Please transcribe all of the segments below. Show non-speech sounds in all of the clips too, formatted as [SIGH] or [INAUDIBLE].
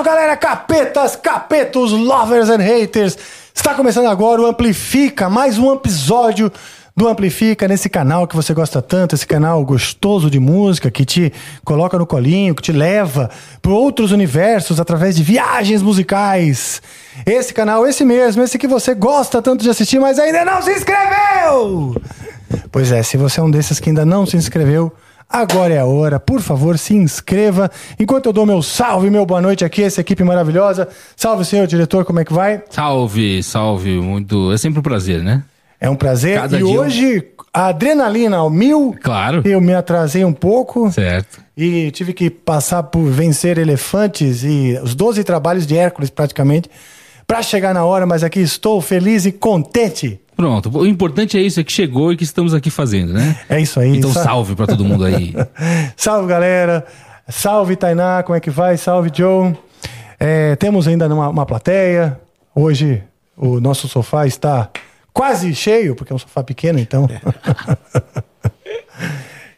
Salve galera, capetas, capetos, lovers and haters! Está começando agora o Amplifica, mais um episódio do Amplifica nesse canal que você gosta tanto, esse canal gostoso de música que te coloca no colinho, que te leva para outros universos através de viagens musicais. Esse canal, esse mesmo, esse que você gosta tanto de assistir, mas ainda não se inscreveu! Pois é, se você é um desses que ainda não se inscreveu, agora é a hora. Por favor, se inscreva. Enquanto eu dou meu salve, meu boa noite aqui, essa equipe maravilhosa. Salve, senhor diretor, como é que vai? Salve, salve, muito. É sempre um prazer, né? É um prazer. Cada e um- hoje, a adrenalina ao mil. Claro. Eu me atrasei um pouco. Certo. E tive que passar por vencer elefantes e os 12 trabalhos de Hércules, praticamente, para chegar na hora, mas aqui estou feliz e contente. Pronto. O importante é isso, é que chegou e que estamos aqui fazendo, né? É isso aí. Então Sa- salve pra todo mundo aí. [LAUGHS] Salve, galera. Salve, Tainá. Como é que vai? Salve, Joe. É, temos ainda uma, uma plateia. Hoje o nosso sofá está quase cheio, porque é um sofá pequeno, então. [LAUGHS]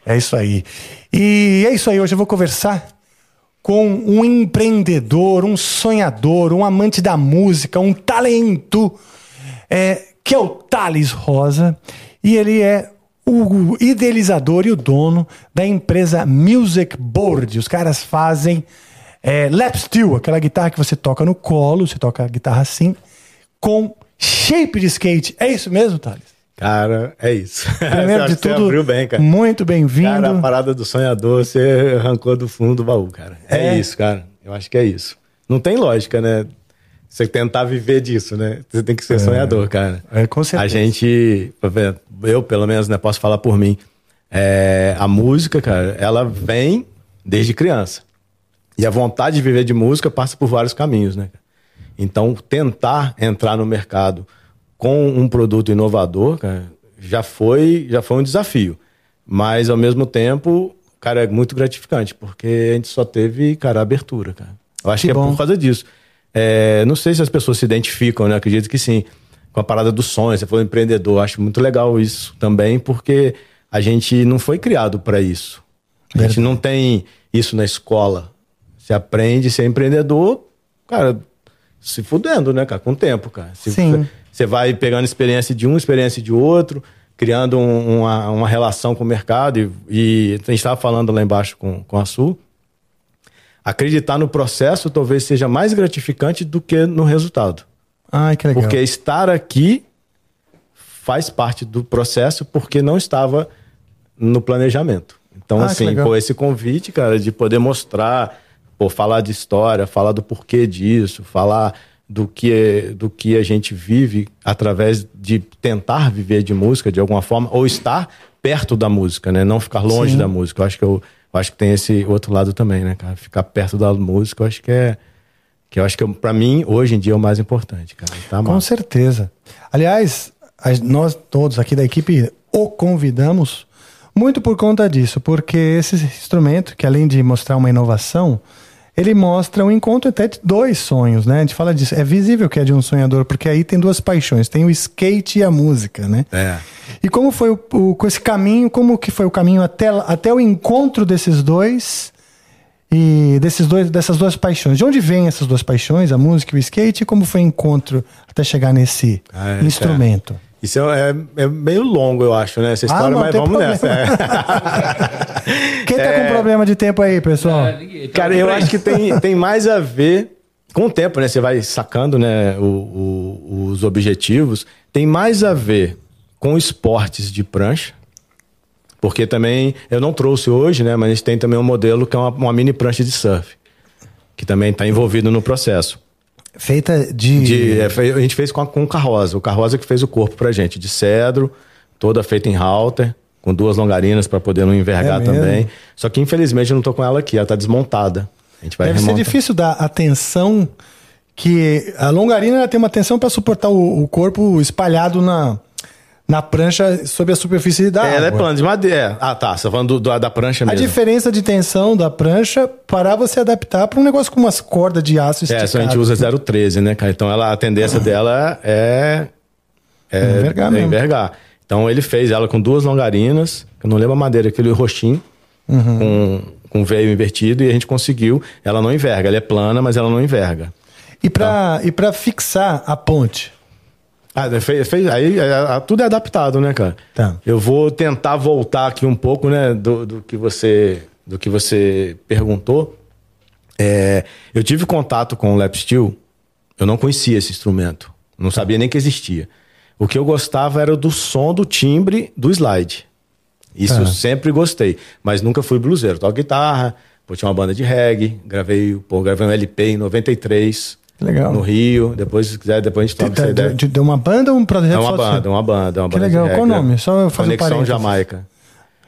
é isso aí. E é isso aí. Hoje eu vou conversar com um empreendedor, um sonhador, um amante da música, um talento, é, que é o Thales Rosa. E ele é o idealizador e o dono da empresa Music Board. Os caras fazem é, lap steel, aquela guitarra que você toca no colo, você toca a guitarra assim, com shape de skate. É isso mesmo, Thales? Cara, é isso. [LAUGHS] Primeiro de tudo, abriu bem, cara. muito bem-vindo. Cara, a parada do sonhador, você arrancou do fundo do baú, cara. É, É? isso, cara. Eu acho que é isso. Não tem lógica, né? Você tentar viver disso, né? Você tem que ser sonhador, cara. É, com certeza. A gente, eu pelo menos, né, posso falar por mim. É, a música, cara, ela vem desde criança. E a vontade de viver de música passa por vários caminhos, né? Então, tentar entrar no mercado com um produto inovador, cara, já foi, já foi um desafio. Mas, ao mesmo tempo, cara, é muito gratificante, porque a gente só teve, cara, abertura, cara. Eu acho Que que, é por causa disso. É, não sei se as pessoas se identificam, né? Acredito que sim. Com a parada do sonho, você falou empreendedor. Acho muito legal isso também, porque a gente não foi criado para isso. A gente não tem isso na escola. Você aprende a ser empreendedor, cara, se fudendo, né, cara? Com o tempo, cara. Se Sim. Você vai pegando experiência de um, experiência de outro, criando um- uma, uma relação com o mercado. E, e a gente estava falando lá embaixo com, com a Sul. Acreditar no processo talvez seja mais gratificante do que no resultado. Ai, que legal. Porque estar aqui faz parte do processo porque não estava no planejamento. Então, Ah, assim, pô, esse convite, cara, de poder mostrar, pô, falar de história, falar do porquê disso, falar do que, do que a gente vive através de tentar viver de música de alguma forma, ou estar perto da música, né? Não ficar longe Sim. da música. Eu acho que eu, eu acho que tem esse outro lado também, né, cara? Ficar perto da música, eu acho que é que eu acho que para mim hoje em dia é o mais importante, cara. Tá Com massa. certeza. Aliás, nós todos aqui da equipe o convidamos muito por conta disso, porque esse instrumento, que além de mostrar uma inovação, ele mostra um encontro até de dois sonhos, né? A gente fala disso. É visível que é de um sonhador, porque aí tem duas paixões: tem o skate e a música, né? É. E como foi o, o- com esse caminho, como que foi o caminho até, até o encontro desses dois e desses dois, dessas duas paixões? De onde vêm essas duas paixões, a música e o skate, e como foi o encontro até chegar nesse Ah, é, instrumento? Isso é, é- é meio longo, eu acho, né? Essa Ah, história, não mas vamos problema. nessa. é. [LAUGHS] Quem tá com problema de tempo aí, pessoal? Cara, eu acho que tem, tem mais a ver com o tempo, né, você vai sacando, né, o- o- os objetivos. Tem mais a ver com esportes de prancha, porque também eu não trouxe hoje, né, mas a gente tem também um modelo que é uma, uma mini prancha de surf, que também está envolvido no processo. Feita de. De- é, a gente fez com, a, com o Carroza. O Carroza que fez o corpo pra gente, de cedro, toda feita em halter, com duas longarinas para poder não envergar É também. Só que infelizmente eu não tô com ela aqui, ela tá desmontada. A gente vai Deve ser remontar. difícil dar atenção que a longarina tem uma tensão para suportar o, o corpo espalhado na, na prancha sobre a superfície da É, ela é água. plana de madeira. Ah, tá. Você tá falando do- do- da prancha A mesmo. diferença de tensão da prancha para você adaptar para um negócio com umas cordas de aço É, esticado. só a gente usa 013, né, cara? Então ela, a tendência dela é. É Envergar é mesmo. envergar. Então ele fez ela com duas longarinas, eu não lembro a madeira, aquele roxinho, Uhum. com, com veio invertido, e a gente conseguiu. Ela não enverga, ela é plana, mas ela não enverga. E para e pra fixar a ponte. Ah, fez, fez- aí é, é, tudo é adaptado, né, cara? Tá. Eu vou tentar voltar aqui um pouco, né, do, do que você do que você perguntou. É, eu tive contato com o lap steel, eu não conhecia esse instrumento, não sabia nem que existia. O que eu gostava era do som do timbre do slide. Isso Tá. eu sempre gostei, mas nunca fui bluseiro. Toco guitarra, pô, tinha uma banda de reggae, gravei, pô, gravei um LP em 93. Legal. No Rio, depois, se quiser, depois a gente troca essa ideia. Deu deu uma banda ou um projeto É uma banda, seu? uma banda, uma Que banda. de legal. Qual o nome? Só eu fazer um Conexão parênteses. Jamaica.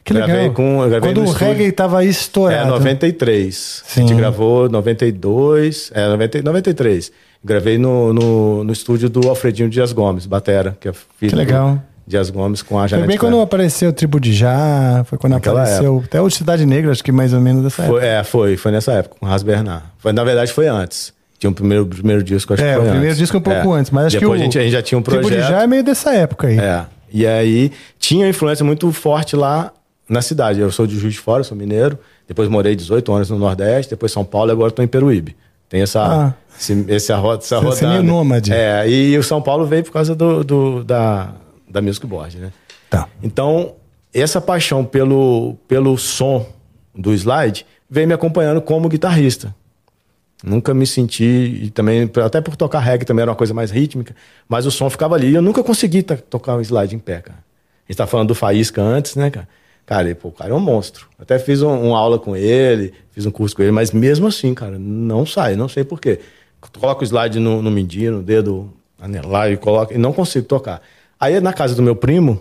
Que legal. Gravei com- eu gravei Quando o reggae tava É, estourado. 93. A Sim. gente gravou 92. É, 90, 93. Gravei no, no, no estúdio do Alfredinho Dias Gomes, Batera, que é filho Que legal. do Dias Gomes com a Foi Janete bem quando apareceu o Tribo de Já, foi quando Naquela apareceu até o Cidade Negra, acho que mais ou menos dessa época. Foi, é, foi, foi nessa época, com o Ras Bernard. Foi, na verdade, foi antes. Tinha um primeiro, primeiro disco, acho É, que o foi primeiro antes. disco é um pouco É. antes, mas acho Depois que o a gente, a gente já tinha um Tribo projeto. de Já é meio dessa época aí. É. E aí tinha influência muito forte lá na cidade. Eu sou de Juiz de Fora, sou mineiro. Depois morei 18 anos no Nordeste, depois São Paulo e agora estou em Peruíbe. Tem essa, Ah. esse, essa, ro- essa Você- é rodada. meio nômade. É, e o São Paulo veio por causa do, do- da, da Music Board, né? Tá. Então, essa paixão pelo, pelo som do slide veio me acompanhando como guitarrista. Nunca me senti, e também, até por tocar reggae também era uma coisa mais rítmica, mas o som ficava ali. E eu nunca consegui tocar um slide em pé, cara. A gente tá falando do Faísca antes, né, cara? Cara, e, pô, o cara é um monstro. Até fiz um- uma aula com ele, fiz um curso com ele, mas mesmo assim, cara, não sai, não sei porquê. Coloca o slide no, no mindinho, no dedo anelar e coloca, e não consigo tocar. Aí na casa do meu primo,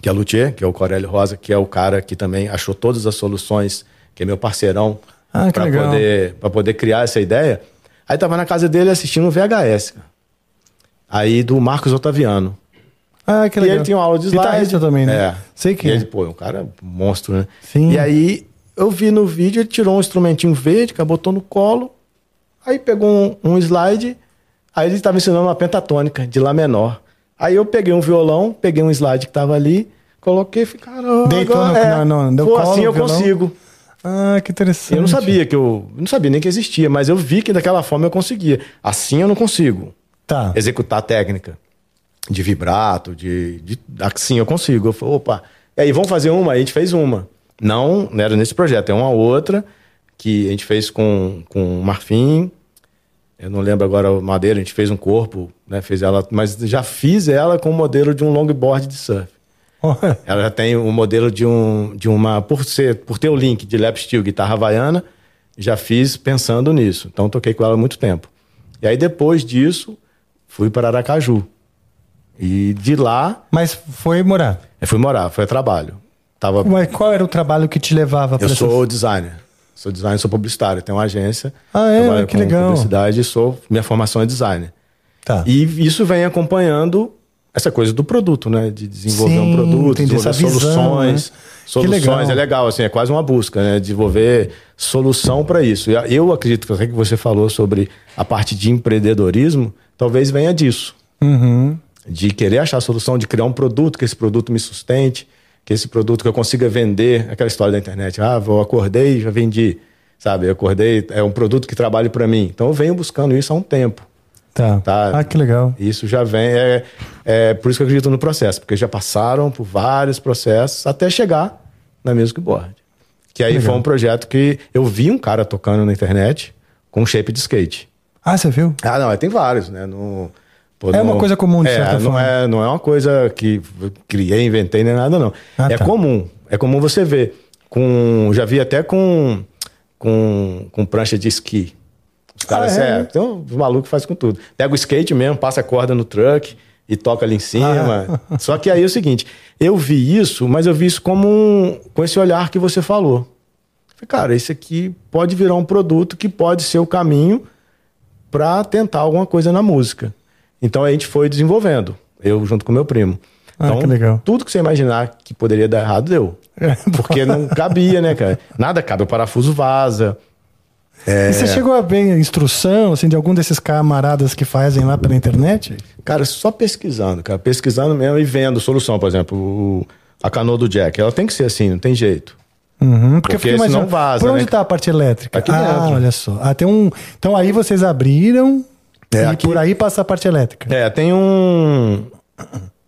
que é Luthier, que é o Corélio Rosa, que é o cara que também achou todas as soluções, que é meu parceirão, Ah, que para legal. poder, pra poder criar essa ideia. Aí tava na casa dele assistindo um VHS, cara. Aí do Marcos Otaviano. Ah, que E legal. ele tinha uma aula de slide. Também, né? É. Sei que e é. ele, pô, é um cara monstro, né? Sim. E aí eu vi no vídeo, ele tirou um instrumentinho verde, que botou no colo, aí pegou um, um slide, aí ele estava ensinando uma pentatônica de Lá menor. Aí eu peguei um violão, peguei um slide que tava ali, coloquei e falei, cara, Deitou no- no- no- deu pô, colo assim eu violão? consigo. Ah, que interessante. Eu não sabia que eu. Não sabia nem que existia, mas eu vi que daquela forma eu conseguia. Assim eu não consigo Tá. executar a técnica de vibrato, de, de. Assim eu consigo. Eu falei, opa. E aí, vamos fazer uma? Aí a gente fez uma. Não, não era nesse projeto, é uma outra que a gente fez com, com marfim. Eu não lembro agora o madeira, a gente fez um corpo, né? Fez ela, mas já fiz ela com o modelo de um longboard de surf. Ela já tem o modelo de, um, de uma. Por, ser, por ter o link de lap steel, guitarra havaiana, já fiz pensando nisso. Então toquei com ela há muito tempo. E aí depois disso, fui para Aracaju. E de lá, Mas foi morar. eu fui morar, foi a trabalho. Tava, Mas qual era o trabalho que te levava para eu sou designer. Sou designer, sou publicitário. Tenho uma agência. Ah, é? Que legal. Publicidade e sou. Minha formação é designer. Tá. E isso vem acompanhando essa coisa do produto, né? De desenvolver um Sim, produto, entendi, desenvolver essa visão, soluções. né? Soluções legal. é legal, assim, é quase uma busca, né? Desenvolver solução para isso. Eu acredito que que você falou sobre a parte de empreendedorismo, talvez venha disso. Uhum. De querer achar a solução, de criar um produto, que esse produto me sustente, que esse produto que eu consiga vender, aquela história da internet. Ah, eu acordei e já vendi. Sabe, eu acordei, é um produto que trabalhe para mim. Então eu venho buscando isso há um tempo. Tá. Tá. Ah, que legal. Isso já vem, é, é por isso que eu acredito no processo, porque já passaram por vários processos até chegar na Music Board. Que aí Legal. foi um projeto que eu vi um cara tocando na internet com um shape de skate. Ah, você viu? Ah, não, é, tem vários, né? No, pô, É uma coisa comum, de é, certa não forma. É, não é uma coisa que criei, inventei, nem nada, não. Ah, é tá. comum. É comum você ver. Com, já vi até com, com, com prancha de esqui. Os caras, Ah, é? é, tem uns malucos que fazem com tudo. Pega o skate mesmo, passa a corda no truck e toca ali em cima. Ah. Só que aí é o seguinte, eu vi isso, mas eu vi isso como um, com esse olhar que você falou. Falei, Cara, esse aqui pode virar um produto que pode ser o caminho para tentar alguma coisa na música. Então a gente foi desenvolvendo, eu junto com meu primo. Ah, Então, que legal. tudo que você imaginar que poderia dar errado, deu. [LAUGHS] É, Porque não cabia, né, cara? Nada cabe, o parafuso vaza. É. E você chegou a ver instrução, assim, de algum desses camaradas que fazem lá pela internet? Cara, só pesquisando, cara. Pesquisando mesmo e vendo solução. Por exemplo, o- a canoa do Jack. Ela tem que ser assim, não tem jeito. Uhum, porque, Porque senão imaginando, vaza, Por onde né? tá a parte elétrica? Aqui ah, dentro. olha só. Ah, tem um. Então aí vocês abriram É, e aqui- por aí passa a parte elétrica. É, tem um.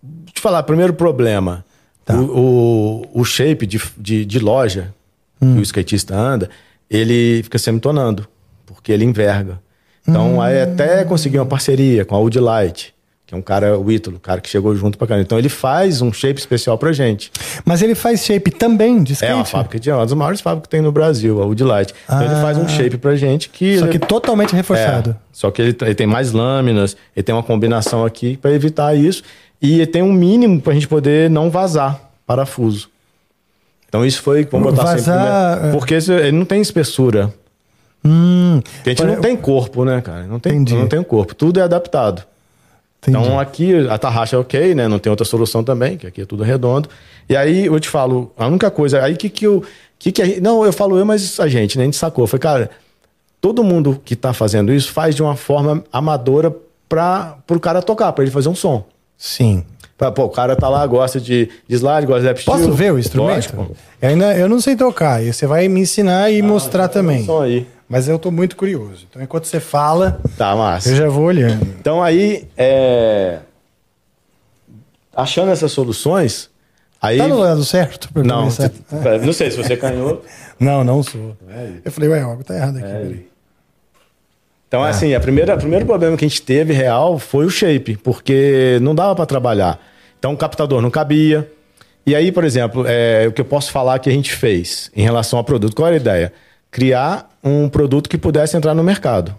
Deixa eu falar, primeiro problema. Tá. O, o, o shape de, de, de loja Hum. que o skatista anda, ele fica semitonando, porque ele enverga. Então, Hum. aí até conseguir uma parceria com a Wood Light, que é um cara, o Ítalo, cara que chegou junto pra cá. Então, ele faz um shape especial pra gente. Mas ele faz shape também de skate? É uma fábrica de é uma das maiores fábricas que tem no Brasil, a Wood Light. Então, ele Ah. faz um shape pra gente que. Só que totalmente reforçado. É, só que ele, ele tem mais lâminas, ele tem uma combinação aqui para evitar isso. E ele tem um mínimo para a gente poder não vazar parafuso. Então isso foi, vamos botar Vazar, primeiro- é. porque isso- ele não tem espessura. Hum, Porque a gente não tem corpo, né, cara? Não tem, Entendi. não tem corpo. Tudo é adaptado. entendi. Então aqui a tarraxa é ok, né? Não tem outra solução também, que aqui é tudo redondo. E aí eu te falo, a única coisa, aí que que eu, que que a- não, eu falo eu, mas a gente, né? A gente sacou, foi cara, todo mundo que tá fazendo isso faz de uma forma amadora para pro cara tocar, para ele fazer um som. Sim. Pô, o cara tá lá, gosta de, de slide, gosta de lap Posso ver o instrumento? Lógico. Eu ainda eu não sei tocar. E você vai me ensinar e mostrar também. Som aí. Mas eu tô muito curioso. Então, enquanto você fala, Tá, massa. eu já vou olhando. Então aí, é... achando essas soluções, aí... Tá no lado certo? Não, começar? você- não sei se você canhou. [LAUGHS] Não, não sou. Eu falei, ué, algo tá errado aqui. peraí. Então, assim, a primeira, o primeiro problema que a gente teve real foi o shape, porque não dava para trabalhar. Então, o captador não cabia. E aí, por exemplo, é, o que eu posso falar que a gente fez em relação ao produto, qual era a ideia? Criar um produto que pudesse entrar no mercado.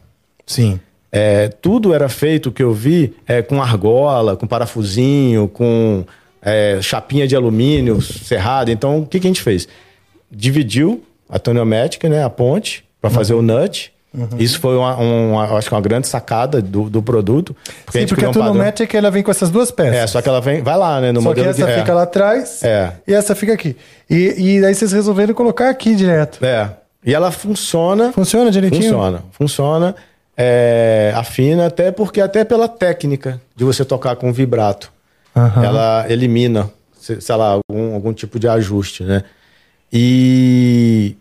Sim. É, tudo era feito, que eu vi, é, com argola, com parafusinho, com é, chapinha de alumínio serrada. Então, o que, que a gente fez? Dividiu a toniométrica, né, a ponte, para fazer o nut. Isso foi uma, uma- acho que uma grande sacada do, do produto. Porque Sim, porque criou a um padrão. Tunometric ela vem com essas duas peças. É, só que ela vem, vai lá, né, no Só que modelo essa é. fica lá atrás É. e essa fica aqui. E, e aí vocês resolveram colocar aqui direto. É. E ela funciona. Funciona direitinho? Funciona. Funciona. É, afina, até porque até pela técnica de você tocar com vibrato. Aham. Ela elimina, se- sei lá, algum, algum tipo de ajuste, né? E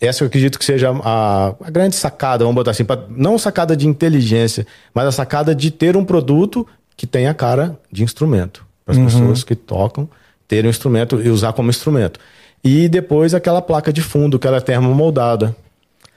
essa eu acredito que seja a, a grande sacada, vamos botar assim, pra- não sacada de inteligência, mas a sacada de ter um produto que tenha cara de instrumento. Para as pessoas que tocam terem um instrumento e usar como instrumento. E depois aquela placa de fundo, que ela é termomoldada.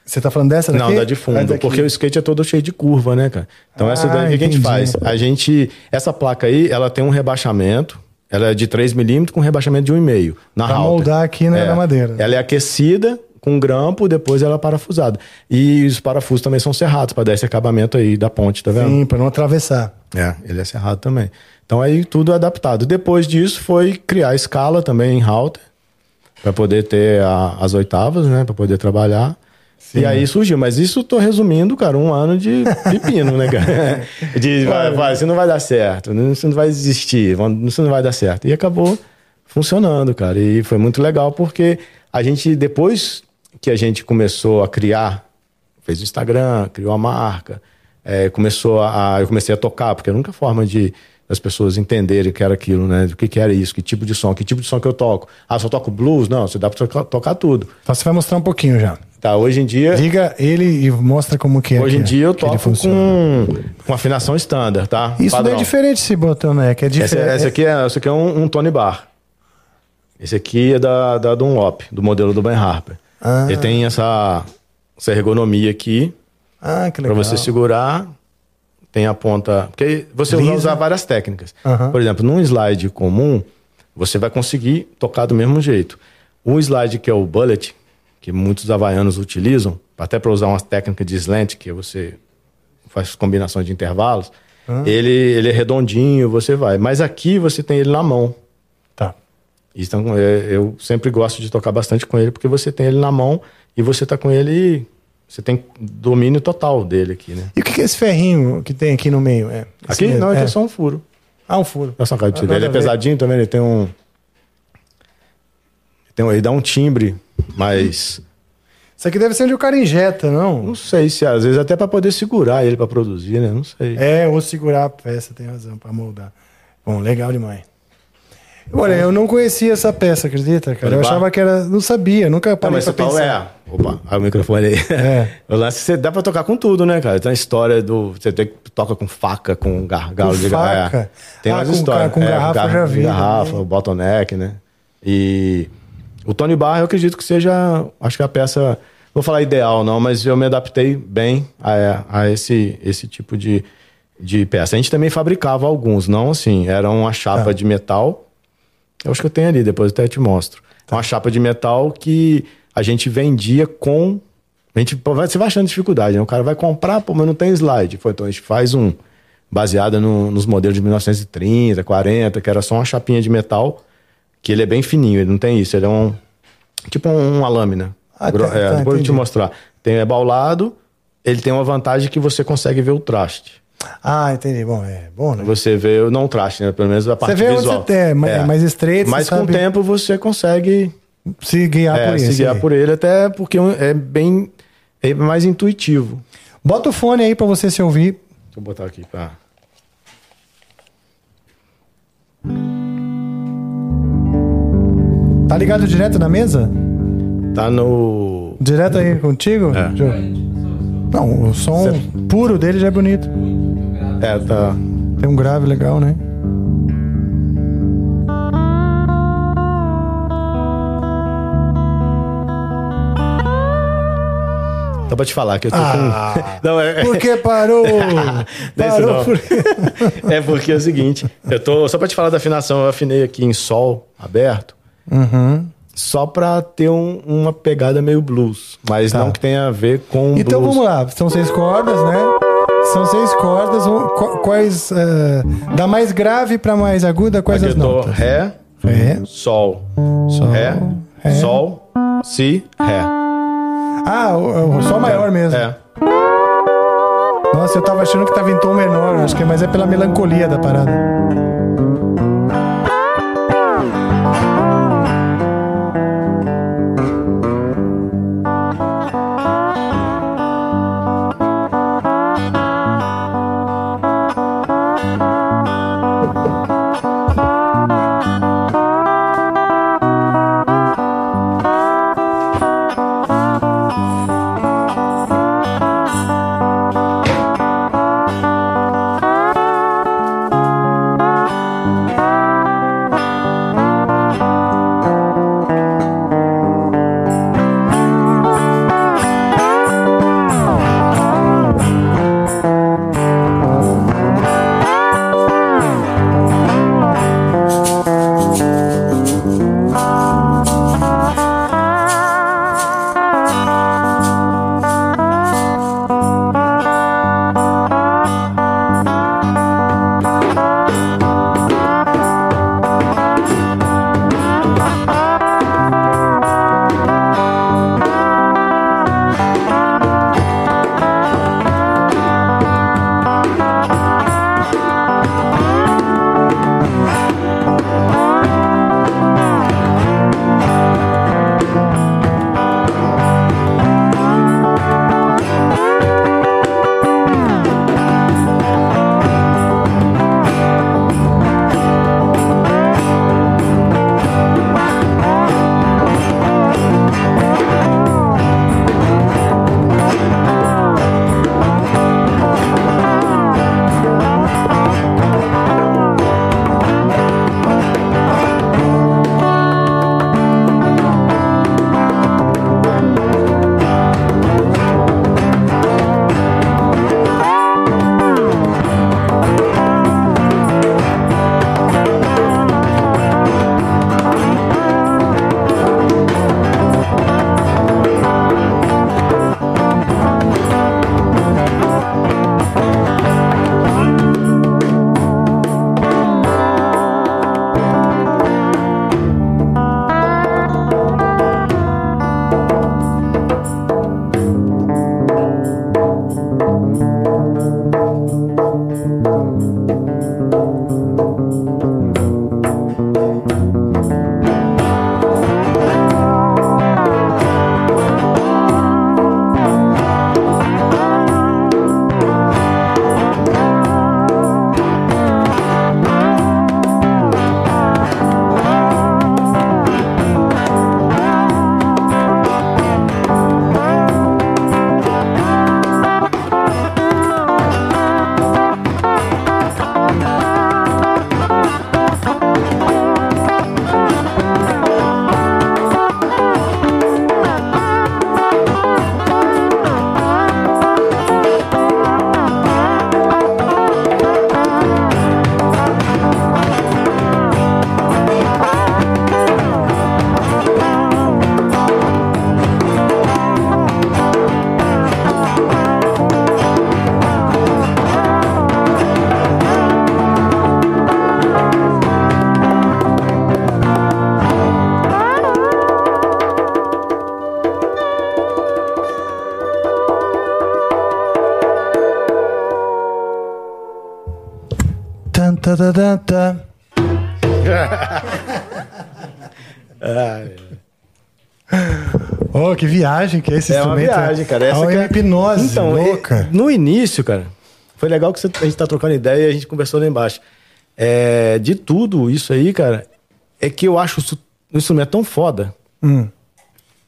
Você tá falando dessa daqui? Não, da de fundo, porque o skate é todo cheio de curva, né, cara? Então essa Ah, daí, o que a gente faz? A gente, essa placa aí, ela tem um rebaixamento, ela é de 3 milímetros com rebaixamento de 1,5 na Pra halter. moldar aqui né, na madeira. Ela é aquecida com grampo, depois ela é parafusada. E os parafusos também são serrados para dar esse acabamento aí da ponte, tá vendo? Sim, pra não atravessar. É, ele é cerrado também. Então aí tudo é adaptado. Depois disso foi criar escala também em halter para poder ter a- as oitavas, né, para poder trabalhar. E aí surgiu, mas isso tô resumindo, cara, um ano de pepino, né, cara? [LAUGHS] De, vai, vai, isso não vai dar certo, isso não vai existir, isso não vai dar certo. E acabou funcionando, cara. E foi muito legal porque a gente, depois que a gente começou a criar, fez o Instagram, criou a marca, é, começou a, eu comecei a tocar, porque a única forma de as pessoas entenderem o que era aquilo, né? O que, que era isso, que tipo de som, que tipo de som que eu toco. Ah, só toco blues? Não, você dá pra tocar, tocar tudo. Então você vai mostrar um pouquinho já. Tá, hoje em dia. Liga ele e mostra como que é. Hoje em que- dia eu toco com, com afinação standard, tá? Isso Padrão. não é diferente esse bottleneck, é Esse, diferente. esse aqui é, esse aqui é um, um Tony Bar. Esse aqui é da, da Dunlop, do modelo do Ben Harper. Ah. Ele tem essa, essa ergonomia aqui. Ah, que Para legal. você segurar, tem a ponta. Porque você vai Lisa. usar várias técnicas. Por exemplo, num slide comum, você vai conseguir tocar do mesmo jeito. Um slide que é o bullet, que muitos havaianos utilizam, até para usar uma técnica de slant, que você faz combinações de intervalos, ele, ele é redondinho, você vai. Mas aqui você tem ele na mão. Então, é, eu sempre gosto de tocar bastante com ele, porque você tem ele na mão e você tá com ele. Você tem domínio total dele aqui, né? E o que é esse ferrinho que tem aqui no meio? É, Aqui? mesmo? Não, é. é só um furo. Ah, um furo. Olha só, cara, Ah, ele é pesadinho também, ele tem um. Tem um- ele dá um timbre, mas. Isso aqui deve ser onde o cara injeta, não? Não sei se às vezes até para poder segurar ele para produzir, né? Não sei. É, ou segurar a peça, tem razão, pra moldar. Bom, legal demais. Olha, eu não conhecia essa peça, acredita, cara? Eu achava que era. Não sabia, nunca Não, parei mas pra pensar. é. Opa, olha o microfone aí. É. [LAUGHS] O lance você dá pra tocar com tudo, né, cara? Tem a história do. Você tem que toca com faca, com gargalo Com de faca? é. Tem Ah, umas com histórias. ca- com garrafa eu já vi, Garrafa, né? o bottleneck, né? E o Tony Barra eu acredito que seja. Acho que a peça. Vou falar ideal, não, mas eu me adaptei bem a, a esse, esse tipo de, de peça. A gente também fabricava alguns, não assim. Era uma chapa Tá. de metal. Eu acho que eu tenho ali, depois eu até te mostro. É uma chapa de metal que a gente vendia com. A gente, você vai achando dificuldade, né? O cara vai comprar, pô, mas não tem slide. Foi, então a gente faz um baseado no- nos modelos de 1930, 40, que era só uma chapinha de metal, que ele é bem fininho, ele não tem isso, ele é um. Tipo um- uma lâmina. Ah, Gro- tá, é, tá, depois eu te entendi. mostrar. Tem é baulado, ele tem uma vantagem que você consegue ver o traste. Ah, entendi. Bom, é bom, né? Você vê, não traste, né? Pelo menos a parte vê onde visual. você tem, é mais- mais estreito, Mas você com sabe- o tempo você consegue Se guiar é, por isso. se guiar aí. por ele, até porque é bem é mais intuitivo. Bota o fone aí pra você se ouvir. Deixa eu botar aqui pra. Tá ligado direto na mesa? Tá no. Direto aí contigo? É. Não, o som puro dele já é bonito. É, tá. Tem um grave legal, né? Dá pra te falar que eu tô Ah, com. [LAUGHS] Não, é. Por que parou? [LAUGHS] Desse parou por... [LAUGHS] é porque é o seguinte, eu tô. Só pra te falar da afinação, eu afinei aqui em sol aberto. Uhum. Só pra ter um- uma pegada meio blues. Mas Tá. não que tenha a ver com Então blues. vamos lá, são seis cordas, né? São seis cordas. Quais. eh, da mais grave pra mais aguda, quais Aqui as notas? Ré, Ré, Sol, Sol, Ré, Ré. Sol, Si, Ré. Ah, o, o Sol maior mesmo. É. Nossa, eu tava achando que tava em tom menor, acho que mas é pela melancolia da parada. Tan, tan, tan. Oh, que viagem que é esse É uma instrumento. viagem, cara. É Essa uma que é- hipnose Então, louca. e- no início, cara, foi legal que você- a gente tá trocando ideia e a gente conversou lá embaixo. É, de tudo isso aí, cara, é que eu acho o instrumento tão foda. Hum.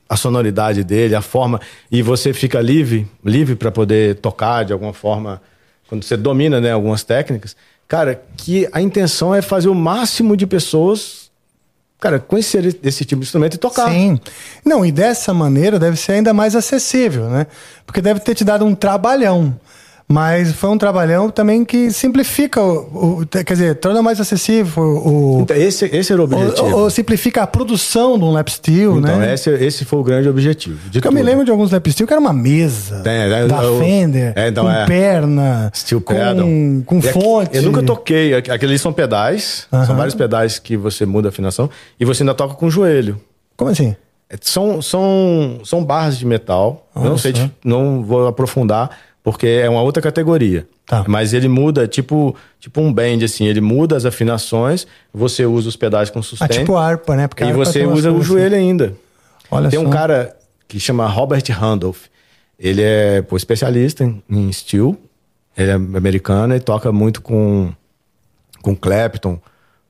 A sonoridade dele, a forma. E você fica livre, livre para poder tocar de alguma forma, quando você domina né, algumas técnicas. Cara, que a intenção é fazer o máximo de pessoas, cara, conhecer esse tipo de instrumento e tocar. Sim. Não, e dessa maneira deve ser ainda mais acessível, né? Porque deve ter te dado um trabalhão. Mas foi um trabalhão também que simplifica, o, o- quer dizer, torna mais acessível o, Então, esse, esse era o objetivo. ou, ou simplifica a produção de um lap steel, Então, né? esse, esse foi o grande objetivo. De Porque eu me tudo. lembro de alguns lap steel que era uma mesa Tem, é, da eu- Fender, é, então, com é. perna, Steel com, pedal. com E aqui- fonte. Eu nunca toquei. Aqu- Aqueles são pedais. Aham. São vários pedais que você muda a afinação. E você ainda toca com o joelho. Como assim? É, São, são, são barras de metal. Eu não sei, não vou aprofundar, porque é uma outra categoria. Tá. Mas ele muda, tipo, tipo um bend, assim. Ele muda as afinações, você usa os pedais com Ah, sustain. tipo harpa, né? Porque e você usa o coisas joelho ainda. assim. Olha Tem um só. cara que chama Robert Randolph. Ele é pô, especialista em, em steel. Ele é americano e toca muito com, com Clapton.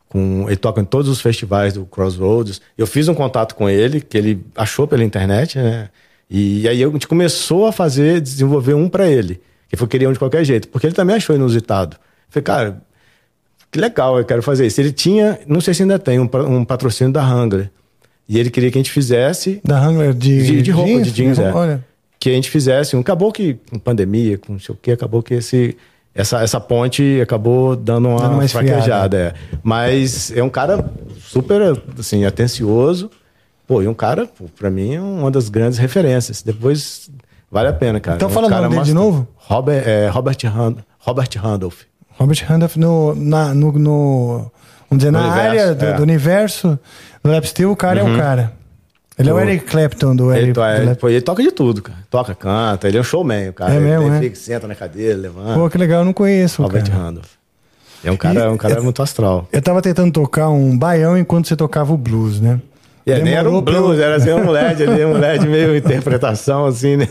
Com, ele toca em todos os festivais do Crossroads. Eu fiz um contato com ele, que ele achou pela internet, né? E aí a gente começou a fazer, desenvolver um pra ele. Que foi querer um de qualquer jeito. Porque ele também achou inusitado. Falei, cara, que legal, eu quero fazer isso. Ele tinha, não sei se ainda tem, um, um patrocínio da Wrangler. E ele queria que a gente fizesse Da Wrangler de, de, de roupa, de jeans, é. Olha. Que a gente fizesse. Um, acabou que, com pandemia, com não sei o quê, acabou que esse, essa, essa ponte acabou dando uma, Dando uma fraquejada. É. Mas é um cara super, assim, atencioso. Pô, e um cara, pô, pra mim, é uma das grandes referências. Depois, vale a pena, cara. Então É um fala o nome dele de novo. Robert, é, Robert, Rand, Robert Randolph. Robert Randolph no, na, no, no- vamos dizer, No na universo, área do, é. Uhum. do universo do lap steel, o cara é o cara. Ele é o Eric Clapton do Ele, Eric. to- do é, pô, ele toca de tudo, cara. Toca, canta, ele é um showman, o cara. É ele, mesmo, ele é? fica, senta na cadeira, levanta. Pô, que legal, eu não conheço Robert cara. Randolph. É um cara, E- um cara muito astral. Eu tava tentando tocar um baião enquanto você tocava o blues, né? E é, nem era um eu- blues, era assim um LED ali, um LED [LAUGHS] meio interpretação, assim, né?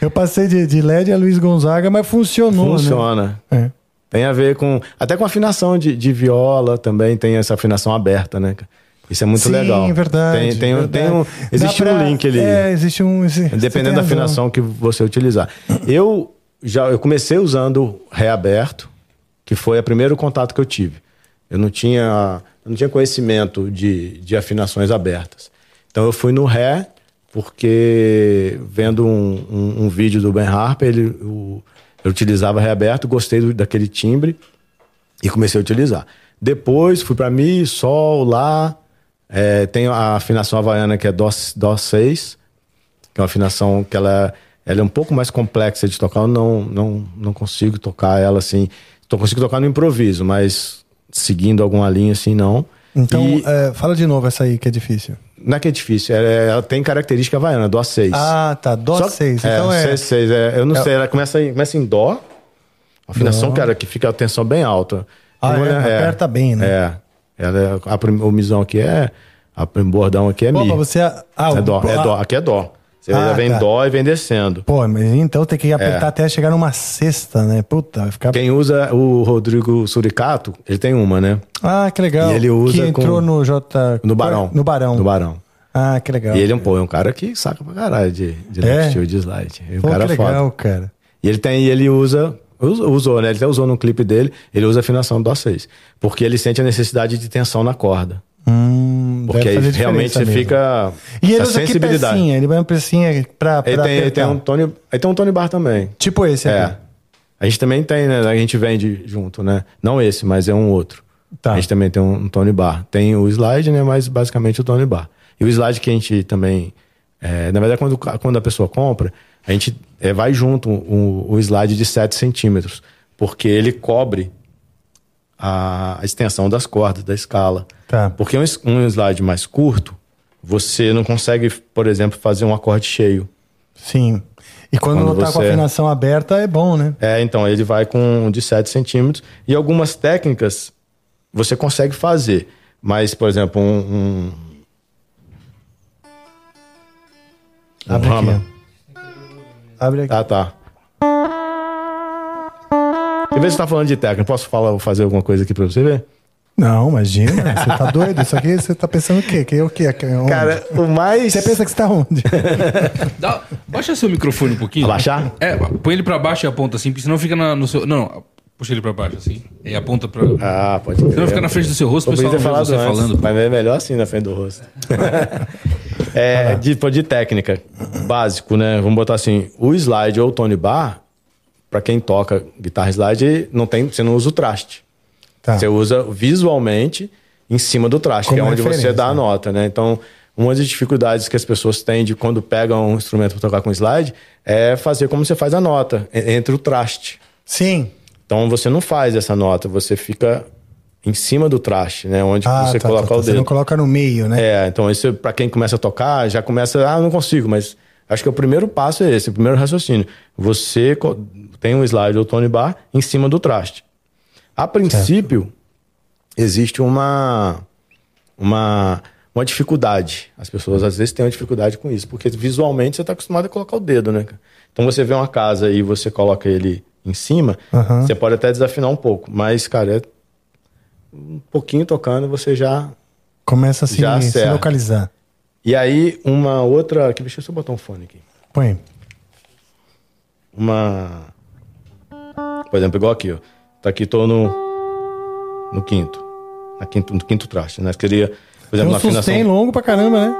Eu passei de, de LED a Luiz Gonzaga, mas funcionou, Funciona. né? É. Tem a ver com. Até com afinação de, de viola também tem essa afinação aberta, né? Isso é muito Sim, legal. verdade. Tem, tem, verdade. tem um, existe pra- um link ali. É, existe um. Dependendo da afinação que você utilizar. Eu já eu comecei usando ré aberto, que foi o primeiro contato que eu tive. Eu não tinha, eu não tinha conhecimento de, de afinações abertas. Então eu fui no ré, porque vendo um, um, um vídeo do Ben Harper, ele, o, eu utilizava ré aberto, gostei do- daquele timbre e comecei a utilizar. Depois fui para mi, sol, lá. É, tem a afinação havaiana que é dó, dó 6, que é uma afinação que ela, ela é um pouco mais complexa de tocar. Eu não, não, não consigo tocar ela assim. Tô consigo tocar no improviso, mas seguindo alguma linha assim, não. Então, E é, fala de novo essa aí que é difícil. não é que é difícil, ela, ela tem característica havaiana, dó 6. Ah, tá. Dó Só- 6. É, Então é. C6, é, eu não É- sei, ela começa em, começa em dó. A afinação, Dó. cara, que fica a tensão bem alta. Ah, Não é? Aperta bem, né? É. Ela, é- a, prim- o misão aqui é. A prim- bordão aqui é mi. você. Ah, É o- dó, é ah, dó. Aqui é dó. Você Ah, vem tá. dó e vem descendo. Pô, mas então tem que apertar É. até chegar numa sexta, né? Puta, vai ficar. Quem usa o Rodrigo Suricato, ele tem uma, né? Ah, que legal. E ele usa Que entrou com- no J. No Barão. No Barão. No Barão. Ah, que legal. E ele é um, pô, é um cara que saca pra caralho de, de É? steel, de slide. É um Pô, cara que foda. legal, cara. E ele tem, e ele usa, us- usou, né? Ele até usou no clipe dele, ele usa afinação do Dó 6. Porque ele sente a necessidade de tensão na corda. Hum, Porque aí realmente você mesmo. fica. E ele usa que sensibilidade. pecinha? Ele vai uma pecinha pra, pra Ele tem, ele tem um Tony. Ele tem um Tony Bar também. Tipo esse É. aqui. A gente também tem, né? A gente vende junto, né? Não esse, mas é um outro. Tá. A gente também tem um, um Tony Bar. Tem o slide, né? Mas basicamente o Tony Bar. E o slide que a gente também. é, na verdade, quando, quando a pessoa compra, a gente é, vai junto o, o slide de 7 centímetros. Porque ele cobre a, extensão das cordas, da escala. Tá. Porque um, um slide mais curto, você não consegue, por exemplo, fazer um acorde cheio. Sim. E quando, Quando não tá com a afinação aberta, é bom, né? É, então ele vai com de 7 centímetros. E algumas técnicas você consegue fazer. Mas, por exemplo, um. um, um Abre aqui. hammer. ó. Abre aqui. Ah, tá. Em vez de você tá falando de técnica, posso falar, fazer alguma coisa aqui pra você ver? Não, imagina. Você tá doido? Isso aqui você tá pensando o quê? Que é o quê? Que é onde? Cara, o mais. Você pensa que você tá onde? Dá- baixa seu microfone um pouquinho. Abaixar? É, põe ele pra baixo e aponta assim, porque senão fica na- no seu. Não, não. Puxa ele pra baixo assim. E aponta pra. Ah, pode Senão fica na frente do seu rosto, o pessoal não vê você antes, falando. mas é melhor assim na frente do rosto. [LAUGHS] é, de, de técnica, básico, né? Vamos botar assim, o slide ou o Tony Bar, pra quem toca guitarra slide, não tem, você não usa o traste. Tá. Você usa visualmente em cima do traste, que é Como onde você dá a nota, né? Então, uma das dificuldades que as pessoas têm de quando pegam um instrumento para tocar com slide é fazer como você faz a nota, entre o traste. Sim. Então você não faz essa nota, você fica em cima do traste, né? Onde Ah, você tá, coloca tá, tá. o Você dedo. não coloca no meio, né? É, então isso para quem começa a tocar, já começa, ah, não consigo, mas acho que o primeiro passo é esse, o primeiro raciocínio. Você tem um slide ou Tony Bar em cima do traste. A princípio, existe uma, uma, uma dificuldade. As pessoas às vezes têm uma dificuldade com isso, porque visualmente você está acostumado a colocar o dedo, né? Então você vê uma casa e você coloca ele em cima, você pode até desafinar um pouco, mas, cara, é um pouquinho tocando você já Começa a se, Já se localizar. E aí, uma outra. Aqui, deixa eu só botar um fone aqui. Põe. Uma. Por exemplo, igual aqui, ó. Tá aqui, tô no. No quinto. Na quinto, no quinto traste, né? Queria, por exemplo, na afinação. longo pra caramba, né?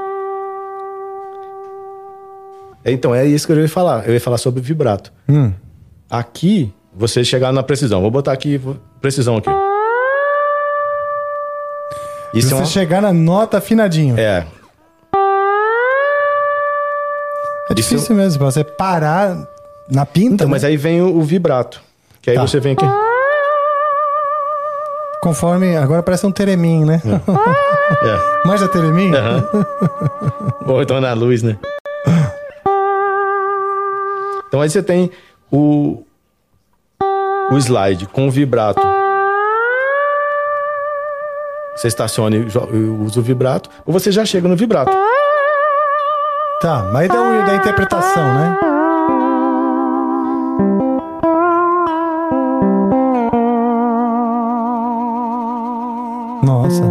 Então, é isso que eu ia falar. Eu ia falar sobre vibrato. Hum. Aqui, você chegar na precisão. Vou botar aqui, precisão aqui. Isso você é uma... chegar na nota afinadinho. É, É, isso- difícil mesmo, você parar na pinta. então, né? mas aí vem o, o vibrato. Que aí Tá. você vem aqui. Conforme. Agora parece um teremim, né? É. Mais a teremim? Ou então na luz, né? Então aí você tem o, o slide com o vibrato. Você estaciona e usa o vibrato, ou você já chega no vibrato. Tá, mas dá um da interpretação, né? Nossa.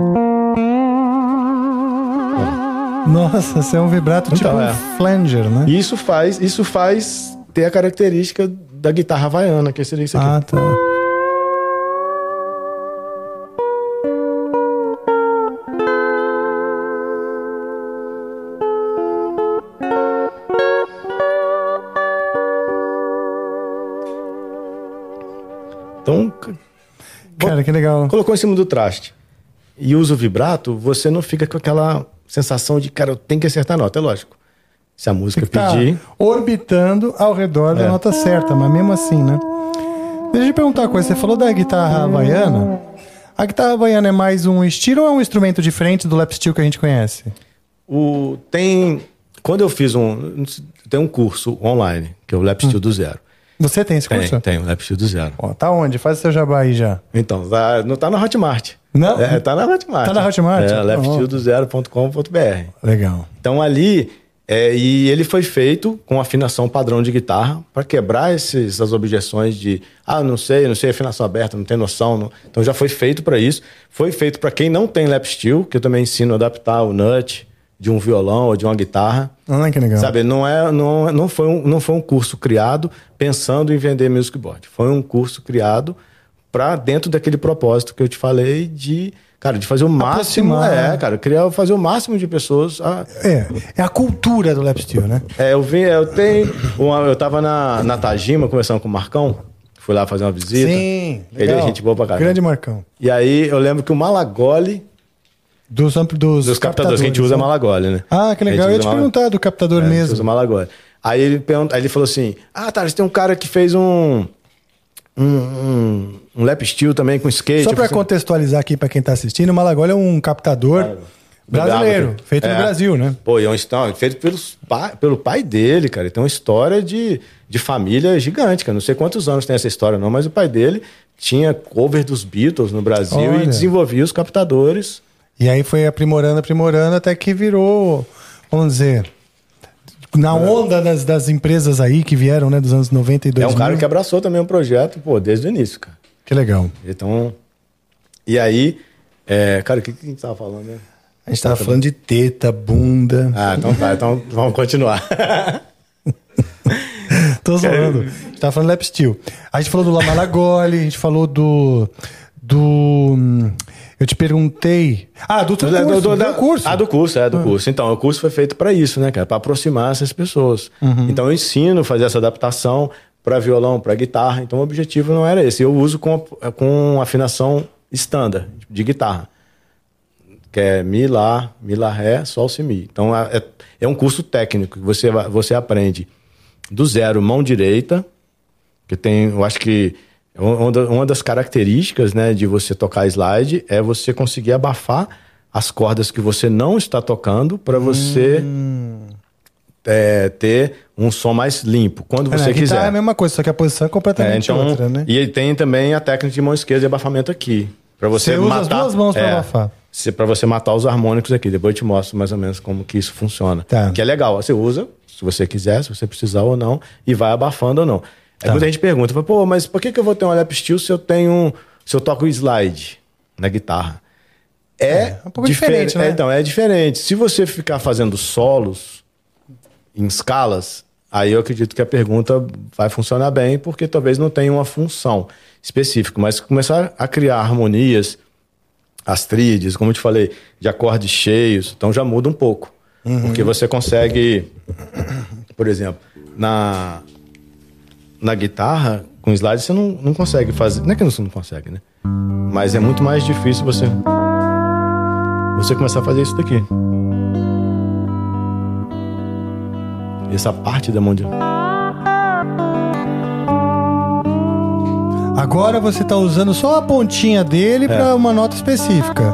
Nossa, isso é um vibrato tipo Então, um é. flanger, né? Isso faz, isso faz ter a característica da guitarra havaiana, que seria isso aqui. Ah, tá. Cara, que legal. colocou em cima do traste e usa o vibrato, você não fica com aquela sensação de, cara, eu tenho que acertar a nota. É lógico. Se a música Tá pedir. orbitando ao redor da É. nota certa, mas mesmo assim, né? Deixa eu te perguntar uma coisa. Você falou da guitarra havaiana. A guitarra havaiana é mais um estilo ou é um instrumento diferente do lap steel que a gente conhece? O, tem. Quando eu fiz um. Tem um curso online, que é o Lap Steel do Zero. Você tem esse curso? tem, o Lap Steel do Zero. Ó, tá onde? Faz o seu jabá aí já. Então, tá- não tá na Hotmart. Não? É, tá na Hotmart. Tá na Hotmart? É, Oh. lapsteeldozero.com.br. Legal. Então ali. é, e ele foi feito com afinação padrão de guitarra para quebrar esses, essas objeções de ah, não sei, não sei afinação aberta, não tem noção. não. Então já foi feito para isso. Foi feito para quem não tem lap steel, que eu também ensino a adaptar o nut de um violão ou de uma guitarra. Ah, que legal. Sabe, não, é, não, não, foi um, não foi um curso criado pensando em vender music board. Foi um curso criado para dentro daquele propósito que eu te falei de, cara, de fazer o máximo, Aproximar. é, cara, criar, fazer o máximo de pessoas. A, É, é a cultura do lap steel, né? é, eu vi, eu tenho, uma, eu tava na, na Tajima conversando com o Marcão, fui lá fazer uma visita. Sim, Ele é gente boa pra caramba. Grande Marcão. E aí eu lembro que o Malagoli Dos, ampli- dos, dos captadores, que a gente usa né? Malagoli, né? Ah, que legal. Eu ia te Mala- perguntar do captador É, a gente mesmo. usa Malagoli. Aí ele, pergunta, aí ele falou assim: Ah, Thales, tem um cara que fez um. Um, um, um lap steel também com skate. Só para assim, contextualizar aqui para quem tá assistindo, o Malagoli é um captador Brasileiro, feito no Brasil, né? Pô, e é um então, feito pelos pa- pelo pai dele, cara. Ele tem uma história de, de família gigante, cara. Não sei quantos anos tem essa história, não, mas o pai dele tinha cover dos Beatles no Brasil Olha. e desenvolvia os captadores. E aí foi aprimorando, aprimorando, até que virou, vamos dizer, na onda das, das empresas aí que vieram, né, dos anos 90 e 2000. É um cara que abraçou também o projeto, pô, desde o início, cara. Que legal. Então. E aí, é, cara, o que, que a gente tava falando, né? A gente tava falando de teta, bunda. Ah, então tá, então vamos continuar. [LAUGHS] Tô zoando. A gente tava falando Lap Steel. A gente falou do Lamalagoli, a gente falou do. Do. Eu te perguntei. Ah, do Do- curso. do- Do, da- curso. Ah, do curso, é, do curso. Então, o curso foi feito para isso, né, cara? Para aproximar essas pessoas. Então, eu ensino a fazer essa adaptação para violão, para guitarra. Então, o objetivo não era esse. Eu uso com, com afinação standard de guitarra. Que é Mi, Lá, Mi, Lá, Ré, Sol, Si, Mi. Então, é, é- um curso técnico que você, você aprende do zero mão direita, que tem, eu acho que uma da- uma das características né, de você tocar slide é você conseguir abafar as cordas que você não está tocando para você é, ter um som mais limpo, quando É, você guitarra quiser. é a mesma coisa, só que a posição é É, completamente então, outra, né? E ele tem também a técnica de mão esquerda e abafamento aqui. Para você, Você usa matar, as duas mãos pra abafar. Para você matar os harmônicos aqui. Depois eu te mostro mais ou menos como que isso funciona. Tá. Que é legal. Você usa, se você quiser, se você precisar ou não, e vai abafando ou não. Aí Tá. muita gente pergunta, pô, mas por que, que eu vou ter um lap steel se eu tenho. se eu toco slide na guitarra? É, É, um pouco difer- diferente, né? é, então, é diferente. Se você ficar fazendo solos em escalas, aí eu acredito que a pergunta vai funcionar bem, porque talvez não tenha uma função específica. Mas começar a criar harmonias, as tríades, como eu te falei, de acordes cheios, então já muda um pouco. Porque você consegue, por exemplo, na, na guitarra, com slide, você não, não consegue fazer. Não é que você não consegue, né? Mas é muito mais difícil você. Você começar a fazer isso daqui. Essa parte da mão de. Agora você tá usando só a pontinha dele É. pra uma nota específica.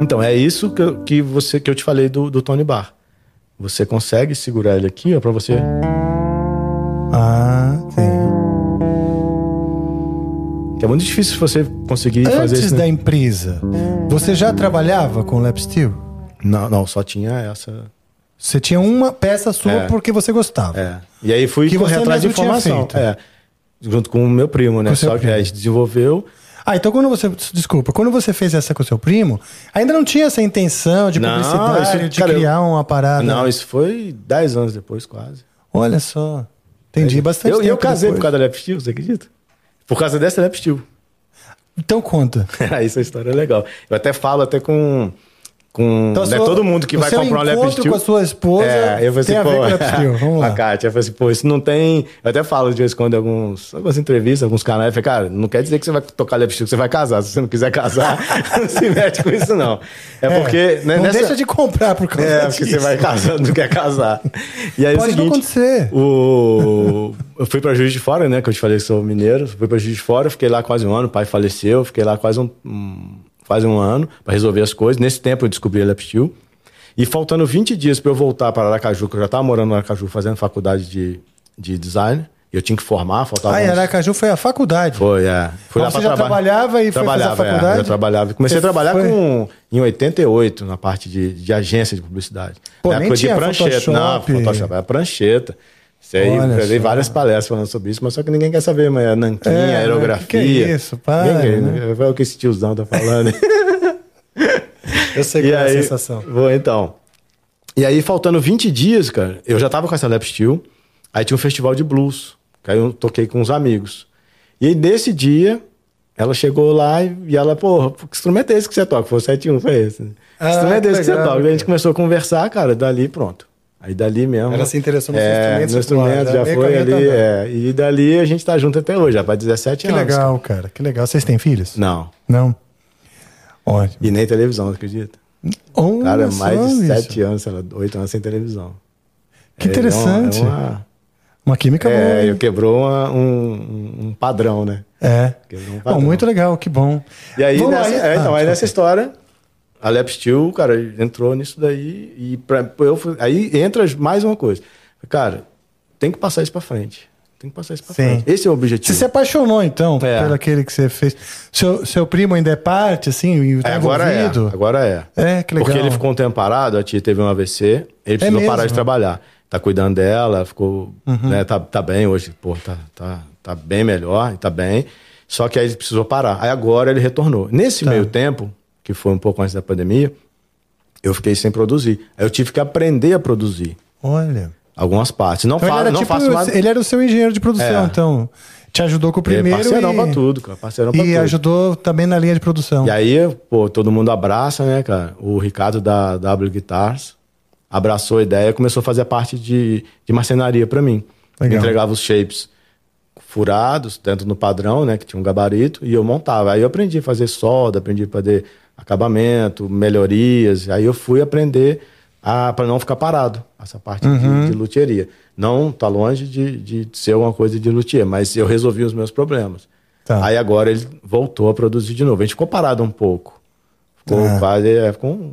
Então, é isso que eu, que você, que eu te falei do, do Tony Bar. Você consegue segurar ele aqui, ó, pra você. Que é muito difícil você conseguir fazer Antes isso. da né? empresa, você já trabalhava com lap steel? Não, não, só tinha essa. Você tinha uma peça sua É. porque você gostava. É. E aí fui Que correr você atrás de informação. É. Junto com o meu primo, né? Com Só que primo. a gente desenvolveu. Ah, então quando você. Desculpa, quando você fez essa com seu primo, ainda não tinha essa intenção de Não, isso- de cara, eu- criar uma parada. Não, isso foi 10 anos depois, quase. Olha só. Entendi bastante eu, tempo eu casei depois. por causa da Lap Steel, você acredita? Por causa dessa Lap Steel. Então conta. [LAUGHS] Essa história é legal. Eu até falo até com. com Então, né, sua- todo mundo que o vai comprar um Lap Steel. com a sua esposa é, eu falei assim, a pô, Steel. Vamos lá. [LAUGHS] A Kátia, eu falei assim, pô, isso não tem. Eu até falo de vez em quando em alguns, algumas entrevistas, alguns canais. Eu falei, cara, não quer dizer que você vai tocar Lap Steel, que você vai casar. Se você não quiser casar, [LAUGHS] não se mete com isso, não. É, porque. né, não nessa- deixa de comprar por causa é, disso. porque você vai casar, não quer casar. E aí Pode é o não seguinte, acontecer. O... Eu fui pra Juiz de Fora, né? Que eu te falei que sou mineiro. Fui pra Juiz de Fora, fiquei lá quase um ano. O pai faleceu, fiquei lá quase um, quase um ano pra resolver as coisas. Nesse tempo eu descobri a Lap Steel. E faltando 20 dias pra eu voltar para Aracaju, que eu já tava morando no Aracaju fazendo faculdade de, de design. E eu tinha que formar, faltava. Ah, uns- Aracaju foi a faculdade. Foi, é. Fui Então você já traba- trabalhava e foi fazer a trabalhava, faculdade? É, já trabalhava. Comecei Você a trabalhar foi- com, em 88, na parte de, de agência de publicidade. Pô, na época tinha de prancheta. Photoshop. Não, Photoshop, era prancheta. Isso aí, Olha eu várias palestras falando sobre isso, mas só que ninguém quer saber, mas é nanquinha, É, né? aerografia. Que que é isso? Para, Ninguém, né? É o que esse tiozão tá falando. [LAUGHS] Eu sei qual é a sensação. Vou, então. E aí, faltando 20 dias, cara, eu já tava com essa lap steel. Aí tinha um festival de blues. Que aí eu toquei com uns amigos. E aí, nesse dia, ela chegou lá e, ela, porra, que instrumento é esse que você toca? Foi o 71, foi esse. Ah, que instrumento que é esse que você legal, toca? E a gente começou a conversar, cara, dali pronto. Aí dali mesmo. Ela se interessou no seu é, instrumento, No você falou, instrumento, ah, já meio foi ali. é, e dali a gente tá junto até hoje, já faz 17 Que anos. legal, cara. Que legal. Vocês têm filhos? Não. Não. Ótimo. E nem televisão, acredita? Olha Cara, mais de bicho. 7 anos, sei lá, 8 anos sem televisão. Que É, interessante. É uma, Uma química boa. é, hein? eu quebrou uma- um, um padrão, né? É. Um Bom, padrão. muito legal, que bom. E aí, Vamos nessa, aí- é, então, Ah, aí nessa história, a Lap Steel, cara, entrou nisso daí e pra, eu, fui- aí entra mais uma coisa. Cara, tem que passar isso pra frente. Tem que passar isso pra Sim. frente. Esse é o Você objetivo. se apaixonou, então, É. pelo aquele que você fez. Seu, seu primo ainda é parte, assim, e tá É, agora é, envolvido? agora é. É, que legal. Porque ele ficou um tempo parado, a tia teve um AVC, ele precisou mesmo? parar de trabalhar. Tá cuidando dela, ficou, Uhum. né, tá, tá bem hoje, pô, tá, tá, tá bem melhor, tá bem. Só que aí ele precisou parar. Aí agora ele retornou. Nesse Tá. meio tempo, que foi um pouco antes da pandemia, eu fiquei sem produzir. Aí eu tive que aprender a produzir Olha. algumas partes. Não, Então, fa ele, era não tipo, faço mais... ele era o seu engenheiro de produção, É. então. Te ajudou com o Ele é primeiro. parceirão e, pra tudo, cara. Parceirão pra E tudo. ajudou também na linha de produção. E aí, pô, todo mundo abraça, né, cara? O Ricardo da W Guitars abraçou a ideia e começou a fazer a parte de, de marcenaria pra mim. Legal. Entregava os shapes furados dentro do padrão, né, que tinha um gabarito, e eu montava. Aí eu aprendi a fazer solda, aprendi a fazer acabamento, melhorias. Aí eu fui aprender para não ficar parado, essa parte Uhum. de, de luthieria. Não tá longe de, de ser alguma coisa de luthier, mas eu resolvi os meus problemas. Tá. Aí agora ele voltou a produzir de novo. A gente ficou parado um pouco. Ficou Ah. quase. é, um-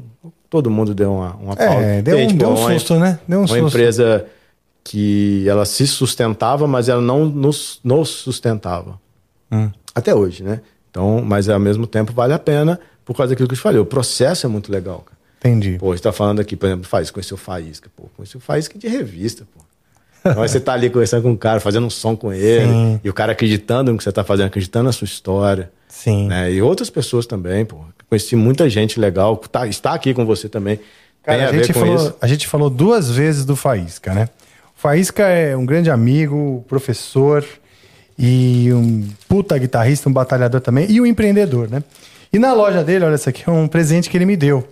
todo mundo deu uma, uma É, deu um- deu um uma- susto, né? Deu um uma susto. empresa que ela se sustentava, mas ela não nos, nos sustentava. Hum. Até hoje, né? Então, mas ao mesmo tempo vale a pena por causa daquilo que eu te falei. O processo é muito legal, cara. Entendi. Pô, você tá falando aqui, por exemplo, faz, conheceu o Faísca, pô. Conheceu o Faísca de revista, pô. Então aí você tá ali conversando com o cara, fazendo um som com ele, Sim. e o cara acreditando no que você tá fazendo, acreditando na sua história. Sim. né? E outras pessoas também, pô. Conheci muita gente legal, tá, está aqui com você também. Cara, a, a, gente falou, isso. a gente falou duas vezes do Faísca, né? O Faísca é um grande amigo, professor e um puta guitarrista, um batalhador também, e um empreendedor, né? E na loja dele, olha, esse aqui é um presente que ele me deu.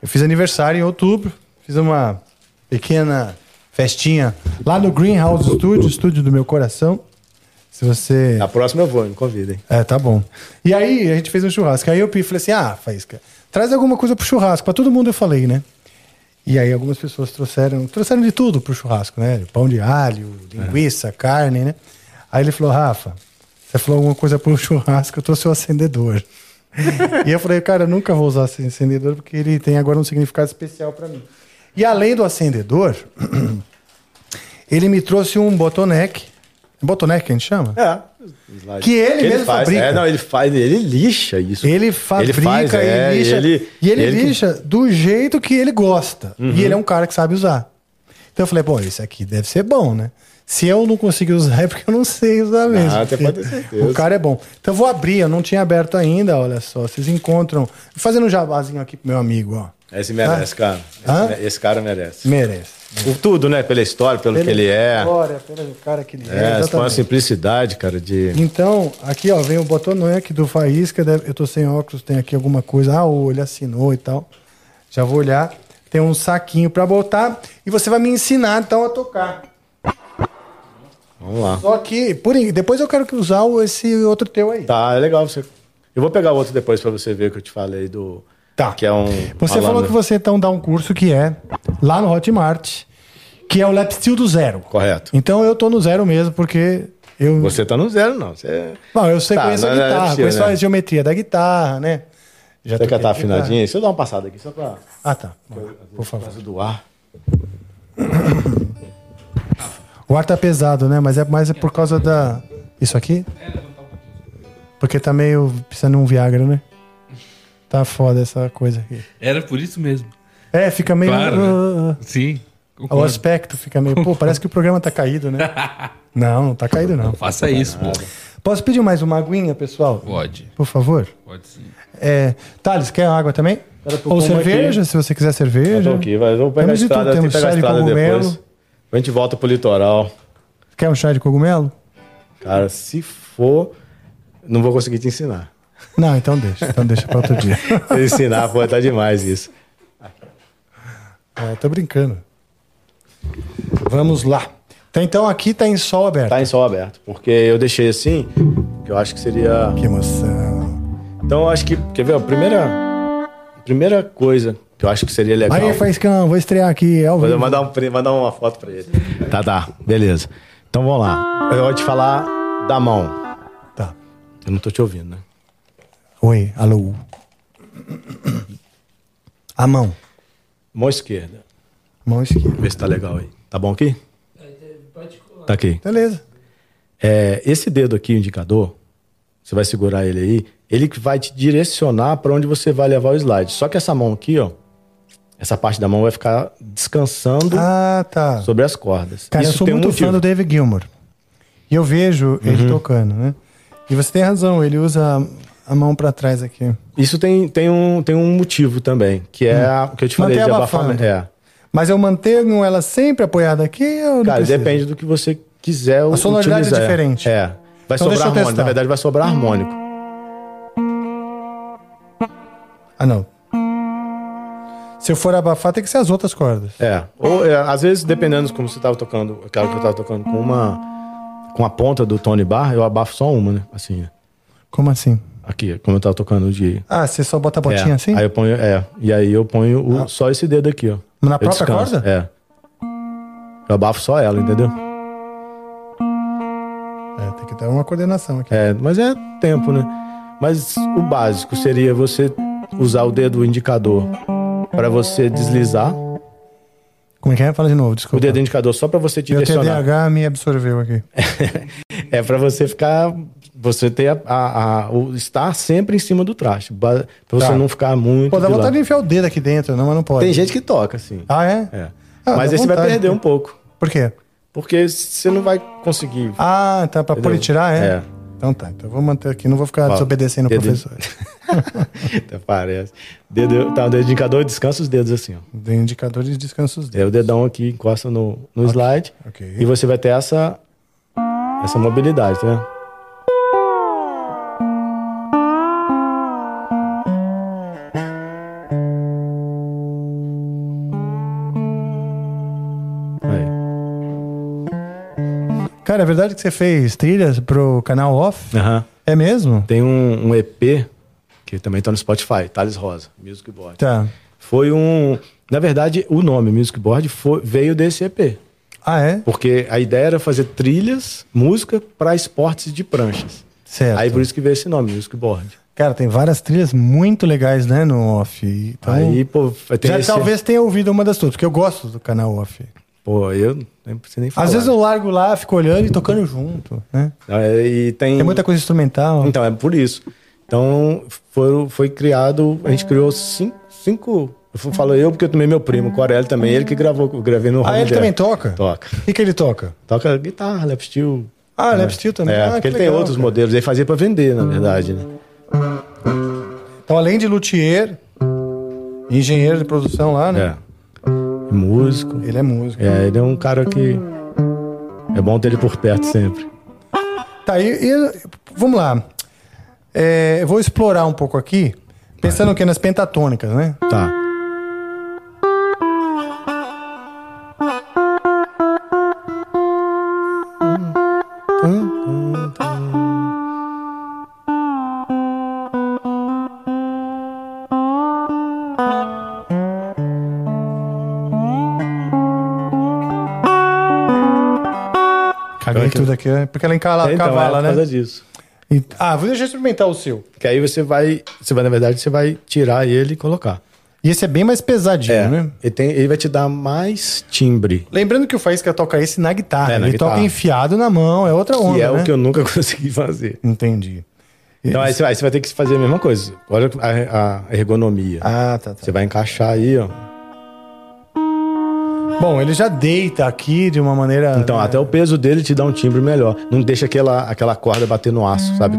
Eu fiz aniversário em outubro, fiz uma pequena festinha lá no Greenhouse Studio, estúdio do meu coração. Se você. Na próxima eu vou, me convidem. É, tá bom. E aí a gente fez um churrasco. Aí eu falei assim: ah, Faísca, traz alguma coisa pro churrasco. Pra todo mundo eu falei, né? E aí algumas pessoas trouxeram, trouxeram de tudo pro churrasco, né? Pão de alho, linguiça, carne, né? Aí ele falou, Rafa, você falou alguma coisa pro [LAUGHS] churrasco, eu trouxe o acendedor. [LAUGHS] e eu falei, cara, eu nunca vou usar esse acendedor porque ele tem agora um significado especial pra mim. E além do acendedor, [CLEARS THROAT] ele me trouxe um botoneck. Botoneck que a gente chama? É. Que ele mesmo faz. fabrica. É, não, ele faz, ele lixa isso. Ele fabrica, ele, faz, é, lixa. ele- e ele, ele que- Uhum. lixa do jeito que ele gosta. E ele é um cara que sabe usar. Então eu falei, pô, esse aqui deve ser bom, né? Se eu não conseguir usar, [LAUGHS] é porque eu não sei usar mesmo. você porque pode ter certeza. O cara é bom. Então eu vou abrir, eu não tinha aberto ainda, olha só. Vocês encontram. Fazendo um jabazinho aqui pro meu amigo, ó. Esse merece, cara. Hã? Esse, esse cara merece. Merece. Por tudo, né? Pela história, pelo que Pela ele é. História, pelo cara que ele é. É, com a simplicidade, cara, de. Então, aqui ó, vem o botoneck do Faísca, eu tô sem óculos, tem aqui alguma coisa, ah, o- ele assinou e tal. Já vou olhar. Tem um saquinho pra botar e você vai me ensinar então a tocar. Vamos lá. Só que, por depois eu quero que usar esse outro teu aí. Tá, é legal. Você... Eu vou pegar outro depois pra você ver o que eu te falei do. Tá. Que é um. Você falou que você então dá um curso que é lá no Hotmart, que é o Lap Steel do zero. Correto. Então eu tô no zero mesmo, porque eu. Você tá no zero, não. Você. Não, eu sei Tá, conheço a é guitarra, possível, conheço né? a geometria da guitarra, né? Já Você quer estar guitarra. afinadinho? Deixa eu dar uma passada aqui, só pra. Ah, tá. Por favor. Por do ar. [COUGHS] O ar tá pesado, né? Mas é mais é por causa da. Isso aqui? Porque tá meio precisando de um Viagra, né? Tá foda essa coisa aqui. Era por isso mesmo. É, fica meio. Claro, né? Ah, ah, Sim. ah. o concordo. aspecto fica meio. Pô, parece que o programa tá caído, né? [LAUGHS] Não, não tá caído, não. Faça isso, pô. Posso pedir mais uma aguinha, pessoal? Pode. Por favor? Pode sim. É, Thales, quer água também? Ou cerveja, aqui. se você quiser cerveja. Eu tô aqui, mas eu vou pegar a Temos de estrada, tudo, temos pegar a chá de estrada cogumelo. depois. A gente volta pro litoral. Quer um chá de cogumelo? Cara, se for, não vou conseguir te ensinar. Não, então deixa. Então deixa pra outro dia. [LAUGHS] Se ensinar, pô, tá demais isso. É, tô brincando. Vamos lá. Tá, Então aqui tá em sol aberto. Tá em sol aberto. Porque eu deixei assim, que eu acho que seria. Que emoção. Então eu acho que. Quer ver? A primeira. a primeira coisa que eu acho que seria legal. Aí, Faiscão, vou estrear aqui. É ao Vou mandar, um, mandar uma foto pra ele. Tá, tá. Beleza. Então vamos lá. Eu vou te falar da mão. Tá. Eu não tô te ouvindo, né? Oi, alô. A mão. Mão esquerda. Mão esquerda. Vê se tá legal aí. Tá bom aqui? Tá aqui. Beleza. É, esse dedo aqui, o indicador, você vai segurar ele aí, ele que vai te direcionar para onde você vai levar o slide. Só que essa mão aqui, ó, essa parte da mão vai ficar descansando Ah, tá. sobre as cordas. Cara, eu Isso sou tem um muito. Uhum. fã do David Gilmour. E eu vejo ele tocando, né? E você tem razão, ele usa a mão pra trás aqui. Isso tem, tem, um, tem um motivo também, que é a- o que eu te falei Hum. Manter de abafamento. É. Mas eu mantenho ela sempre apoiada aqui Cara, depende do que você quiser A sonoridade utilizar. é diferente. É. Vai Então eu sobrar harmônico. Na verdade, vai sobrar harmônico. Ah, não. Se eu for abafar, tem que ser as outras cordas. É. Ou, é, às vezes, dependendo de como você tava tocando, aquela que eu tava tocando com uma. Com a ponta do Tony Bar, eu abafo só uma, né? Assim, né? Como assim? Aqui, como eu tava tocando de. Ah, você só bota a botinha é. assim? Ah. Aí eu ponho. É. E aí eu ponho o- só esse dedo aqui, ó. Na Eu própria descanso, corda? É. Eu abafo só ela, entendeu? É, tem que dar uma coordenação aqui. É, mas é tempo, né? Mas o básico seria você usar o dedo indicador para você deslizar. Como é que é? Fala de novo, O desculpa. dedo indicador só para você Meu direcionar. TDAH me absorveu aqui. [LAUGHS] É para você ficar. Você ter a, a- a- o estar sempre em cima do traste. Para você Tá. não ficar muito. Pô, dá de vontade lado. de enfiar o dedo aqui dentro, não, mas não pode. Tem gente que toca, assim. Ah, é? É. Ah, Mas aí você vai vontade. perder um pouco. Por quê? Porque você não vai conseguir. Ah, tá e Entendeu? tirar, é? É. Então tá, então eu vou manter aqui, não vou ficar Ó, desobedecendo o professor. [LAUGHS] Até parece. Dedo, tá, o dedo indicador descansa os dedos assim, ó. Tem indicador de descanso dos É, dedos. o dedão aqui encosta no, no slide. ok. E você vai ter essa, essa mobilidade, tá vendo? Aí. Cara, é verdade que você fez trilhas pro canal Off? Aham. É mesmo? Tem um, um EP que também tá no Spotify, Thales Rosa, Music Board. Tá. Foi um. Na verdade, o nome Music Board foi, veio desse EP. Ah, é? Porque a ideia era fazer trilhas, música para esportes de pranchas. Certo. Aí por isso que veio esse nome, Music Board. Cara, tem várias trilhas muito legais, né, no Off. Então, Aí, pô, tem já esse... talvez tenha ouvido uma das tuas, porque eu gosto do canal Off. Pô, eu nem preciso nem falar. Às vezes eu largo lá, fico olhando e tocando junto, né? É, E tem... Tem muita coisa instrumental. Então, é por isso. Então, foi, foi criado... A gente criou cinco... cinco eu falo eu porque eu também meu primo, o Corelli também, ele que gravou, eu gravei no Ah, ele também toca? Toca. O que, que ele toca? Toca guitarra, lap steel. Ah, É. lap steel também. É, Ah, porque que ele tem legal, outros cara. modelos. Ele fazia pra vender, na verdade, né? Então, além de luthier, engenheiro de produção lá, né? É. Músico. Ele é músico. É, ele é um cara que... É bom ter ele por perto sempre. Tá, e, e- vamos lá. É, eu vou explorar um pouco aqui, pensando aqui nas pentatônicas, né? Tá. Caguei Aqui. tudo aqui, né? porque ela encala, então, cavala, é por né? causa disso. E- ah, vou deixar experimentar o seu. Que aí você vai, você vai, na verdade, você vai tirar ele e colocar. E esse é bem mais pesadinho, É, né? ele, tem, ele vai te dar mais timbre. Lembrando que o Faísca toca esse na guitarra. É, na ele guitarra. toca enfiado na mão, é outra onda, Que é né? o que eu nunca [LAUGHS] consegui fazer. Entendi. Então aí você, vai, você vai ter que fazer a mesma coisa. Olha a, a ergonomia. Ah, tá, tá. Você vai encaixar aí, ó. Bom, ele já deita aqui de uma maneira... Então, né? até o peso dele te dá um timbre melhor. Não deixa aquela, aquela corda bater no aço, sabe?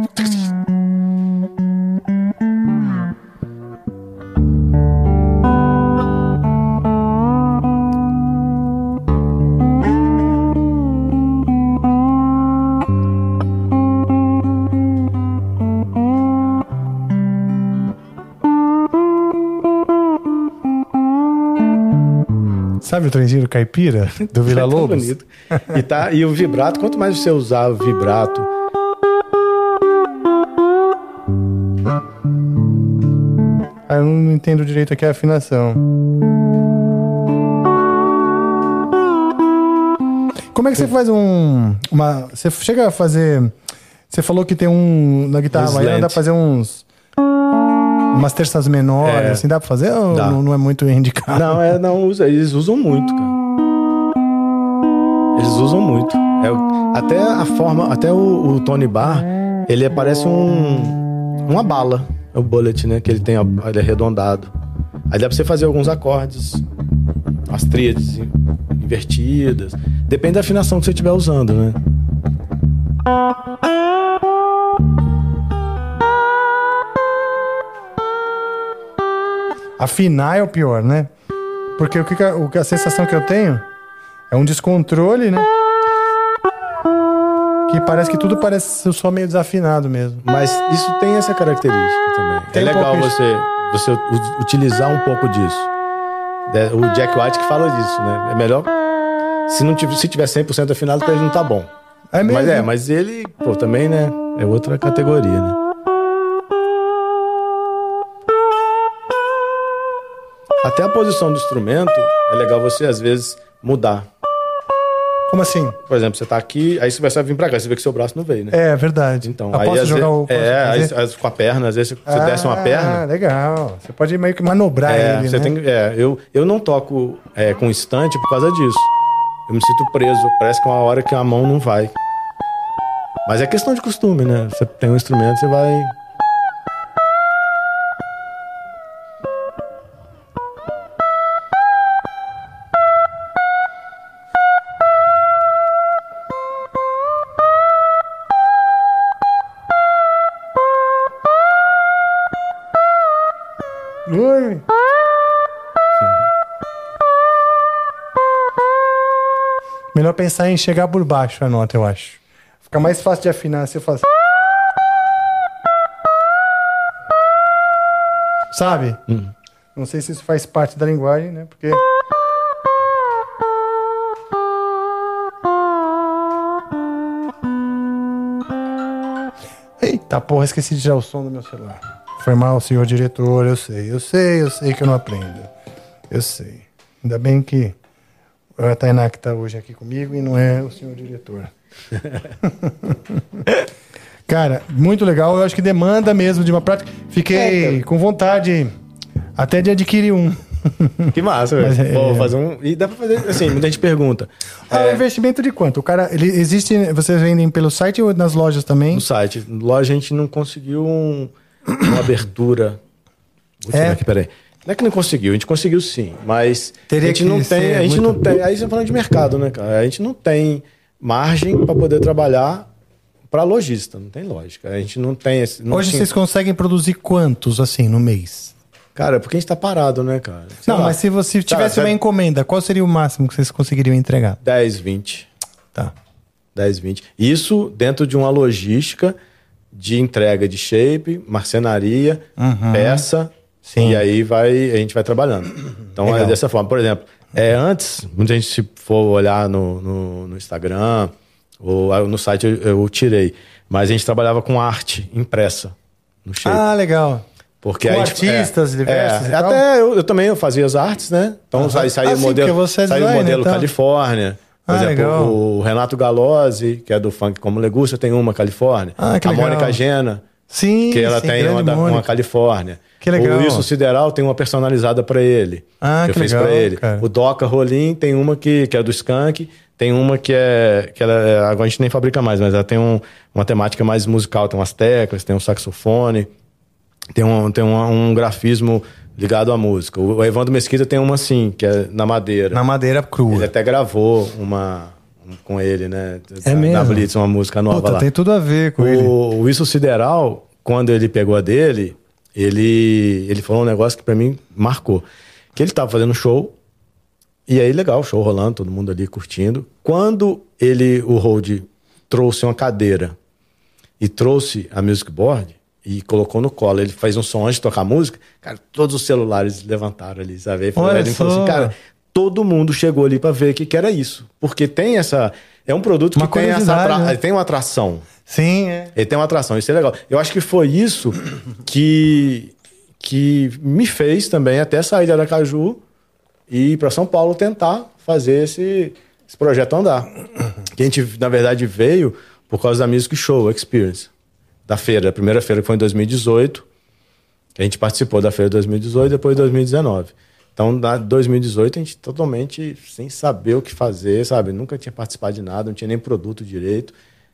Trenzinho caipira do [LAUGHS] Vila tão Lobos? bonito. E, tá, e o vibrato, quanto mais você usar o vibrato, Ah, eu não entendo direito aqui a afinação. Como é que você faz um. Uma, você chega a fazer. Você falou que tem um. Na guitarra Um havaiana dá pra fazer uns. Umas terças menores, É. assim, dá pra fazer ou Dá. não, não é muito indicado? Não, é, não usa, eles usam muito, cara. Eles usam muito. É, até a forma, até o, o Tony Bar, ele parece um uma bala, é o bullet, né, que ele tem, ele é arredondado. Aí dá pra você fazer alguns acordes, as tríades in- invertidas. Depende da afinação que você estiver usando, né? Afinar é o pior, né? Porque o que, que a, o que a sensação que eu tenho é um descontrole, né? Que parece que tudo parece só meio desafinado mesmo. Mas isso tem essa característica também. Tem um é legal pouco isso. você, você utilizar um pouco disso. É, O Jack White que fala disso, né? É melhor. Se não tiver, se tiver 100% afinado, pra ele não tá bom. É mesmo? Mas é, mas ele, pô, também, né? É outra categoria, né? Até a posição do instrumento é legal você, às vezes, mudar. Como assim? Por exemplo, você tá aqui, aí você vai vir pra cá, você vê que seu braço não veio, né? É, verdade. Então, eu aí posso às jogar vezes, o. É, aí, com a perna, às vezes você Ah, desce uma perna. legal. Você pode meio que manobrar É, ele, você né? tem é, eu, eu não toco é, com estante por causa disso. Eu me sinto preso. Parece que é uma hora que a mão não vai. Mas é questão de costume, né? Você tem um instrumento, você vai. Pensar em chegar por baixo a nota, eu acho. Fica mais fácil de afinar se eu faço. Sabe? Não sei se isso faz parte da linguagem, né? Porque. Eita porra, esqueci de tirar o som do meu celular. Foi mal, senhor diretor, eu sei, eu sei, eu sei que eu não aprendo. Eu sei. Ainda bem que a Tainá que tá hoje aqui comigo e não é o senhor diretor. [LAUGHS] Cara, muito legal. Eu acho que demanda mesmo de uma prática. Fiquei com vontade até de adquirir um. Que massa, Mas velho. é- Vou fazer um. E dá pra fazer. Assim, muita gente pergunta. Ah, o investimento de quanto? O cara, ele existe. Vocês vendem pelo site ou nas lojas também? No site. Loja a gente não conseguiu um- uma abertura. Vou tirar É? aqui, peraí. Não é que não conseguiu, a gente conseguiu sim, mas Teria a gente que não tem, a gente muito- não tem, aí você falando de mercado, né, cara? A gente não tem margem para poder trabalhar para lojista, não tem lógica. A gente não tem esse, não Hoje tinha- vocês conseguem produzir quantos, assim, no mês? Cara, porque a gente tá parado, né, cara? Sei não, lá. mas se você tivesse uma vai- encomenda, qual seria o máximo que vocês conseguiriam entregar? 10, 20. Tá. 10, 20. Isso dentro de uma logística de entrega de shape, marcenaria, peça. Sim. E aí vai, a gente vai trabalhando. Então Legal. é dessa forma. Por exemplo, é, antes, muita gente se for olhar no, no, no Instagram ou ah, no site eu, eu tirei. Mas a gente trabalhava com arte impressa no shape. Ah, legal. Porque Com artistas é, diversos é? Até eu, eu também eu fazia as artes, né? Então Aham. sai, saía Ah, sim, modelo, você é saiu o modelo então. Califórnia. Por Ah, exemplo, legal. o Renato Galozzi, que é do funk como Legusta, tem uma Califórnia. Ah, que a legal. Mônica Gena, Sim, que ela sim, tem uma, da, uma. Califórnia. Que legal. O Wilson Sideral tem uma personalizada pra ele. Ah, eu que fiz legal, pra ele. cara. O Doca Rolim tem uma que, que é do Skank, tem uma que é. Que ela, é- agora a gente nem fabrica mais, mas ela tem um, uma temática mais musical, tem umas teclas, tem um saxofone, tem um, tem um, um grafismo ligado à música. O, o Evandro Mesquita tem uma assim, que é na madeira. Na madeira crua. Ele até gravou uma um- com ele, né? É na, mesmo? Na Blitz, uma música nova Puta, lá. tem tudo a ver com ele. O Wilson Sideral, quando ele pegou a dele, ele, ele falou um negócio que pra mim marcou. Que ele tava fazendo show, e aí legal, show rolando, todo mundo ali curtindo. Quando ele, o Hold, trouxe uma cadeira e trouxe a music board e colocou no colo, ele fez um som antes de tocar música, cara, todos os celulares levantaram ali, sabe? Aí falou, Olha ele falou assim, cara, todo mundo chegou ali pra ver o que, que era isso. Porque tem essa. É um produto Uma que tem essa né? tem uma atração. Sim, é. Ele tem uma atração, isso é legal. Eu acho que foi isso [COUGHS] que, que me fez também até sair de Aracaju e ir para São Paulo tentar fazer esse, esse projeto andar. [COUGHS] Que a gente, na verdade, veio por causa da Music Show Experience, da feira, a primeira feira que foi em 2018. A gente participou da feira de 2018 e depois de 2019. Então, na 2018, a gente totalmente sem saber o que fazer, sabe? Nunca tinha participado de nada, não tinha nem produto direito.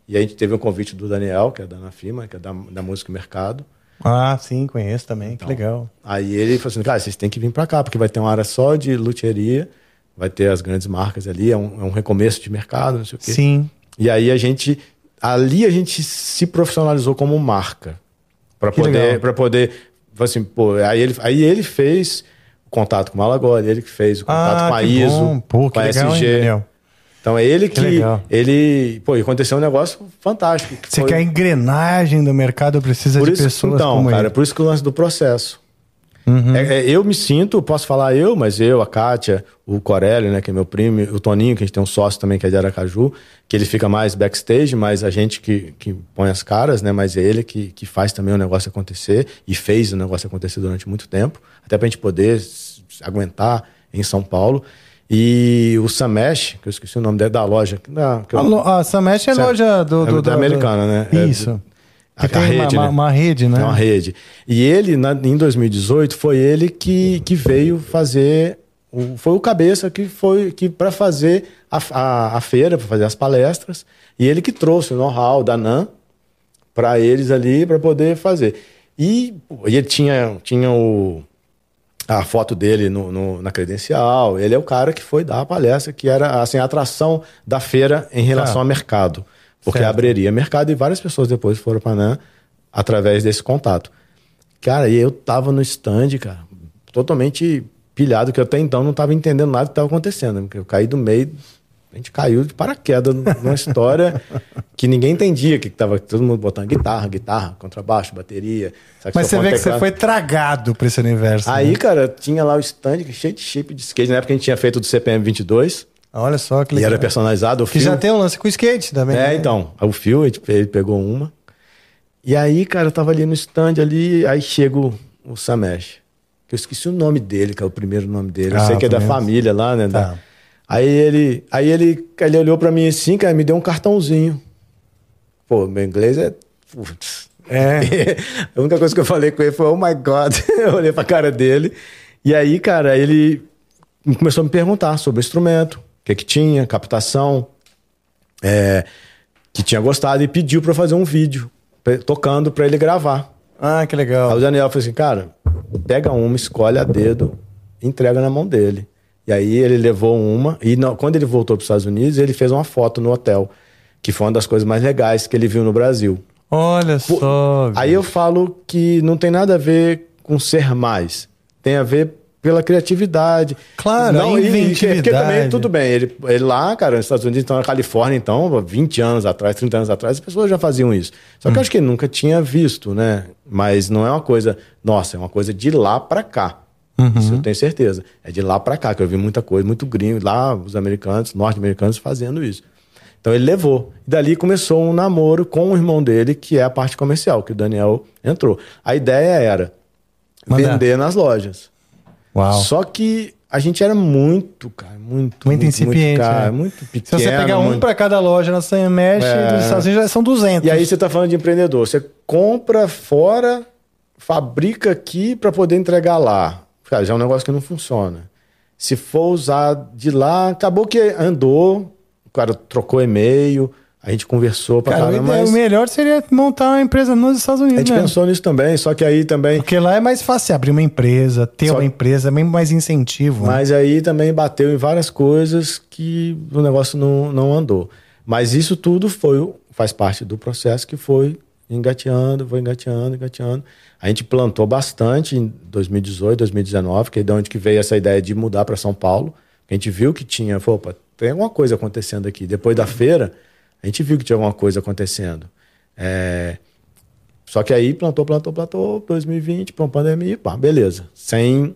E a gente teve um convite do Daniel, que é da Anafima, que é da, da Música Mercado. Ah, sim, conheço também. Então, que legal. Aí ele falou assim, cara, vocês têm que vir para cá, porque vai ter uma área só de luthieria, vai ter as grandes marcas ali, é um, é um recomeço de mercado, não sei o quê. Sim. E aí a gente, ali a gente se profissionalizou como marca. para poder, para poder, assim, pô, aí ele, aí ele fez o contato com o Malagoli, ele que fez o contato Ah, com a ISO, bom. Pô, com a legal, hein, SG. Daniel? Então é ele que, legal. ele, pô, aconteceu um negócio fantástico. que Você foi- quer a engrenagem do mercado, precisa por de isso, pessoas então, como cara, ele. por isso que o lance do processo. Uhum. É, é, eu me sinto, posso falar eu, mas eu, a Kátia, o Corelli, né, que é meu primo, o Toninho, que a gente tem um sócio também que é de Aracaju, que ele fica mais backstage, mas a gente que, que põe as caras, né, mas é ele que, que faz também o negócio acontecer e fez o negócio acontecer durante muito tempo, até pra gente poder aguentar em São Paulo. E o Samesh, que eu esqueci o nome dele, da loja. da- que eu- A, lo- a Samesh é Sabe? loja do, É do, da do- americana, né? É Isso. do- que a- a rede, uma, né? uma rede, né? É uma rede. E ele, na- em 2018, foi ele que, que veio fazer. o- foi o cabeça que foi que para fazer a, a, a feira, para fazer as palestras. E ele que trouxe o know-how da NAN para eles ali, para poder fazer. E, e ele tinha, tinha o, a foto dele no, no- na credencial. Ele é o cara que foi dar a palestra, que era assim, a atração da feira em relação Tá. ao mercado. Porque Certo. abriria mercado e várias pessoas depois foram para NAN através desse contato. Cara, e eu tava no stand, cara, totalmente pilhado, que eu até então não tava entendendo nada que estava acontecendo. Porque eu caí do meio, a gente caiu de paraquedas numa história que ninguém entendia, que tava todo mundo botando guitarra, guitarra, contrabaixo, bateria. Mas você vê que você teclado. foi tragado pra esse universo. Aí, né? cara, tinha lá o stand cheio de chip de skate. Na época a gente tinha feito do CPM 22 Olha só que e legal. era personalizado. O Que já tem um lance com skate também. É, né? então. O fio, ele pegou uma. E aí, cara, eu tava ali no stand ali, aí chega o, o Samesh. Que eu esqueci o nome dele, que é o primeiro nome dele. Eu Ah, sei que é da primeiro. família lá, né? da- Tá. Aí ele, aí ele, ele olhou pra mim assim, cara, me deu um cartãozinho. Pô, meu inglês é. Putz. É. [LAUGHS] a única coisa que eu falei com ele foi, oh my God. [LAUGHS] eu olhei pra cara dele. E aí, cara, ele começou a me perguntar sobre o instrumento, o que que tinha, captação, é, que tinha gostado e pediu pra eu fazer um vídeo tocando pra ele gravar. Ah, que Aí o legal. Daniel falou assim, cara, pega uma, escolhe a dedo, entrega na mão dele. E aí ele levou uma, e não- quando ele voltou para os Estados Unidos, ele fez uma foto no hotel, que foi uma das coisas mais legais que ele viu no Brasil. Olha só. Aí eu falo que não tem nada a ver com ser mais, tem a ver pela criatividade. Claro, a não, e- e- Porque também, inventividade. tudo bem, ele, ele lá, cara, nos Estados Unidos, então na Califórnia, então, 20 anos atrás, 30 anos atrás, as pessoas já faziam isso. Só que Hum. eu acho que ele nunca tinha visto, né? Mas não é uma coisa, nossa, é uma coisa de lá pra cá. Uhum. Isso eu tenho certeza. É de lá pra cá, que eu vi muita coisa, muito gringo, lá os americanos, norte-americanos fazendo isso. Então ele levou. E dali começou um namoro com o irmão dele, que é a parte comercial, que o Daniel entrou. A ideia era Mandar. vender nas lojas. Uau. Só que a gente era muito, cara, muito, Muito incipiente, cara, né? muito Se pequeno. você pegar um muito- pra cada loja na É. dos Estados Unidos já são 200. E aí você tá falando de empreendedor, você compra fora, fabrica aqui para poder entregar lá. Cara, já é um negócio que não funciona. Se for usar de lá, acabou que andou, o cara trocou e-mail, a gente conversou pra Cara, caramba, mas o melhor seria montar uma empresa nos Estados a Unidos gente mesmo. pensou nisso também, só que aí também Porque lá é mais fácil abrir uma empresa, ter Só- uma empresa, é bem mais incentivo. né? Mas aí também bateu em várias coisas que o negócio não, não andou. Mas isso tudo foi faz parte do processo que foi engateando, foi engateando, engateando. A gente plantou bastante em 2018, 2019, que é de onde que veio essa ideia de mudar para São Paulo. A gente viu que tinha, falou, opa, tem alguma coisa acontecendo aqui. Depois da feira, a gente viu que tinha alguma coisa acontecendo. É, Só que aí plantou, plantou, plantou, 2020, pô, pandemia, pá, beleza. Sem,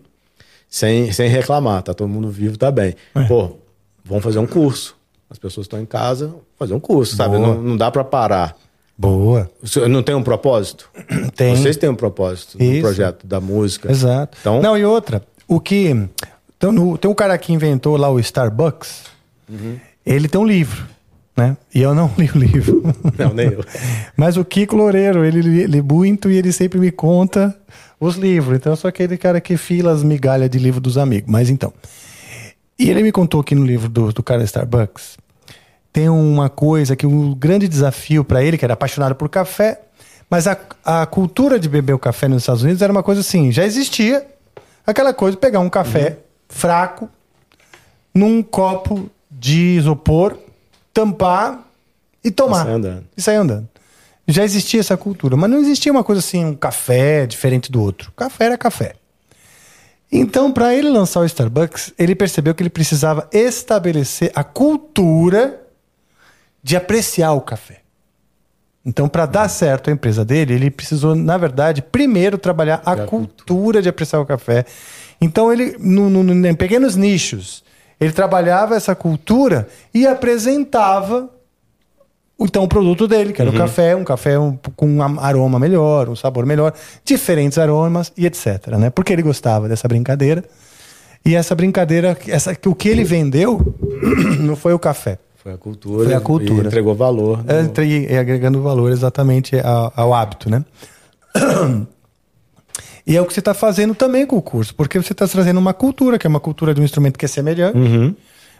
sem, sem reclamar, tá todo mundo vivo, tá bem. É. Pô, vamos fazer um curso. As pessoas estão em casa, fazer um curso, sabe? Boa. Não, não dá para parar. Boa. Não tem um propósito? [CLEARS THROAT] Tem. Vocês têm um propósito no Isso. projeto da música. Exato. Então, Não, e outra, o que. Então, no- tem um cara que inventou lá o Starbucks, Uhum. ele tem um livro. né? E eu não [LAUGHS] li o livro. Não, nem eu. [LAUGHS] Mas o Kiko Loureiro, ele lê, muito e ele sempre me conta os livros. Então eu sou aquele cara que fila as migalhas de livro dos amigos. Mas então. E ele me contou que no livro do, do cara Starbucks tem uma coisa que um grande desafio para ele, que era apaixonado por café, mas a, a cultura de beber o café nos Estados Unidos era uma coisa assim, já existia aquela coisa de pegar um café fraco num copo de isopor, tampar e tomar. E sair andando. E sair andando. Já existia essa cultura, mas não existia uma coisa assim, um café diferente do outro. Café era café. Então, para ele lançar o Starbucks, ele percebeu que ele precisava estabelecer a cultura de apreciar o café. Então, para dar certo a empresa dele, ele precisou, na verdade, primeiro trabalhar a cultura de apreciar o café. Então, ele, no, no- em pequenos nichos, ele trabalhava essa cultura e apresentava então o produto dele, que era o café, um café com um aroma melhor, um sabor melhor, diferentes aromas e etc. Né? Porque ele gostava dessa brincadeira. E essa brincadeira, essa, o que ele vendeu [CLEARS THROAT] não foi o café. Foi a cultura. Foi a cultura. Entregou valor. no- É, entre- e agregando valor exatamente ao, ao hábito, né? [CLEARS THROAT] E é o que você está fazendo também com o curso, porque você está trazendo uma cultura, que é uma cultura de um instrumento que é semelhante, Uhum.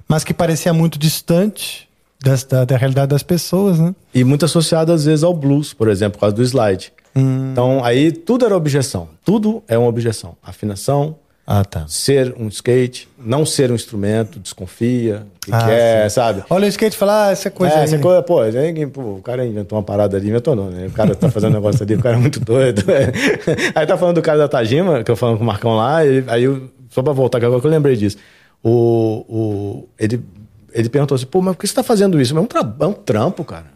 mas que parecia muito distante das- da, da realidade das pessoas, né? E muito associado às vezes ao blues, por exemplo, por causa do slide. Hum. Então aí tudo era objeção. Tudo é uma objeção. Afinação, Ah, tá. ser um skate, não ser um instrumento, desconfia, o que, Ah, que é, sim. sabe? Olha o skate e fala, ah, essa coisa é, aí. essa coisa, pô, ninguém- pô, o cara inventou uma parada ali, inventou não, né? O cara tá fazendo um negócio ali, o cara é muito doido. [LAUGHS] Aí tá falando do cara da Tajima, que eu falando com o Marcão lá, ele- aí eu, só pra voltar, que agora que eu lembrei disso. O, o, ele, ele perguntou assim, pô, mas por que você tá fazendo isso? Mas é um, tra- é um trampo, cara,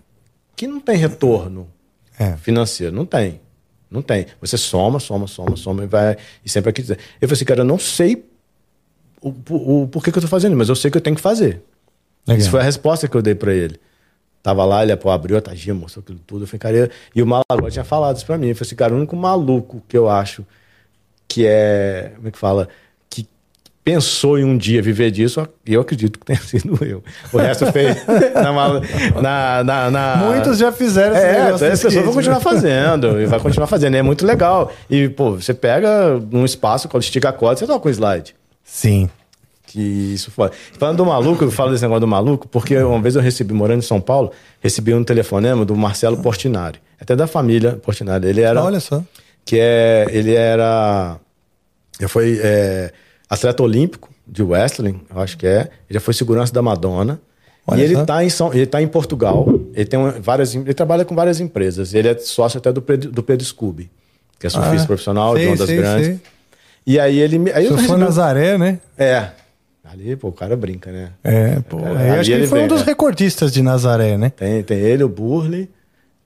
que não tem retorno É. financeiro, não tem. Não tem. Você soma, soma, soma, soma e vai. E sempre aqui. Eu falei assim, cara, eu não sei o, o, o porquê que eu tô fazendo, mas eu sei que eu tenho que fazer. Legal. Isso foi a resposta que eu dei pra ele. Tava lá, ele pô, abriu a tagia, mostrou aquilo tudo. Eu falei, cara, e- e o Malagoa tinha falado isso pra mim. Eu falei assim, cara, o único maluco que eu acho que é. Como é que fala? Pensou em um dia viver disso, eu acredito que tenha [LAUGHS] sido eu. O resto fez na, na, na, Muitos já fizeram esse é, negócio as pessoas vão skate, continuar né? fazendo e vai continuar fazendo. É muito legal. E, pô, você pega num espaço, quando estica a corda, você toca com slide. Sim. Que isso foi. Falando do maluco, eu falo desse negócio do maluco, porque uma vez eu recebi, morando em São Paulo, recebi um telefonema do Marcelo Portinari. Até da família Portinari. Ele era. Olha só. Que é. Ele era. Ele foi é, atleta olímpico de wrestling, eu acho que é. Ele já foi segurança da Madonna. Olha e ele está em, São- ele tá em Portugal. Ele, tem uma- várias, ele trabalha com várias empresas. Ele é sócio até do Pedro, do Pedro Scooby, que é surfista Ah, profissional, de sei, ondas sei, grandes. sei. E aí ele. Aí eu recebi um- Nazaré, né? É. Ali, pô, o cara brinca, né? É, pô. É, eu acho que ele ele foi um vem, dos é. recordistas de Nazaré, né? Tem, tem ele, o Burley,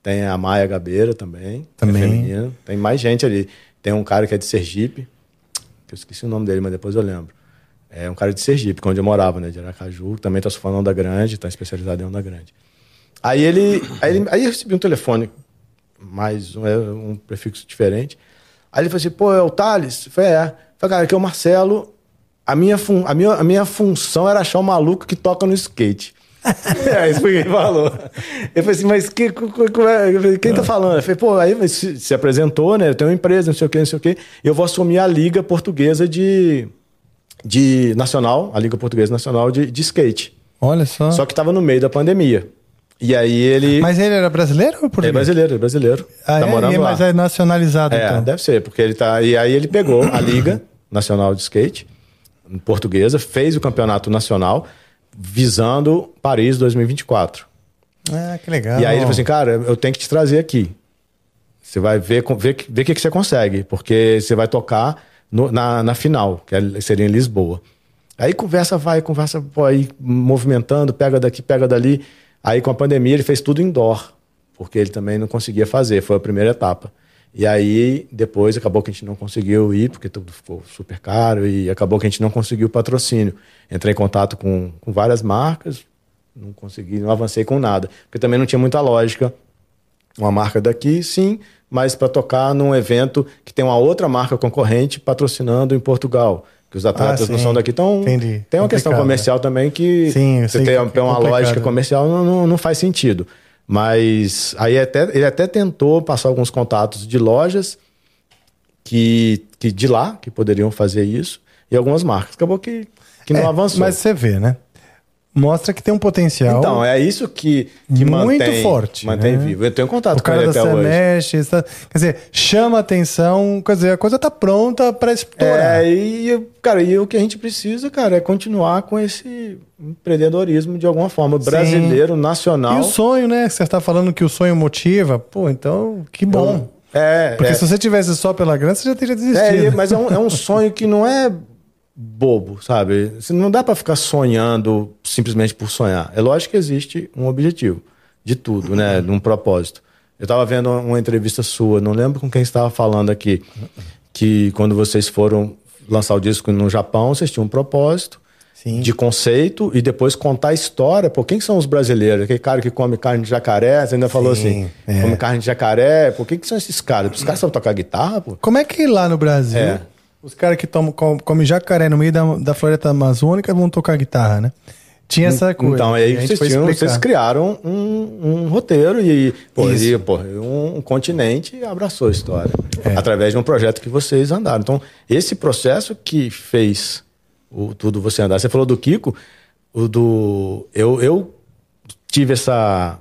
tem a Maia Gabeira também. é Também. feminina. Tem mais gente ali. Tem um cara que é de Sergipe, que eu esqueci o nome dele, mas depois eu lembro. É um cara de Sergipe, é onde eu morava, né? De Aracaju, também tá surfando onda grande, tá especializado em onda grande. Aí ele. Aí, ele- aí eu recebi um telefone, mais um, é, um prefixo diferente. Aí ele falou assim, pô, é o Thales? Eu falei, é. Eu falei, cara, aqui é o Marcelo. A minha, fun- a, minha, a minha função era achar o maluco que toca no skate. É, isso foi que ele falou. Eu falei assim, mas que, co- é? Quem tá falando? Eu falei, pô, aí se, se apresentou, né? Eu tenho uma empresa, não sei o quê, não sei o quê. E eu vou assumir a Liga Portuguesa de, de Nacional, a Liga Portuguesa Nacional de, de Skate. Olha só. Só que tava no meio da pandemia. E aí ele. Mas ele era brasileiro ou é português? brasileiro, é brasileiro. Ah, tá é? morando lá. Mas é nacionalizado, É, então. deve ser, porque ele tá. E aí ele pegou a Liga [COUGHS] Nacional de Skate, portuguesa, fez o campeonato nacional, visando Paris 2024. Ah, que legal. E aí ele falou assim, cara, eu tenho que te trazer aqui. Você vai ver com- ver, ver o que, que você consegue, porque você vai tocar no- na, na final, que é- seria em Lisboa. Aí conversa vai, conversa pô, aí movimentando, pega daqui, pega dali. Aí com a pandemia ele fez tudo indoor, porque ele também não conseguia fazer, foi a primeira etapa. E aí depois acabou que a gente não conseguiu ir, porque tudo ficou super caro, e acabou que a gente não conseguiu o patrocínio. Entrei em contato com, com várias marcas, não consegui, não avancei com nada, porque também não tinha muita lógica. Uma marca daqui, sim, mas para tocar num evento que tem uma outra marca concorrente patrocinando em Portugal. Que os atletas Ah, não são daqui, então Entendi. tem uma questão Complicado, comercial também que Sim, você tem, que é uma lógica comercial não, não, não faz sentido. Mas aí até, ele até tentou passar alguns contatos de lojas que, que de lá que poderiam fazer isso e algumas marcas. Acabou que, que não É, avançou. Mas você vê, né? Mostra que tem um potencial. Então, é isso que, que Muito mantém, forte, mantém né? vivo. Eu tenho contato o com ele até hoje. Semestre, está- quer dizer, chama atenção, quer dizer, a coisa tá pronta para explorar. É, e, cara, e o que a gente precisa, cara, é continuar com esse empreendedorismo de alguma forma, brasileiro, nacional. E o sonho, né? Você está falando que o sonho motiva. Pô, então, que bom. É, Porque é. se você tivesse só pela grana, você já teria É, desistido. e- mas é um, é um sonho que não é bobo, sabe? Você Não dá pra ficar sonhando simplesmente por sonhar. É lógico que existe um objetivo de tudo, né? De um propósito. Eu tava vendo uma entrevista sua, não lembro com quem estava falando aqui, que quando vocês foram lançar o disco no Japão, vocês tinham um propósito Sim. de conceito e depois contar a história. Pô, quem que são os brasileiros? Aquele cara que come carne de jacaré, você ainda falou Sim, assim, é. come carne de jacaré. Pô, quem que são esses caras? Os caras sabem tocar guitarra, pô? Como é que lá no Brasil, É. os caras que tomam, com- comem jacaré no meio da, da floresta amazônica vão tocar guitarra, né? Tinha essa coisa. Então, aí vocês, tinham, vocês criaram um, um roteiro e, pô, e, pô, um, um continente abraçou a história. É. Através de um projeto que vocês andaram. Então, esse processo que fez o Tudo Você Andar. Você falou do Kiko, o do. Eu, eu tive essa,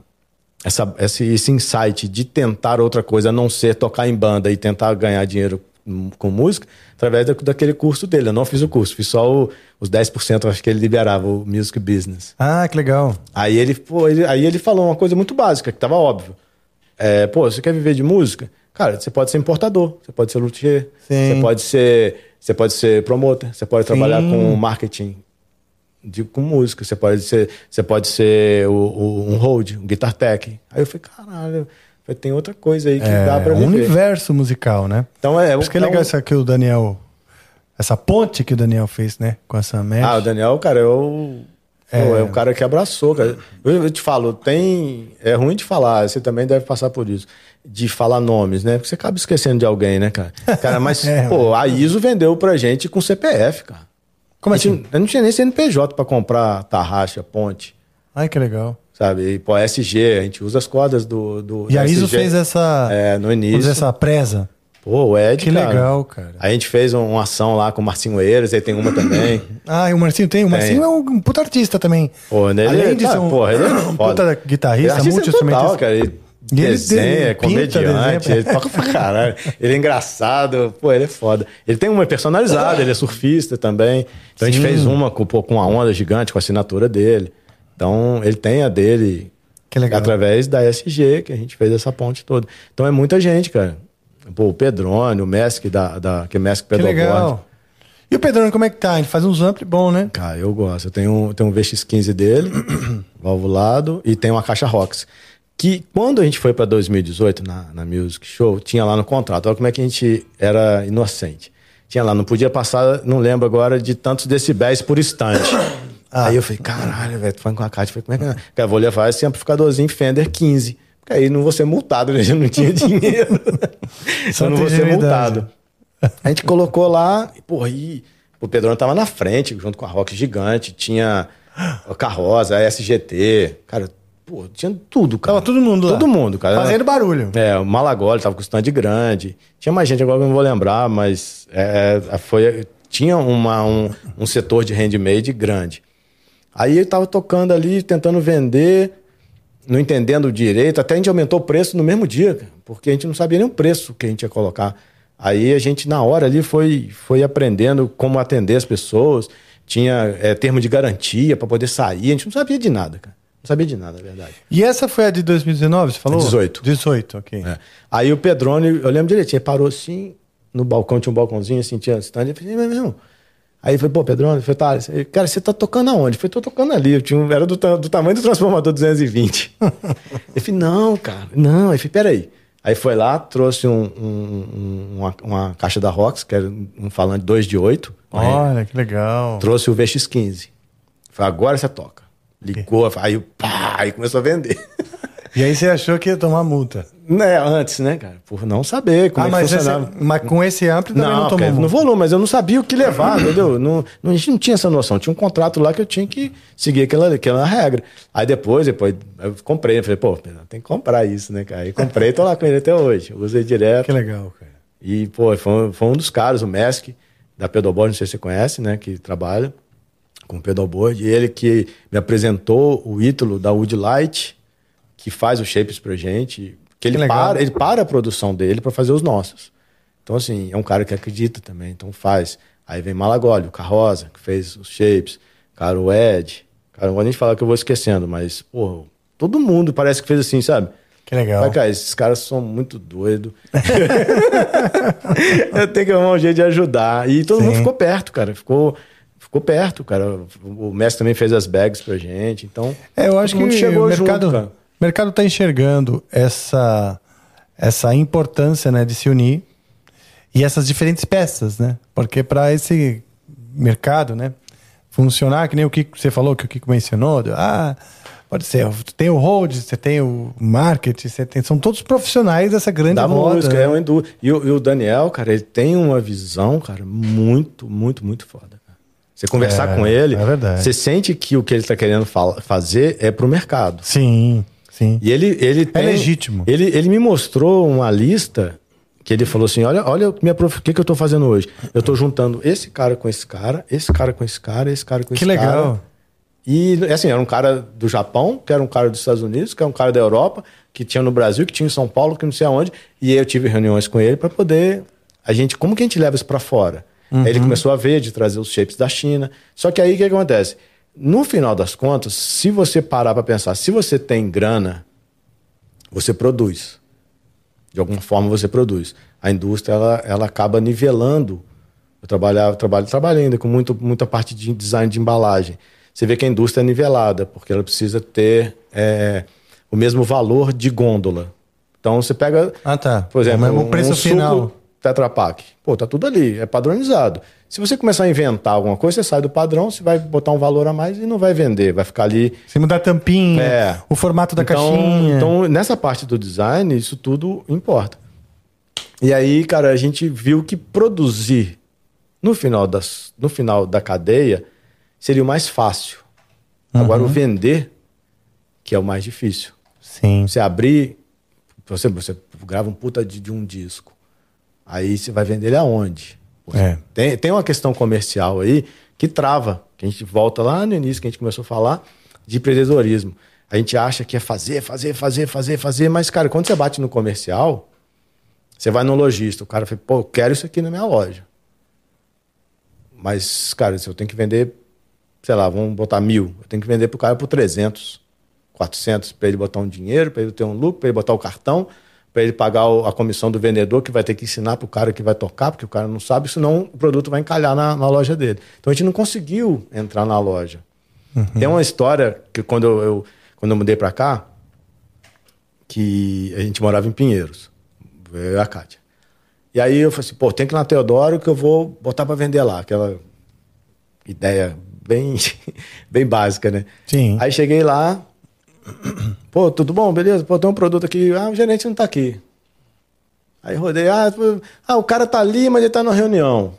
essa, esse, esse insight de tentar outra coisa, a não ser tocar em banda e tentar ganhar dinheiro hum, com música, através da, daquele curso dele. Eu não fiz o curso, fiz só o, os 10%, acho que ele liberava, o Music Business. Ah, que legal. Aí ele, pô, ele- aí ele falou uma coisa muito básica, que tava óbvio. É, pô, você quer viver de música? Cara, você pode ser importador, você pode ser luthier, Sim. você pode ser, você pode ser promotor, você pode trabalhar Sim. com marketing de, com música, você pode ser, você pode ser o, o- um hold, um guitar tech. Aí eu falei, caralho, tem outra coisa aí que dá pra É um viver. universo musical, né? Então é, Por isso que é então- legal isso aqui o Daniel. Essa ponte que o Daniel fez, né? Com essa mesh. Ah, o Daniel, cara, eu. É. É, é um cara que abraçou, cara. Eu, eu te falo, tem. É ruim de falar, você também deve passar por isso. De falar nomes, né? Porque você acaba esquecendo de alguém, né, cara? Cara, mas, [LAUGHS] É, pô, a ISO vendeu pra gente com CPF, cara. Como assim? Eu não tinha nem CNPJ pra comprar tarraxa, ponte, Ai, que legal. Sabe? E, pô, SG, a gente usa as cordas do. do E a ISO SG. fez essa. É, no início. essa presa. Pô, o Ed, Que cara. legal, cara. A gente fez um- uma ação lá com o Marcinho Eiras, aí tem uma também. [COUGHS] Ah, e o Marcinho tem. O Marcinho é um puta artista também. Pô, ele, Além de tá, ser um, porra, ele é [COUGHS] um puta guitarrista, Ele é multi-instrumentista. total, cara. Ele E ele desenha, de- é comediante, desenha. ele toca pra caralho. Ele é engraçado, pô, ele é foda. Ele tem uma personalizada, ele é surfista também. Então a gente Sim. fez uma com, pô, com uma onda gigante, com a assinatura dele. Então ele tem a dele Que através da SG, que a gente fez essa ponte toda. Então é muita gente, cara. Pô, o Pedrone, o Mesc, da, da, que é Que Pedalboard. legal. E o Pedrão, como é que tá? Ele faz uns ampli bom, né? Cara, eu gosto. Eu tenho, um- tenho um VX15 dele, [COUGHS] valvulado, e tem uma caixa ROX. Que quando a gente foi para 2018 na, na Music Show, tinha lá no contrato. Olha como é que a gente era inocente. Tinha lá, não podia passar, não lembro agora, de tantos decibéis por instante. Aí eu falei, caralho, velho, tu foi com a. Eu falei, como é que é? Cara, vou levar esse amplificadorzinho Fender 15. Porque aí não vou ser multado, [LAUGHS] né? Já não tinha dinheiro. [LAUGHS] Só não vou ser multado. A gente colocou lá, e, porra, e o Pedrão tava na frente, junto com a Rock Gigante, tinha a Carroça, a SGT, cara, pô, tinha tudo, cara. Tava todo mundo lá. Todo mundo, cara. Fazendo barulho. É, o Malagoli tava com stand grande. Tinha mais gente agora eu não vou lembrar, mas é, foi, tinha uma, um, um setor de handmade grande. Aí ele tava tocando ali, tentando vender, não entendendo direito. Até a gente aumentou o preço no mesmo dia, porque a gente não sabia nem o preço que a gente ia colocar. Aí a gente, na hora ali, foi, foi aprendendo como atender as pessoas. Tinha é, termo de garantia para poder sair. A gente não sabia de nada, cara. Não sabia de nada, é verdade. E essa foi a de 2019, você falou? 18. 18, ok. É. Aí o Pedrone, eu lembro direitinho, ele parou assim, no balcão, tinha um balcãozinho assim, tinha stand, eu falei, meu. Aí falou, pô, Pedrone, eu falei, tá, cara, você tá tocando aonde? Eu falei, tô tocando ali, eu tinha um- era do, do tamanho do transformador 220. [LAUGHS] eu falei, não, cara, não. Aí falei, peraí. Aí foi lá, trouxe um- um- um- uma, uma caixa da Rox, que era um falante 2 de 8. Olha, que legal. Trouxe o VX15. Falei, agora você toca. Ligou, aí, pá, aí começou a vender. [LAUGHS] E aí você achou que ia tomar multa. Né, antes, né, cara? Por não saber como ah, é mas, esse, funcionava. mas com esse ampli também não, Não, tomou multa. no volume, mas eu não sabia o que levar, entendeu? Não, não, a gente não tinha essa noção. Tinha um contrato lá que eu tinha que seguir aquela, aquela regra. Aí depois, depois eu comprei. Eu falei, pô, tem que comprar isso, né, cara? Aí comprei, tô lá com ele até hoje. Usei direto. Que legal, cara. E, pô, foi, foi um dos caras, o Mesk, da Pedalboard, não sei se você conhece, né, que trabalha com Pedalboard. E ele que me apresentou o Ítalo da Woodlight, que faz os shapes pra gente. Que ele, Que para, ele para a produção dele para fazer os nossos. Então, assim, é um cara que acredita também, então faz. Aí vem Malagoli, o Carrosa, que fez os shapes. Cara, o Ed. Cara, não vou nem falar que eu vou esquecendo, mas, pô, todo mundo parece que fez assim, sabe? Que legal. Vai, cara, esses caras são muito doidos. [LAUGHS] eu tenho que arrumar um jeito de ajudar. E todo Sim. mundo ficou perto, cara. Ficou, ficou perto, cara. O mestre também fez as bags pra gente. Então, É, eu acho que chegou o mercado, junto. O mercado tá enxergando essa, essa importância né, de se unir e essas diferentes peças, né? Porque para esse mercado, né, funcionar, que nem o que você falou, que o Kiko mencionou, ah, pode ser, tem o hold, você tem o marketing, você tem, são todos profissionais dessa grande Da roda, música, né? é um indú- e, o, e o Daniel, cara, ele tem uma visão, cara, muito, muito, muito foda. cara. Você conversar É, com ele, é você sente que o que ele tá querendo fazer é pro mercado. Sim, sim. E ele, ele tem, legítimo. Ele, ele me mostrou uma lista que ele falou assim: olha, olha minha prof... o que, que eu tô fazendo hoje. Eu tô juntando esse cara com esse cara, esse cara com esse cara, esse cara com Que esse cara. legal. E assim, era um cara do Japão, que era um cara dos Estados Unidos, que era um cara da Europa, que tinha no Brasil, que tinha em São Paulo, que não sei aonde. E aí eu tive reuniões com ele para poder. A gente, como que a gente leva isso para fora? Aí ele começou a ver de trazer os shapes da China. Só que aí o que acontece? No final das contas, se você parar para pensar, se você tem grana, você produz. De alguma forma você produz. A indústria ela, ela acaba nivelando. Eu trabalhava, trabalho, trabalho ainda com muito, muita parte de design de embalagem. Você vê que a indústria é nivelada, porque ela precisa ter é, o mesmo valor de gôndola. Então você pega, Ah, tá. por exemplo, O mesmo um, preço um final. suco Tetra Pak. Pô, tá tudo ali, é padronizado. Se você começar a inventar alguma coisa, você sai do padrão, você vai botar um valor a mais e não vai vender, vai ficar ali Você muda a tampinha, É. o formato da então, caixinha. Então, nessa parte do design, isso tudo importa. E aí, cara, a gente viu que produzir no final, das, no final da cadeia seria o mais fácil. Agora, o vender, que é o mais difícil. Sim. Você abrir, você, você grava um puta de, de um disco. Aí você vai vender ele aonde? É. Tem, tem uma questão comercial aí que trava, que a gente volta lá no início que a gente começou a falar de empreendedorismo. A gente acha que é fazer, fazer, fazer, fazer, fazer, mas, cara, quando você bate no comercial, você vai no lojista, o cara fala, pô, eu quero isso aqui na minha loja. Mas, cara, se eu tenho que vender, sei lá, vamos botar mil, eu tenho que vender pro cara por 300, 400, para ele botar um dinheiro, para ele ter um lucro, para ele botar o cartão, para ele pagar o- a comissão do vendedor, que vai ter que ensinar pro cara que vai tocar, porque o cara não sabe, senão o produto vai encalhar na, na loja dele. Então a gente não conseguiu entrar na loja. Tem uma história que quando eu, eu- quando eu mudei para cá, que a gente morava em Pinheiros, eu e a Kátia. E aí eu falei assim, pô, tem que ir na Teodoro que eu vou botar para vender lá, aquela ideia bem, [LAUGHS] bem básica, né? Sim. Aí cheguei lá, pô, tudo bom, beleza? Pô, tem um produto aqui, ah, o gerente não tá aqui. Aí rodei, ah, pô, ah, o cara tá ali, mas ele tá na reunião.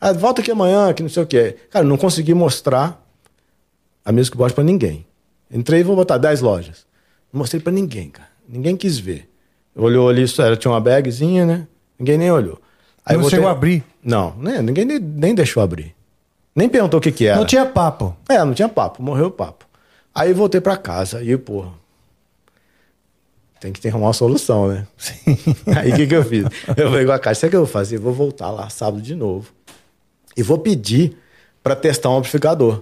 Ah, volta aqui amanhã, que não sei o que. Cara, não consegui mostrar a mesma que bosta pra ninguém. Entrei e vou botar 10 lojas. Não mostrei pra ninguém, cara. Ninguém quis ver. Olhou ali, só era, tinha uma bagzinha, né? Ninguém nem olhou. Não eu chegou a abrir? Não, né? ninguém nem, nem deixou abrir. Nem perguntou o que que era. Não tinha papo. É, não tinha papo, morreu o papo. Aí voltei pra casa, aí, porra. Tem que ter uma solução, né? [LAUGHS] Aí o que, que eu fiz? Eu falei com a caixa, sabe o que eu vou fazer? Eu vou voltar lá sábado de novo. E vou pedir pra testar um amplificador.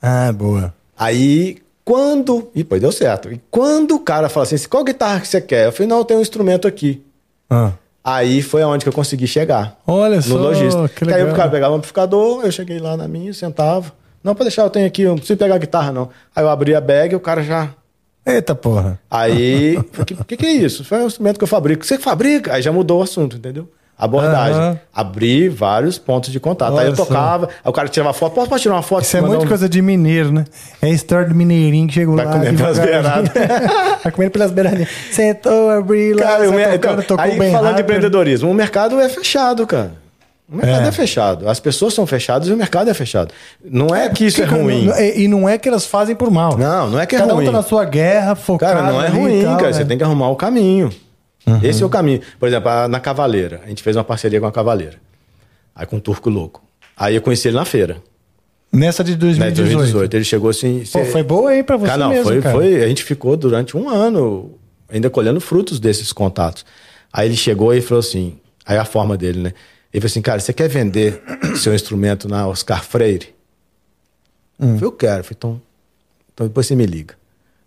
Ah, boa. Aí, quando. E pô, deu certo. E quando o cara fala assim, qual guitarra que você quer? Eu falei, não, tenho um instrumento aqui. Ah. Aí foi aonde que eu consegui chegar. Olha no só, lojista. que aí legal. o cara pegava o amplificador, eu cheguei lá na minha, sentava. Não, pode deixar, eu tenho aqui, eu não preciso pegar a guitarra, não. Aí eu abri a bag e o cara já. Eita porra. Aí, o que, que, que é isso? Foi um instrumento que eu fabrico. Você que fabrica? Aí já mudou o assunto, entendeu? abordagem. Aham. Abri vários pontos de contato. aí eu só. tocava, aí o cara tirava foto. Posso, tirar uma foto? Isso é muito um- coisa de mineiro, né? É a história do mineirinho que chegou Vai lá. comer pelas devagarzinho. [LAUGHS] Vai comendo pelas beiradinhas. Sentou, abriu lá, Cara, mer- tocando, então, tocou aí bem falando de rápido. empreendedorismo, o mercado é fechado, cara. O mercado É. é. fechado. As pessoas são fechadas e o mercado é fechado. Não é que isso é ruim. E não é que elas fazem por mal. Não, não é que é Cada ruim. um tá na sua guerra, focado Cara, não é ruim, tal, cara. né? Você tem que arrumar o caminho. Esse é o caminho. Por exemplo, na Cavaleira. A gente fez uma parceria com a Cavaleira. Aí com o Turco Louco. Aí eu conheci ele na feira. Nessa de Né, 2018. de 2018. Ele chegou assim. Pô, cê- foi boa aí pra você Cara, não, mesmo, foi, cara. foi. A gente ficou durante um ano ainda colhendo frutos desses contatos. Aí ele chegou e falou assim: aí a forma dele, né? Ele falou assim, cara, você quer vender seu instrumento na Oscar Freire? Hum. Eu falei, eu quero. Eu falei, então, então depois você me liga.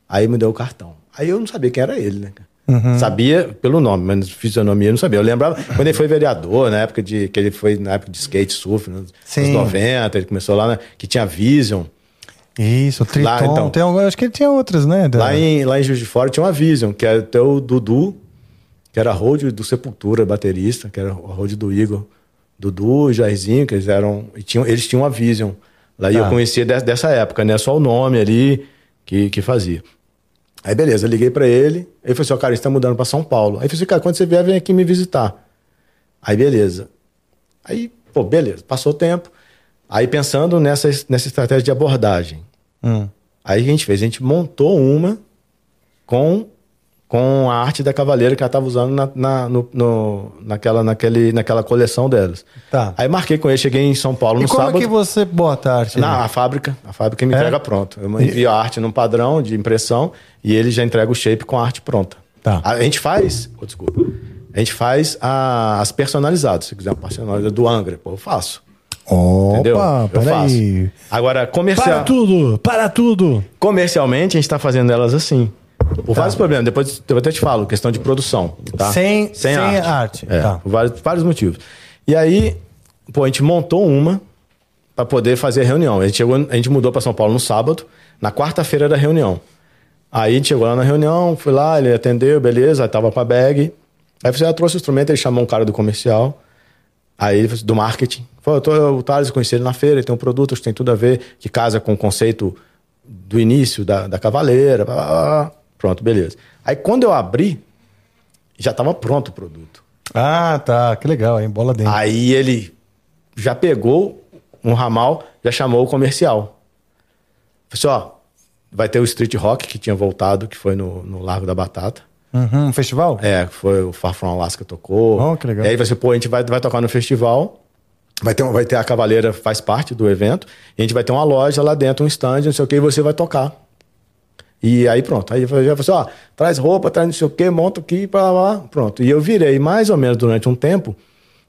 Aí me deu o cartão. Aí eu não sabia quem era ele, né? Uhum. Sabia pelo nome, mas fisionomia eu não sabia. Eu lembrava quando ele foi vereador, na época de. que ele foi na época de skate surf, nos Sim. anos 90, ele começou lá, né, que tinha Vision. Isso, Triton. Lá, então. tem, acho que ele tinha outras, né? da- Lá em, lá em Juiz de Fora tinha uma Vision, que era até o Dudu, que era road do Sepultura, baterista, que era road do Igor. Dudu e Jairzinho, que eles eram. E tinham, eles tinham uma Vision. Lá Tá. eu conhecia des- dessa época, né? Só o nome ali que, que fazia. Aí beleza, liguei pra ele. Ele falou assim: ó, cara, a gente tá mudando pra São Paulo. Aí eu falei assim, cara, quando você vier, vem aqui me visitar. Aí beleza. Aí, pô, beleza, passou o tempo. Aí pensando nessa, nessa estratégia de abordagem. Hum. Aí a gente fez, a gente montou uma com, com a arte da cavaleira que ela estava usando na, na, no- no- naquela, naquele, naquela coleção delas. Tá. Aí marquei com ele, cheguei em São Paulo E no como sábado. é que você bota a arte? Na a fábrica, a fábrica me É? entrega pronto. Eu envio a arte num padrão de impressão e ele já entrega o shape com a arte pronta. Tá. A gente faz, oh, desculpa, a gente faz a- as personalizadas. Se quiser uma personalizada do Angra, pô, eu faço. Entendeu? Opa, eu faço. Agora, comercial. Para tudo, para tudo. Comercialmente, a gente está fazendo elas assim. Por vários problemas. Depois eu até te falo, questão de produção. Tá? Sem- sem arte. É, Tá. por vários, vários motivos. E aí, pô, a gente montou uma para poder fazer a reunião. A gente, chegou, a gente mudou para São Paulo no sábado, na quarta-feira da reunião. Aí a gente chegou lá na reunião, fui lá, ele atendeu, beleza, aí tava com a bag. Aí você trouxe o instrumento, ele chamou um cara do comercial, aí assim, do marketing. Falou, eu tô, o Thales, eu conheci ele na feira, ele tem um produto, acho que tem tudo a ver, que casa com o conceito do início da, da cavaleira. blá, blá, blá. Pronto, beleza. Aí quando eu abri, já estava pronto o produto. Ah, tá. Que legal, hein? Bola dentro. Aí ele já pegou um ramal, já chamou o comercial. Falei assim, ó, vai ter o Street Rock, que tinha voltado, que foi no, no Largo da Batata. Uhum, um festival? É, foi o Far From Alaska tocou. Oh, que legal. E aí vai ser, pô, a gente vai, vai tocar no festival. Vai ter, vai ter a Cavaleira, faz parte do evento. E a gente vai ter uma loja lá dentro, um stand, não sei o que, e você vai tocar. E aí pronto. Aí eu falei assim, ó, traz roupa, traz não sei o que, monta aqui, pra lá. Pronto. E eu virei mais ou menos durante um tempo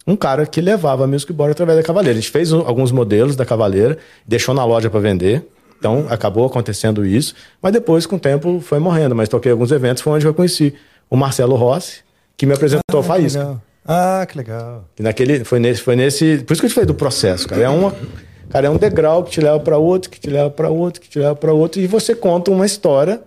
um cara que levava a Music Board através da Cavaleira. A gente fez alguns modelos da Cavaleira, deixou na loja para vender. Então acabou acontecendo isso. Mas depois, com o tempo, foi morrendo. Mas toquei alguns eventos, foi onde eu conheci o Marcelo Rossi, que me apresentou a que Faísca. legal. Ah, que legal. E naquele, foi nesse, foi nesse. Por isso que eu te falei do processo, cara. É uma, cara, é um degrau que te leva para outro, que te leva para outro, que te leva para outro, e você conta uma história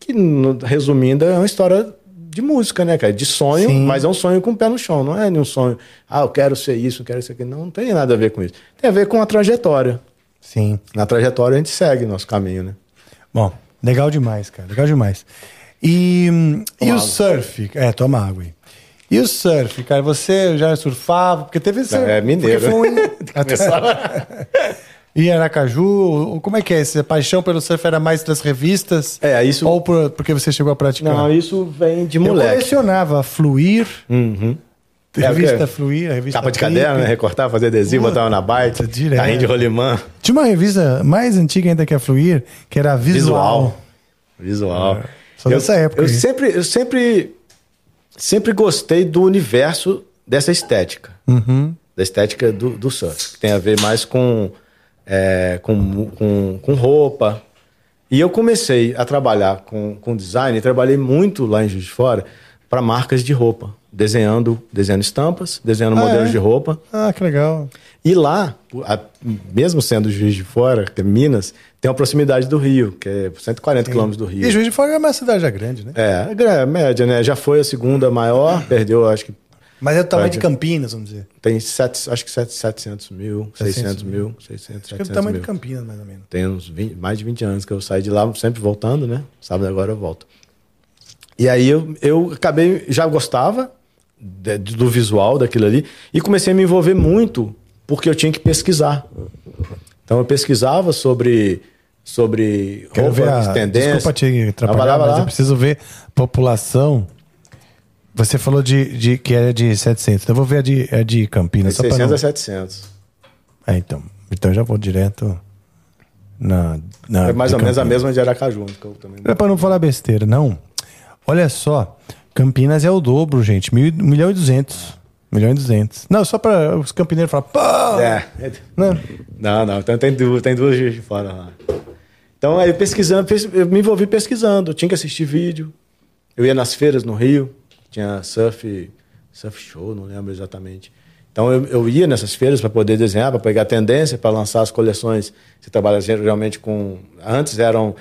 que, no- resumindo, é uma história de música, né, cara? De sonho, Sim. mas é um sonho com o pé no chão. Não é nenhum sonho. Ah, eu quero ser isso, eu quero ser aquilo. Não, não tem nada a ver com isso. Tem a ver com a trajetória. Sim. Na trajetória a gente segue nosso caminho, né? Bom, legal demais, cara. Legal demais. E, hum, e o surf? É, toma água aí. E o surf, cara? Você já surfava? Porque teve surf. É, mineiro. Porque foi um... [LAUGHS] [LAUGHS] E Aracaju, como é que é? Essa paixão pelo surf era mais das revistas? É, isso- Ou por- porque você chegou a praticar? Não, isso vem de Eu moleque. colecionava Fluir, Uhum. É, revista quê? Fluir, a revista Capa de Trip. caderno, né? Recortar, fazer adesivo, Pô, botar na bike, direto. carrinho de rolimã. Tinha uma revista mais antiga ainda que a Fluir, que era a Visual. Visual. Visual. só dessa época Eu aí. sempre, eu sempre, sempre gostei do universo dessa estética. Uhum. Da estética do, do surf. Que tem a ver mais com, é, com, com, com roupa. E eu comecei a trabalhar com, com design, e trabalhei muito lá em Juiz de Fora para marcas de roupa. Desenhando, desenhando estampas, desenhando Ah, modelos é? de roupa. Ah, que legal. E lá, mesmo sendo Juiz de Fora, que é Minas, tem uma proximidade do Rio, que é 140 quilômetros do Rio. E Juiz de Fora é uma cidade já grande, né? É, é média, né? Já foi a segunda maior, perdeu, acho que, Mas é o tamanho de Campinas, vamos dizer. Tem sete, acho que sete- 700 mil, 600 mil, 600, Acho que é o 700 tamanho mil. de Campinas, mais ou menos. Tem uns 20 mais de 20 anos que eu saí de lá, sempre voltando, né? Sábado agora eu volto. E aí eu, eu acabei, já gostava de- do visual daquilo ali e comecei a me envolver muito porque eu tinha que pesquisar. Então eu pesquisava sobre sobre Quero ver a... Desculpa te atrapalhar, lá, lá, eu preciso ver população. Você falou de, de que era de 700. Então eu vou ver a de, a de Campinas. É 600 a 700. É, então. Então eu já vou direto na... na é mais ou Campinas. menos a mesma de Aracaju. Né, que eu também... É para não falar besteira, não. Olha só. Campinas é o dobro, gente. 1 milhão e 200 milhão e duzentos. Não, só pra os campineiros falar, pô! É. Né? Não, não. Então tem duas, tem duas dias de fora lá. Então aí pesquisando, pes- eu me envolvi pesquisando. Eu tinha que assistir vídeo. Eu ia nas feiras no Rio. Tinha surf, surf show, não lembro exatamente. Então eu, eu ia nessas feiras para poder desenhar, para pegar tendência, para lançar as coleções. Você trabalha geralmente com. Antes eram.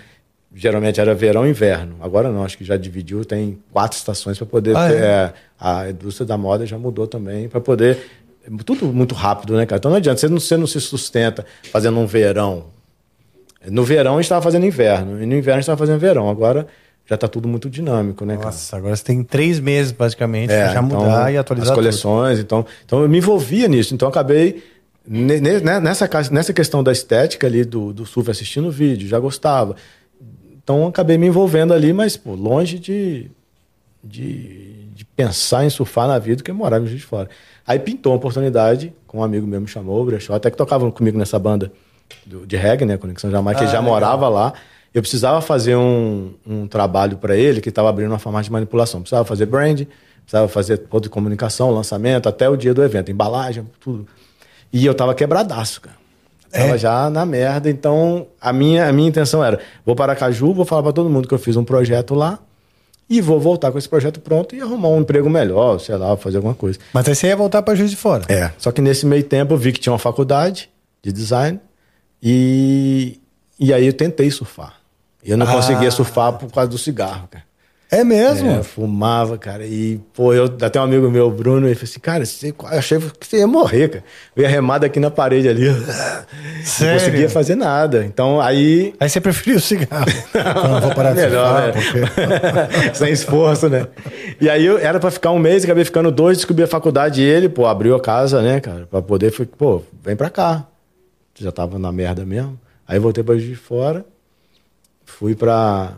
Geralmente era verão e inverno. Agora não, acho que já dividiu, tem quatro estações para poder Ah, ter. é? é, a indústria da moda já mudou também, para poder. Tudo muito rápido, né, cara? Então não adianta, você não, você não se sustenta fazendo um verão. No verão a gente estava fazendo inverno, e no inverno a gente estava fazendo verão. Agora já está tudo muito dinâmico, né, cara? Nossa, agora você tem três meses, basicamente, É, pra já então, mudar e atualizar. As tudo. coleções, então, então eu me envolvia nisso. Então acabei né, nessa, nessa questão da estética ali do, do surf assistindo o vídeo, já gostava. Então acabei me envolvendo ali, mas pô, longe de, de, de pensar em surfar na vida, que eu morava em Juiz de Fora. Aí pintou uma oportunidade, com um amigo meu me chamou, o Brechó, até que tocava comigo nessa banda do- de reggae, né, Conexão Jamaica, que ele já morava lá. Eu precisava fazer um, um trabalho para ele que estava abrindo uma farmácia de manipulação. Precisava fazer brand, precisava fazer toda de comunicação, lançamento, até o dia do evento, embalagem, tudo. E eu tava quebradaço, cara. Tava já na merda, então a minha, a minha intenção era: vou para Caju, vou falar para todo mundo que eu fiz um projeto lá e vou voltar com esse projeto pronto e arrumar um emprego melhor, sei lá, fazer alguma coisa. Mas aí você ia voltar pra Juiz de Fora. É. Só que nesse meio tempo eu vi que tinha uma faculdade de design e, e aí eu tentei surfar. E eu não Ah. conseguia surfar por causa do cigarro, cara. É mesmo? É, fumava, cara. E, pô, eu até um amigo meu, Bruno, ele falou assim, cara, você, eu achei que você ia morrer, cara. Eu ia remado aqui na parede ali. [LAUGHS] Não Sério? conseguia fazer nada. Então, aí. Aí você preferiu o cigarro. [LAUGHS] Então, eu vou parar de Melhor, fumar, né? porque... [LAUGHS] Sem esforço, né? E aí eu era pra ficar um mês, acabei ficando dois, descobri a faculdade e ele, pô, abriu a casa, né, cara, pra poder, fui, pô, vem pra cá. Já tava na merda mesmo. Aí voltei pra de Fora, fui pra.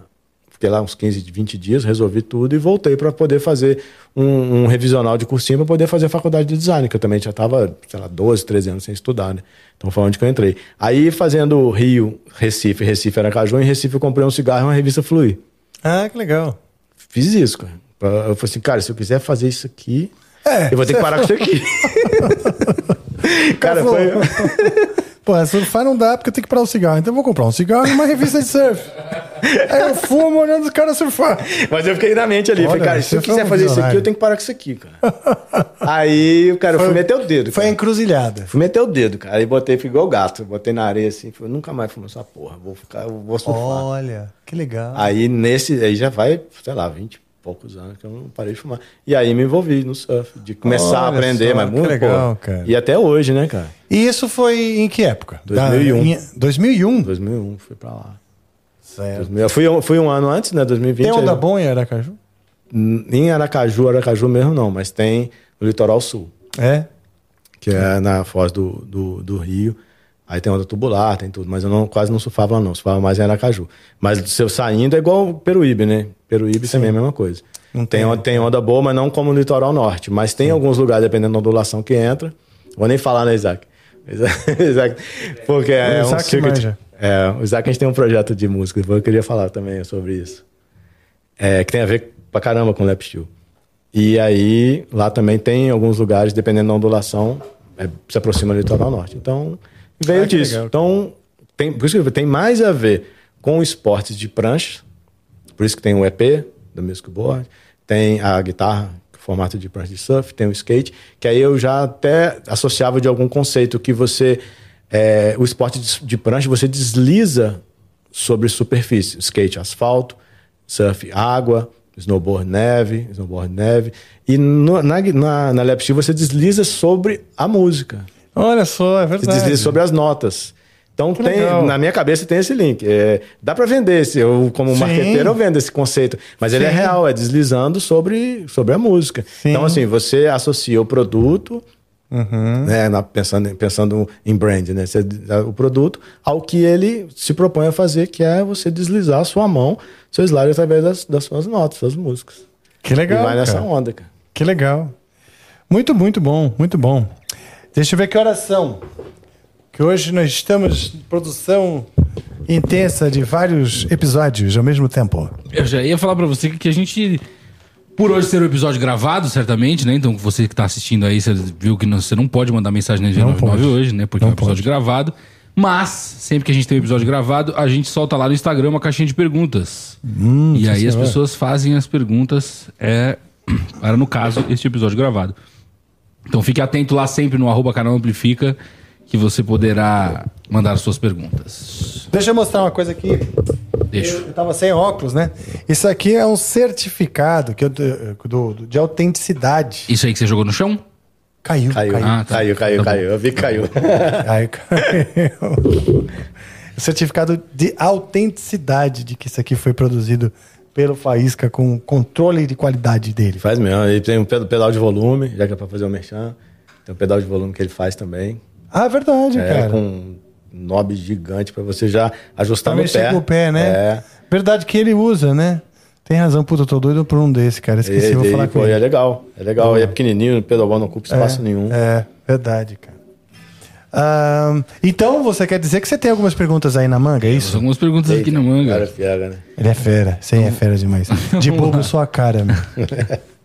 Fiquei lá uns 15, 20 dias, resolvi tudo e voltei pra poder fazer um, um revisional de cursinho pra poder fazer a faculdade de design, que eu também já tava, sei lá, 12, 13 anos sem estudar, né? Então foi onde que eu entrei. Aí fazendo Rio, Recife, Recife Aracaju, em Recife eu comprei um cigarro e uma revista Fluir. Ah, que legal. Fiz isso, cara. Eu falei assim, cara, se eu quiser fazer isso aqui, É, eu vou ter que parar com isso aqui. [LAUGHS] cara, foi. [LAUGHS] Pô, surfar não dá porque eu tenho que parar o cigarro. Então eu vou comprar um cigarro e uma revista de surf. Aí eu fumo olhando os caras surfar. Mas eu fiquei na mente ali. Olha, falei, cara, se eu foi quiser um fazer isso aqui, eu tenho que parar com isso aqui, cara. Aí, cara, eu fui meter o dedo. Foi cara. encruzilhada. Fui meter o dedo, cara. Aí botei, fui igual gato. Botei na areia assim, falei, nunca mais fumo essa porra. Vou ficar, vou surfar. Olha, que legal. Aí nesse, aí já vai, sei lá, 20 e poucos anos que eu não parei de fumar. E aí me envolvi no surf, de começar a Olha aprender, só, mas muito legal, pô. cara. E até hoje, né, cara? E isso foi em que época? 2001. Da- em- 2001? 2001 fui pra lá. Certo. 2000. Eu fui, um- fui um ano antes, né? 2020. Tem onda aí- bom em Aracaju? Em Aracaju, Aracaju mesmo não, mas tem no litoral sul, É? que é na foz do, do, do Rio. Aí tem onda tubular, tem tudo, mas eu não, quase não surfava lá, não, surfava mais em Aracaju. Mas se eu saindo é igual Peruíbe, né? Peruíbe também é a mesma coisa. Não tem, tem. onda, tem onda boa, mas não como no litoral norte. Mas tem alguns lugares, dependendo da ondulação que entra. Vou nem falar, né, Isaac? [LAUGHS] Isaac porque é um circuit-. É, o Isaac a gente tem um projeto de música, eu queria falar também sobre isso. É, que tem a ver pra caramba com o lap steel. E aí, lá também tem alguns lugares, dependendo da ondulação, é, se aproxima do litoral norte. Então, veio Ah, disso. legal. Então, tem, por isso que tem mais a ver com esportes de prancha, por isso que tem o EP do Music Board, tem a guitarra, formato de prancha de surf, tem o skate, que aí eu já até associava de algum conceito que você. é, o esporte de, de prancha, você desliza sobre superfície. Skate, asfalto, surf, água. snowboard neve, snowboard neve. E no, na, na, na Lapsteel você desliza sobre a música. Olha só, é Você verdade. desliza sobre as notas. Então, Que tem, legal. na minha cabeça tem esse link. É, dá para vender. esse- Eu, como Sim. marqueteiro, eu vendo esse conceito. Mas ele é Sim. real, é deslizando sobre, sobre a música. Sim. Então, assim, você associa o produto, Uhum. né, na- pensando, pensando em brand, né? Você- o produto ao que ele se propõe a fazer, que é você deslizar a sua mão, seu slide através das, das suas notas, suas músicas. Que legal. e vai nessa cara. onda, cara. Que legal. Muito, muito bom, muito bom. Deixa eu ver que horas são. Que hoje nós estamos em produção intensa de vários episódios ao mesmo tempo. Eu já ia falar pra você que a gente. Por hoje ser o episódio gravado, certamente, né? Então você que tá assistindo aí, você viu que não- você não pode mandar mensagem na Não G99 pode. hoje, né? Porque Não é um episódio pode. gravado. Mas, sempre que a gente tem um episódio gravado, a gente solta lá no Instagram uma caixinha de perguntas. e aí as senhor. pessoas fazem as perguntas, é, [CLEARS THROAT] para, no caso, este episódio gravado. Então fique atento lá sempre no arroba canal Amplifica, que você poderá mandar as suas perguntas. Deixa eu mostrar uma coisa aqui. Deixa. Eu tava sem óculos, né? Isso aqui é um certificado que eu, do- do- de autenticidade. Isso aí que você jogou no chão? Caiu, Caiu, caiu. Ah, tá. caiu, caiu, Tá caiu. Eu vi que caiu. [LAUGHS] Aí caiu. [LAUGHS] Certificado de autenticidade de que isso aqui foi produzido pelo Faísca com controle de qualidade dele. Faz mesmo. Ele tem um ped- pedal de volume, já que é pra fazer o merchan. Tem um pedal de volume que ele faz também. Ah, é verdade, É, cara. com um knob gigante pra você já ajustar Pra no mexer pé. com o pé, né? É. Verdade que ele usa, né? Tem razão, puta, eu tô doido por um desse, cara. Esqueci, Ele- vou falar com pô, ele. é legal. É legal. E é pequenininho, o pedal não ocupa espaço nenhum. É, verdade, cara. Então, você quer dizer que você tem algumas perguntas aí na manga, é isso? Algumas perguntas aqui na manga. Cara, fiera, né? Ele é fera, sim, é fera demais. [LAUGHS] De bobo sua cara, meu. [LAUGHS]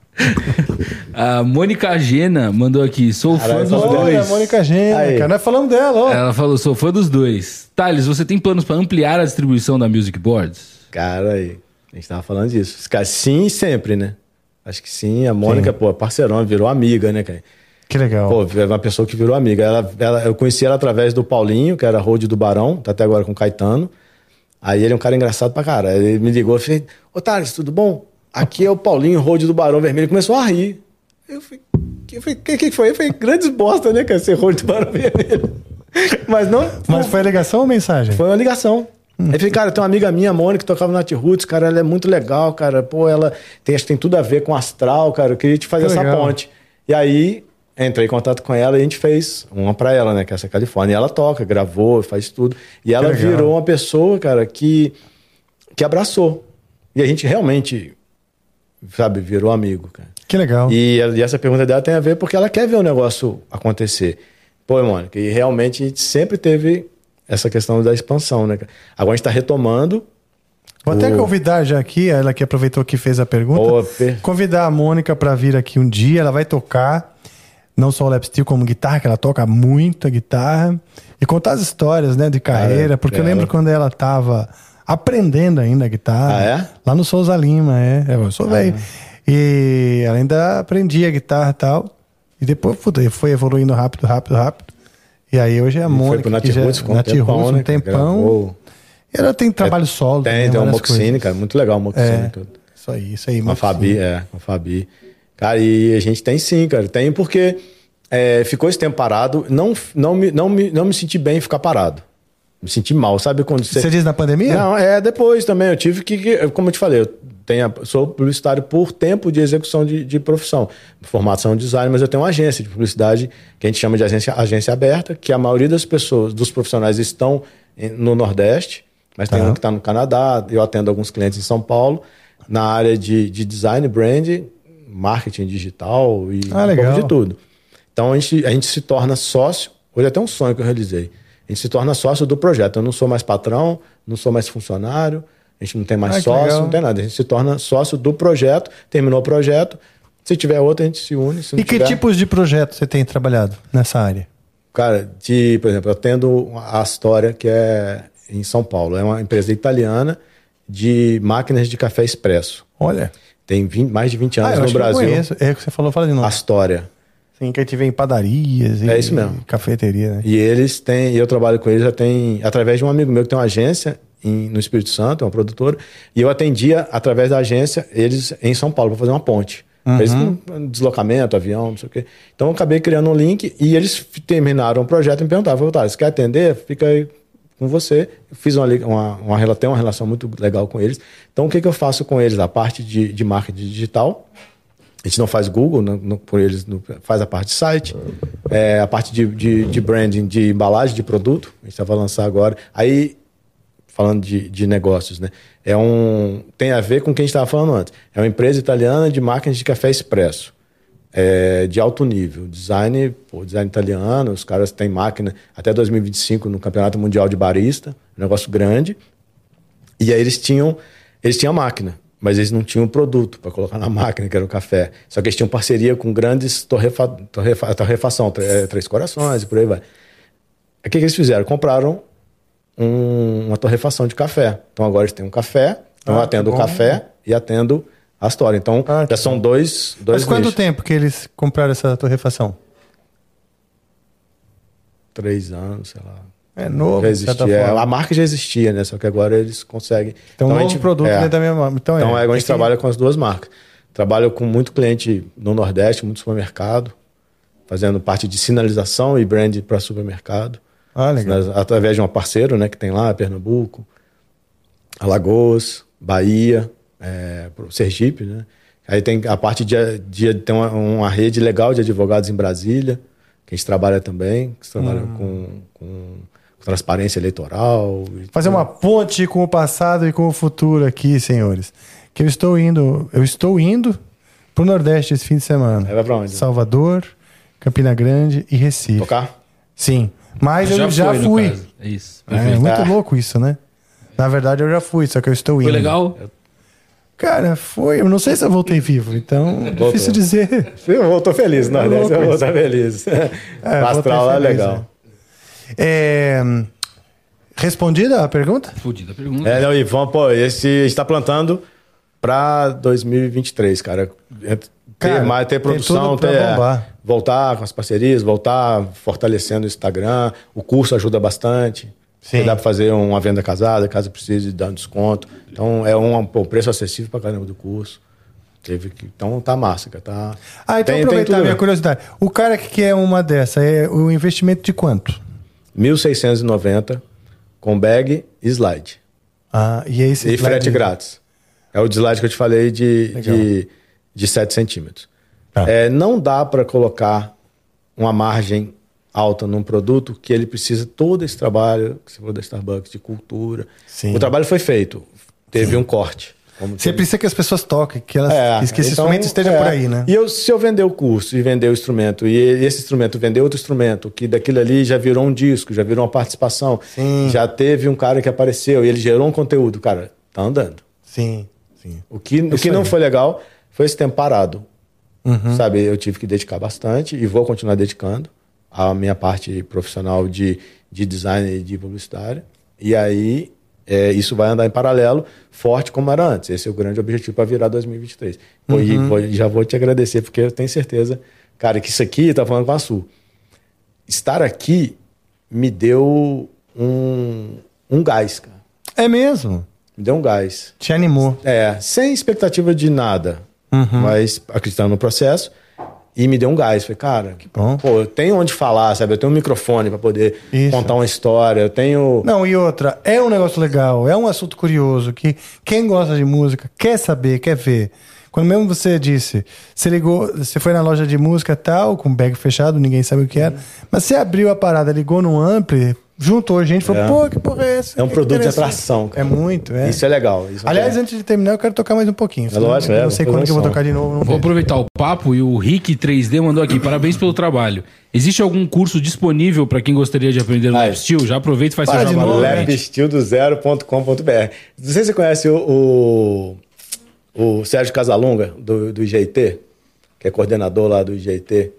A Mônica Gena mandou aqui, sou fã Caralho, dos só dois. A Mônica Gena, Aí. cara. Nós falamos dela, ó. Ela falou, sou fã dos dois. Thales, você tem planos pra ampliar a distribuição da Music Boards? Cara, aí. A gente tava falando disso. Esse Cara, sim, sempre, né? Acho que sim. A Mônica, pô, parceirona, virou amiga, né, cara? Que legal. Pô, é uma pessoa que virou amiga. Ela, ela- eu conheci ela através do Paulinho, que era road do Barão, tá até agora com o Caetano. Aí ele é um cara engraçado pra cara. Ele me ligou e falei, ô Thales, tudo bom? Aqui é o Paulinho, road do Barão Vermelho. Ele começou a rir. Eu falei, falei, que, que foi? Eu falei, grandes bosta, né, cara, ser road do Barão Vermelho. [LAUGHS] Mas não... Mas foi a ligação ou mensagem? Foi uma ligação. Aí falei, cara, tem uma amiga minha, a Mônica, que tocava na Roots, cara, ela é muito legal, cara. Pô, ela tem, acho que tem tudo a ver com astral, cara. Eu queria te fazer Que essa legal. ponte. E aí, entrei em contato com ela e a gente fez uma pra ela, né? Que é essa Califórnia. E ela toca, gravou, faz tudo. E ela legal. virou uma pessoa, cara, que, que abraçou. E a gente realmente, sabe, virou amigo, cara. Que legal. E, e essa pergunta dela tem a ver porque ela quer ver o negócio acontecer. Pô, Mônica, e realmente a gente sempre teve essa questão da expansão, né? Agora a gente está retomando. Vou até convidar já aqui, ela que aproveitou que fez a pergunta, per- convidar a Mônica para vir aqui um dia. Ela vai tocar, não só o lap steel como guitarra, que ela toca muita guitarra, e contar as histórias, né, de carreira, porque eu ela- lembro quando ela tava aprendendo ainda a guitarra. Ah, é? Lá no Souza Lima, é. Eu sou velho. E ela ainda aprendia a guitarra e tal. E depois foi evoluindo rápido, rápido, rápido. E aí hoje é a Foi Mônica. pro Nath Roots, um Nath tempão, Roots, né? um tempão. Gravou. E ela tem trabalho solo. Tem, também, tem um várias Moxine, cara. Muito legal o Moxine. É, tudo. isso aí, isso aí. Com a. Fabi, é, com a Fabi. Cara, e a gente tem sim, cara. Tem porque é, ficou esse tempo parado. Não, não, me, não, me, não me senti bem em ficar parado. Me senti mal, sabe quando você. Você diz na pandemia? Não, é depois também. Eu tive que, como eu te falei, eu tenho, sou publicitário por tempo de execução de, de profissão. Formação em design, mas eu tenho uma agência de publicidade que a gente chama de agência, agência aberta, que a maioria das pessoas, dos profissionais estão no Nordeste, mas tem um que está no Canadá, eu atendo alguns clientes em São Paulo, na área de, de design, brand, marketing digital e Ah, um de tudo. Então a gente, a gente se torna sócio. Hoje é até um sonho que eu realizei. A gente se torna sócio do projeto. Eu não sou mais patrão, não sou mais funcionário, a gente não tem mais Ah, sócio, não tem nada. A gente se torna sócio do projeto, terminou o projeto. Se tiver outro, a gente se une. Se E que tiver- tipos de projetos você tem trabalhado nessa área? Cara, de, por exemplo, eu tendo a História, que é em São Paulo. É uma empresa italiana de máquinas de café expresso. Olha. Tem 20 mais de 20 Ah, anos eu no acho que eu Brasil. É o que você falou, fala de novo. Sim, que a gente vê em padarias É isso mesmo. cafeteria, né? E eles têm, e eu trabalho com eles já tem, através de um amigo meu que tem uma agência, em- no Espírito Santo, é uma produtora, e eu atendia através da agência eles em São Paulo para fazer uma ponte. Eles com deslocamento, avião, não sei o quê. Então eu acabei criando um link e eles terminaram o projeto e me perguntaram, falaram, tá, você quer atender? Fica aí com você. Fiz uma, uma, uma, tenho uma relação muito legal com eles. Então o que, que eu faço com eles? A parte de, de marketing digital, a gente não faz Google, não, não- por eles não- faz a parte de site, é, a parte de, de, de branding, de embalagem de produto, a gente vai lançar agora. Aí, falando de, de negócios, né? É um, tem a ver com o que a gente estava falando antes. É uma empresa italiana de máquinas de café expresso, é, de alto nível. Design, pô, design italiano, os caras têm máquina até 2025 no Campeonato Mundial de Barista, um negócio grande. E aí eles tinham, eles tinham a máquina, mas eles não tinham o produto para colocar na [LAUGHS] máquina, que era o café. Só que eles tinham parceria com grandes torrefa, torrefa, torrefação, eh, Três Corações e por aí vai. O que, que eles fizeram? Compraram um- uma torrefação de café. Então agora eles têm um café, então eu Ah, atendo que o café e atendo a história. Então Ah, já são dois, dois Mas quanto nichos. tempo que eles compraram essa torrefação? Três anos, sei lá. É novo, Já existia. A marca já existia, né? Só que agora eles conseguem. Então, um a novo gente- produto é. dentro da mesma marca. Então, Então é, agora a gente que- trabalha com as duas marcas. Trabalho com muito cliente no Nordeste, muito supermercado, fazendo parte de sinalização e brand para supermercado. Ah, legal. Através de um parceiro né, que tem lá, Pernambuco, Alagoas, Bahia, é, pro Sergipe. Né? Aí tem a parte de, de ter uma, uma rede legal de advogados em Brasília, que a gente trabalha também, que trabalha Hum. com, com transparência eleitoral. Fazer uma ponte com o passado e com o futuro aqui, senhores. Que eu estou indo, eu estou indo pro Nordeste esse fim de semana. Aí vai pra onde? Salvador, Campina Grande e Recife. Tocar? Sim. Mas eu já foi, no fui. É isso. É perfeito. muito louco isso, né? Na verdade, eu já fui, só que eu estou indo. Foi legal? Cara, foi. Eu não sei se eu voltei vivo, então é difícil dizer. [LAUGHS] Eu [LAUGHS] voltou feliz, É Nordeste. louco Eu voltou feliz. É, astral é feliz, legal. né? É, respondida a pergunta? Fudida pergunta. É, não, Ivan, pô, esse a gente tá plantando pra 2023, cara. É, Ter, Cara, mais, ter produção, ter, é, voltar com as parcerias, voltar fortalecendo o Instagram. O curso ajuda bastante. Sim. Dá pra fazer uma venda casada, caso precise dar um desconto. Então é um, pô, preço acessível pra caramba do curso. Teve que, então tá massa, cara. Tá, Ah, então tem- tem aproveitar a minha curiosidade. O cara que quer uma dessa, é o investimento de quanto? 1.690 com bag e slide. Ah, e aí E frete grátis. É o slide que eu te falei de, Legal. de, de 7 centímetros. Tá. É, não dá para colocar uma margem alta num produto que ele precisa todo esse trabalho, que você falou da Starbucks, de cultura. Sim. O trabalho foi feito. Teve um corte. Você precisa que as pessoas toquem, que, elas, é, que esse então, instrumento esteja é. por aí, né? E eu, se eu vender o curso e vender o instrumento, e esse instrumento vender outro instrumento, que daquilo ali já virou um disco, já virou uma participação, Sim. já teve um cara que apareceu e ele gerou um conteúdo, cara, tá andando. Sim, sim. O que, o que não foi legal foi esse tempo parado. Uhum. Sabe, eu tive que dedicar bastante e vou continuar dedicando a minha parte profissional de, de design e de publicidade. E aí, é, isso vai andar em paralelo, forte como era antes. Esse é o grande objetivo para virar 2023. Pô, Uhum. E vou- já vou te agradecer, porque eu tenho certeza, cara, que isso aqui, tá falando com a Sul. Estar aqui me deu um, um gás, cara. É mesmo. Me deu um gás. Te animou. É, sem expectativa de nada, Uhum. mas acreditando no processo. E me deu um gás. Falei, cara, que bom. Pô, eu tenho onde falar, sabe? Eu tenho um microfone para poder Isso. contar uma história. Eu tenho. Não, e outra, é um negócio legal, é um assunto curioso que quem gosta de música quer saber, quer ver. Quando mesmo você disse, você ligou, você foi na loja de música tal, com o bag fechado, ninguém sabe o que era, mas você abriu a parada, ligou no ampli, juntou gente, falou, É. pô, que porra é essa? É um Que produto de interessante." atração, cara. É muito, é. Isso é legal. Isso Aliás, é. antes de terminar, eu quero tocar mais um pouquinho. senão lógico, eu é, não sei quando que eu vou tocar de novo. não Vou aproveitar o papo e o Rick 3D mandou aqui. Parabéns pelo trabalho. Existe algum curso disponível para quem gostaria de aprender no Ah, é. Steel? Já aproveita e faz Para seu novamente. Lepstildo0.com.br. Não sei se você conhece o, o, o Sérgio Casalunga, do, do IGT, que é coordenador lá do IGT.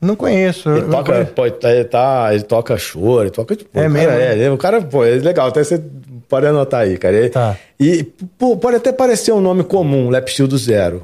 Não conheço. Ele toca, conheço. pô, ele, tá- ele tá, toca choro, ele toca. Tipo, É cara mesmo? É, ele- o cara, pô, é legal, até você pode anotar aí, cara. Ele- Tá. E pô, pode até parecer um nome comum, Lepstil do Zero.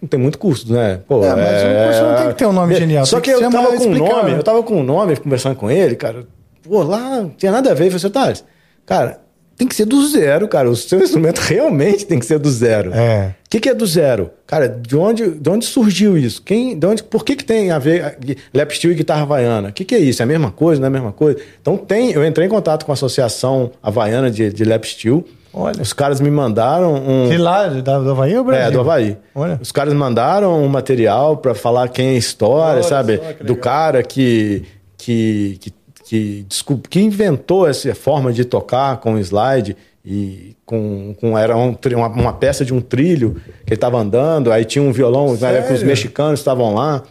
Não tem muito custo, né? Pô, É, mas o curso não tem que ter um nome genial, Só que, que eu tava com um nome, eu tava com um nome conversando com ele, cara. Pô, lá não tinha nada a ver. Eu falei, Thales, cara, tem que ser do zero, cara. O seu instrumento [LAUGHS] realmente tem que ser do zero. É. O que, que é do zero? Cara, de onde, de onde surgiu isso? Quem, de onde, por que, que tem a ver a- lap steel e guitarra havaiana? O que, que é isso? É a mesma coisa, não é a mesma coisa? Então tem, eu entrei em contato com a Associação Havaiana de, de Lap Steel. Olha. Os caras me mandaram um... Que lá, da, do Havaí ou Brasil? É, do Havaí. Olha. Os caras mandaram um material pra falar quem é a história, Olha sabe? só, Do cara que, que, que, que, desculpa, que inventou essa forma de tocar com slide e com, com era um uma, uma peça de um trilho que ele estava andando, aí tinha um violão, na época os mexicanos estavam lá,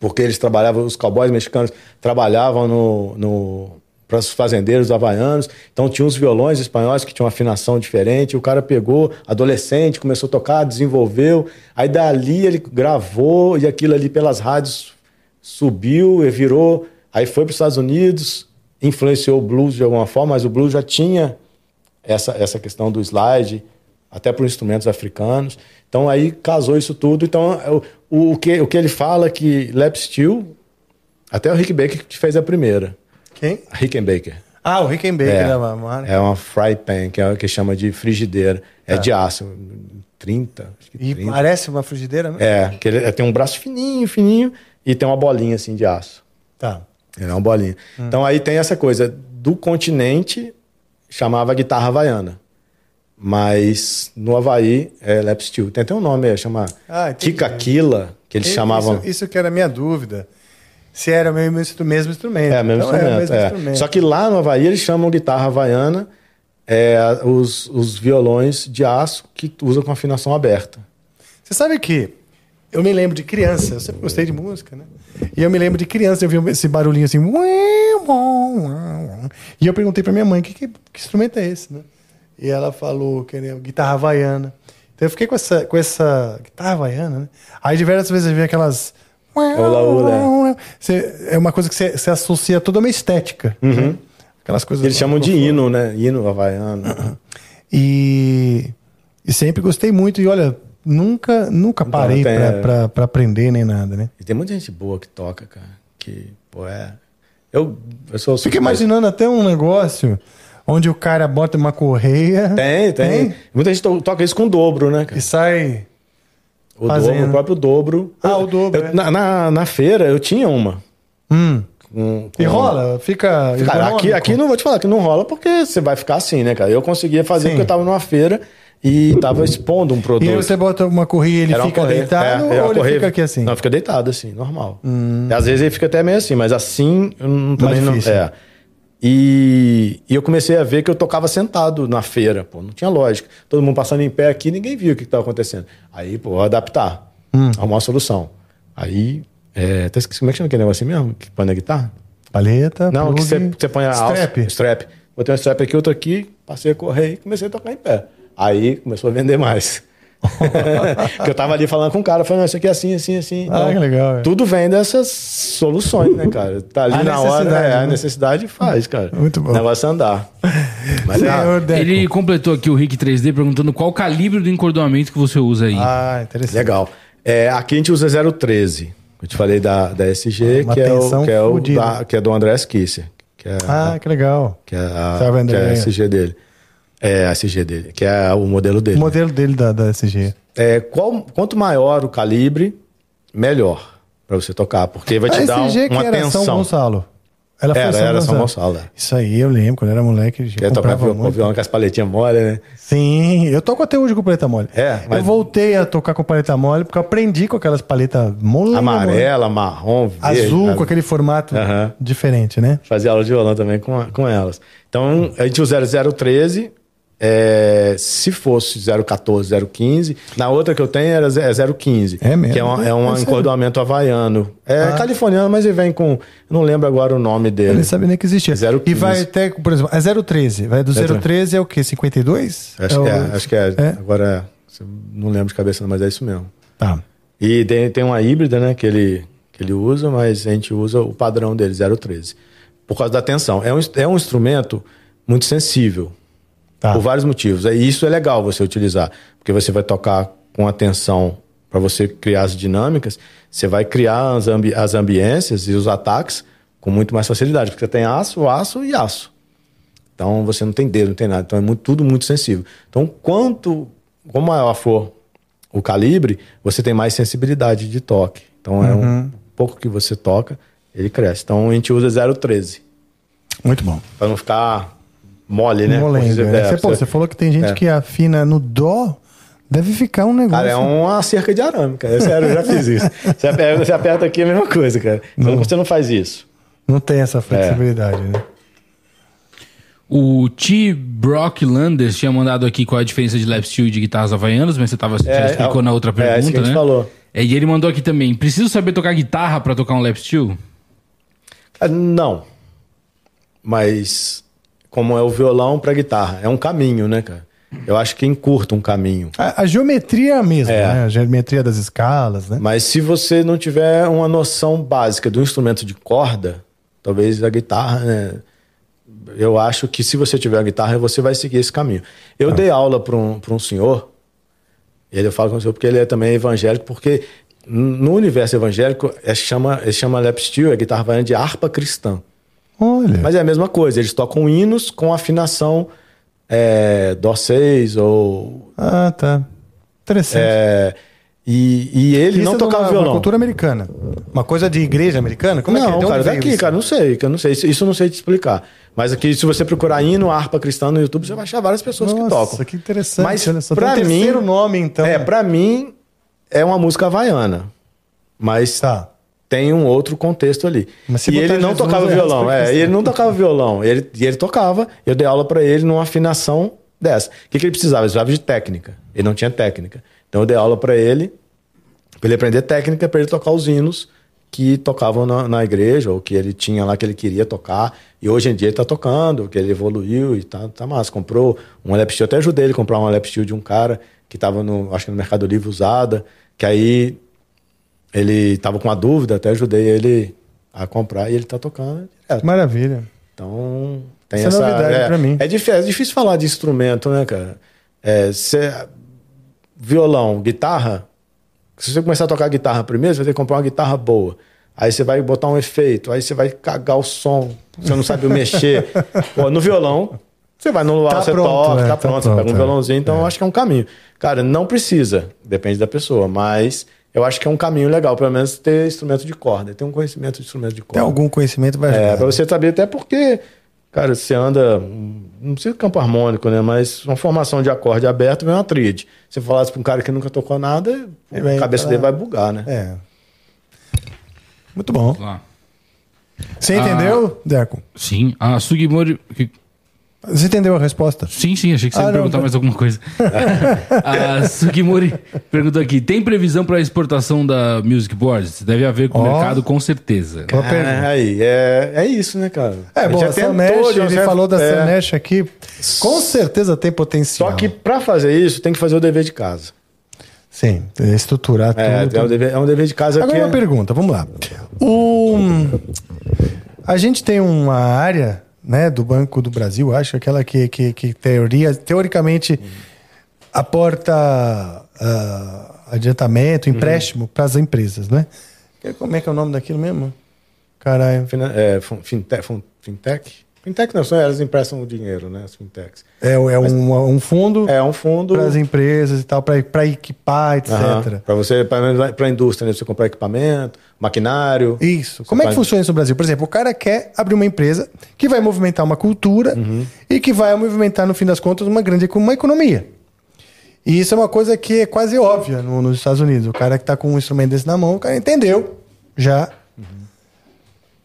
porque eles trabalhavam, os cowboys mexicanos trabalhavam no, no para os fazendeiros havaianos, então tinha uns violões espanhóis que tinham uma afinação diferente, o cara pegou, adolescente, começou a tocar, desenvolveu, aí dali ele gravou e aquilo ali pelas rádios subiu e virou, aí foi para os Estados Unidos, influenciou o blues de alguma forma, mas o blues já tinha essa, essa questão do slide, até para os instrumentos africanos. Então aí casou isso tudo. Então o, o, o que, o que ele fala é que lap steel, até o Rick Baker que fez a primeira. Quem? Rickenbacker. Ah, o Rickenbacker da marca. é uma fry pan, que é o que chama de frigideira. É de aço, 30, acho que E 30. parece uma frigideira, né? É, que ele tem um braço fininho, fininho, e tem uma bolinha assim de aço. Tá. Ele é uma bolinha. Então aí tem essa coisa do continente chamava guitarra havaiana. Mas no Havaí é lap steel. Tem até um nome, é, chama Ah. Kikakila, que eles Isso- chamavam. Isso, que era a minha dúvida. Se era o mesmo, mesmo instrumento. É, mesmo Então, instrumento. o mesmo é. instrumento. Só que lá no Havaí eles chamam guitarra havaiana é, os, os violões de aço que usam com afinação aberta. Você sabe que eu me lembro de criança, eu sempre gostei de música, né? E eu me lembro de criança, eu vi esse barulhinho assim. E eu perguntei pra minha mãe, que, que, que instrumento é esse, né? E ela falou que era guitarra havaiana. Então eu fiquei com essa, com essa guitarra havaiana, né? Aí diversas vezes eu vi aquelas. Ula, ula. Você- é uma coisa que você, você associa toda uma estética. né? Aquelas coisas. Eles chamam de hino, né? Hino havaiano. E, e sempre gostei muito. E olha, nunca, nunca parei tem, pra, é. pra, pra aprender nem nada, né? E tem muita gente boa que toca, cara. Que, pô, é. Eu, eu sou Fico imaginando até um negócio onde o cara bota uma correia Tem, tem, Muita gente to- toca isso com dobro, né, cara? e sai. O, dobro, o próprio dobro. Ah, o dobro, Eu- é. na, na, na feira eu tinha uma. Hum. Com, E com- rola, fica. Cara, aqui, aqui não vou te falar que não rola porque você vai ficar assim, né, cara? Eu conseguia fazer Sim. porque eu tava numa feira e tava expondo um produto. E aí você bota uma correia e ele fica correia. deitado É, ou ele correia- fica aqui assim? Hum. Não, fica deitado assim, normal. E às vezes ele fica até meio assim, mas assim eu não, também não. É. E, e eu comecei a ver que eu tocava sentado na feira, pô, não tinha lógica. Todo mundo passando em pé aqui, ninguém viu o que estava acontecendo. Aí, pô, vou adaptar, Hum. arrumar uma solução. Aí, é, até esqueci, como é que chama aquele negócio mesmo? Que põe na guitarra? Paleta, Não, que plug, você, você põe a strap. alça. Strap. Botei um strap aqui, outro aqui, passei a correr e comecei a tocar em pé. Aí começou a vender mais. [LAUGHS] Porque eu tava ali falando com o cara, falando, isso aqui é assim, assim, assim. Ah, que legal, é. Tudo vem dessas soluções, né, cara? Tá ali A na hora, necessidade, é, a né? necessidade faz, cara. Muito bom. O negócio é andar. Mas é, Senhor. Ele completou aqui o Rick 3D perguntando qual o calibre do encordoamento que você usa aí. Ah, interessante. legal. É, aqui a gente usa 013. Eu te falei da, da SG, Uma que é, o, que, é o da- que é do Andrés Kisser. Que é, Ah, que legal. que é a, que é a André? SG dele. É a SG dele, que é o modelo dele. O modelo dele da, da SG. É, qual- quanto maior o calibre, melhor para você tocar, porque vai te a dar um- SG que uma era tensão. São Gonçalo. Ela foi Era, São era São Gonçalo. É. Isso aí, eu lembro, quando eu era moleque, eu Quer tocar comprava violão, com as paletinhas mole, né? Sim, eu toco até hoje com paleta mole. É, mas- Eu voltei a tocar com paleta mole porque eu aprendi com aquelas paletas mole. Amarela, marrom, verde. Azul, né? com aquele formato Aham. diferente, né? Fazia aula de violão também com, com elas. Então, a gente usa 0013. É, se fosse 014, 015, na outra que eu tenho era ze- é 015. É mesmo? Que é, um, é É um sério? encordoamento havaiano. É Ah. californiano, mas ele vem com. Não lembro agora o nome Eu dele. nem sabia nem que existia. 015. E vai até, por exemplo, é 013. Vai do 013 é o quê? 52? Acho, o- que é, acho que é. É? Agora, não lembro de cabeça, mas é isso mesmo. Tá. E tem, tem uma híbrida, né, que ele, que ele usa, mas a gente usa o padrão dele, 013. Por causa da tensão. É um, é um instrumento muito sensível. Tá. Por vários motivos. E isso é legal você utilizar. Porque você vai tocar com atenção para você criar as dinâmicas. Você vai criar as, ambi as ambiências e os ataques com muito mais facilidade. Porque você tem aço, aço e aço. Então você não tem dedo, não tem nada. Então é muito- tudo muito sensível. Então, quanto como maior for o calibre, você tem mais sensibilidade de toque. Então é um pouco que você toca, ele cresce. Então a gente usa 0,13 Muito bom. para não ficar mole, né? Molenga. Você- né? é, Você, pô, você- falou que tem gente é. que afina no dó. Deve ficar um negócio. Cara, é uma cerca de arame, cara. É sério, eu já fiz isso. [LAUGHS] Você aperta, você aperta aqui é a mesma coisa, cara. Então você não faz isso. Não tem essa flexibilidade, né? O T. Brock Landers tinha mandado aqui qual é a diferença de lap steel e de guitarras havaianas, mas você, tava, você É, explicou é, na outra é, pergunta, isso que a gente né? falou. É, e ele mandou aqui também, preciso saber tocar guitarra pra tocar um lap steel? Não. Mas como é o violão para guitarra, é um caminho, né, cara? Eu acho que encurta um caminho. A, a geometria é a mesma, É. né? A geometria das escalas, né? Mas se você não tiver uma noção básica do instrumento de corda, talvez a guitarra, né? Eu acho que se você tiver a guitarra, você vai seguir esse caminho. Eu dei aula para um, pra um senhor, ele eu falo com o senhor porque ele é também evangélico, porque no universo evangélico é, chama, ele chama lap steel, a guitarra de harpa cristã. Olha. Mas é a mesma coisa, eles tocam hinos com afinação é, Dó 6 ou. Ah, tá. Interessante. é, e, e ele Isso não é tocava uma, violão. Uma cultura americana. Uma coisa de igreja americana? Como é que é? não, cara, daqui, isso? cara, não sei, que eu não sei. Isso, isso eu não sei te explicar. Mas aqui, se você procurar hino, harpa cristã no YouTube, você vai achar várias pessoas que Nossa, tocam. que interessante. Mas olha só. pra Tem um mim. terceiro nome, então. É, pra mim, é uma música havaiana. Mas Tá. Tem um outro contexto ali. E ele não tocava é violão. É, e ele não tocava violão. Ele, e ele tocava, eu dei aula pra ele numa afinação dessa. O que, que ele precisava? Ele precisava de técnica. Ele não tinha técnica. Então eu dei aula pra ele, pra ele aprender técnica, pra ele tocar os hinos que tocavam na, na igreja, ou que ele tinha lá que ele queria tocar. E hoje em dia ele tá tocando, que ele evoluiu e tá, tá massa. Comprou um lap steel, até ajudei ele a comprar um lap steel de um cara que tava no, acho que no Mercado Livre usada, que aí ele estava com uma dúvida, até ajudei ele a comprar e ele está tocando direto. Maravilha. Então, tem Isso é essa. novidade é, pra mim. É difícil, é difícil falar de instrumento, né, cara? É, cê- violão, guitarra. Se você começar a tocar guitarra primeiro, você vai ter que comprar uma guitarra boa. Aí você vai botar um efeito, aí você vai cagar o som, você não sabe mexer. [LAUGHS] Pô, no violão, você vai no lugar, Tá você pronto, toca, é, tá, tá pronto, você pronto, pega um é. violãozinho, então eu acho que é um caminho. Cara, não precisa, depende da pessoa, mas eu acho que é um caminho legal, pelo menos ter instrumento de corda, ter um conhecimento de instrumento de Tem corda. algum conhecimento vai É, ajudar. pra você saber até porque, cara, você anda, não precisa de campo harmônico, né? Mas uma formação de acorde aberto vem uma tríade. Se você falasse pra um cara que nunca tocou nada, a cabeça falar- dele vai bugar, né? É. Muito bom. Lá. Você Ah. entendeu, Deco? Sim, a Sugimori... Você entendeu a resposta? Sim, sim, achei que você Ah, ia não, perguntar tá. mais alguma coisa. [LAUGHS] a Sugimori perguntou aqui, tem previsão para exportação da Music Boards? Deve haver com o Ó. mercado, com certeza. É, aí, é, é isso, né, cara? É, bom, já a tentou Sanesh, ele falou da é. Sanesh aqui. Com certeza tem potencial. Só que pra fazer isso, tem que fazer o dever de casa. Sim, estruturar É, tudo. é, um dever, é um dever de casa Agora que... uma pergunta, vamos lá. O... A gente tem uma área né, do Banco do Brasil, acho, aquela que, que, que teoria, teoricamente aporta ah, adiantamento, empréstimo para as empresas, né? Como é que é o nome daquilo mesmo? Caralho. Fina- é, fintech, fintech? Fintech não, são elas emprestam o dinheiro, né? As fintechs. É, é um, um fundo É um fundo... para as empresas e tal, para equipar, etc. Para você, para a indústria, né? você comprar equipamento, maquinário. Isso. Como é que funciona isso no Brasil? Por exemplo, o cara quer abrir uma empresa que vai movimentar uma cultura Uhum. e que vai movimentar, no fim das contas, uma grande uma economia. E isso é uma coisa que é quase óbvia no- nos Estados Unidos. O cara que está com um instrumento desse na mão, o cara entendeu já.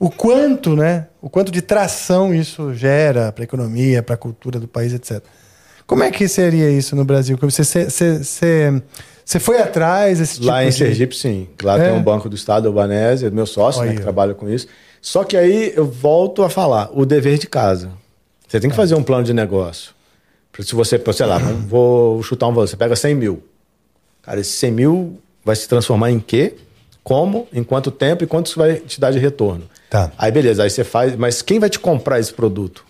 O quanto, né? O quanto de tração isso gera para a economia, para a cultura do país, etc. Como é que seria isso no Brasil? Você, você, você, você foi atrás desse tipo Lá em de... Sergipe, sim. Lá É? tem um banco do estado, o Banese, meu sócio, né, que trabalha com isso. Só que aí eu volto a falar, o dever de casa. Você tem que fazer um plano de negócio. Se você, sei lá, vou chutar um valor, você pega 100 mil. Cara, esse 100 mil vai se transformar em quê? Como? Em quanto tempo e quanto isso vai te dar de retorno? Tá. Aí beleza, aí você faz, mas quem vai te comprar esse produto?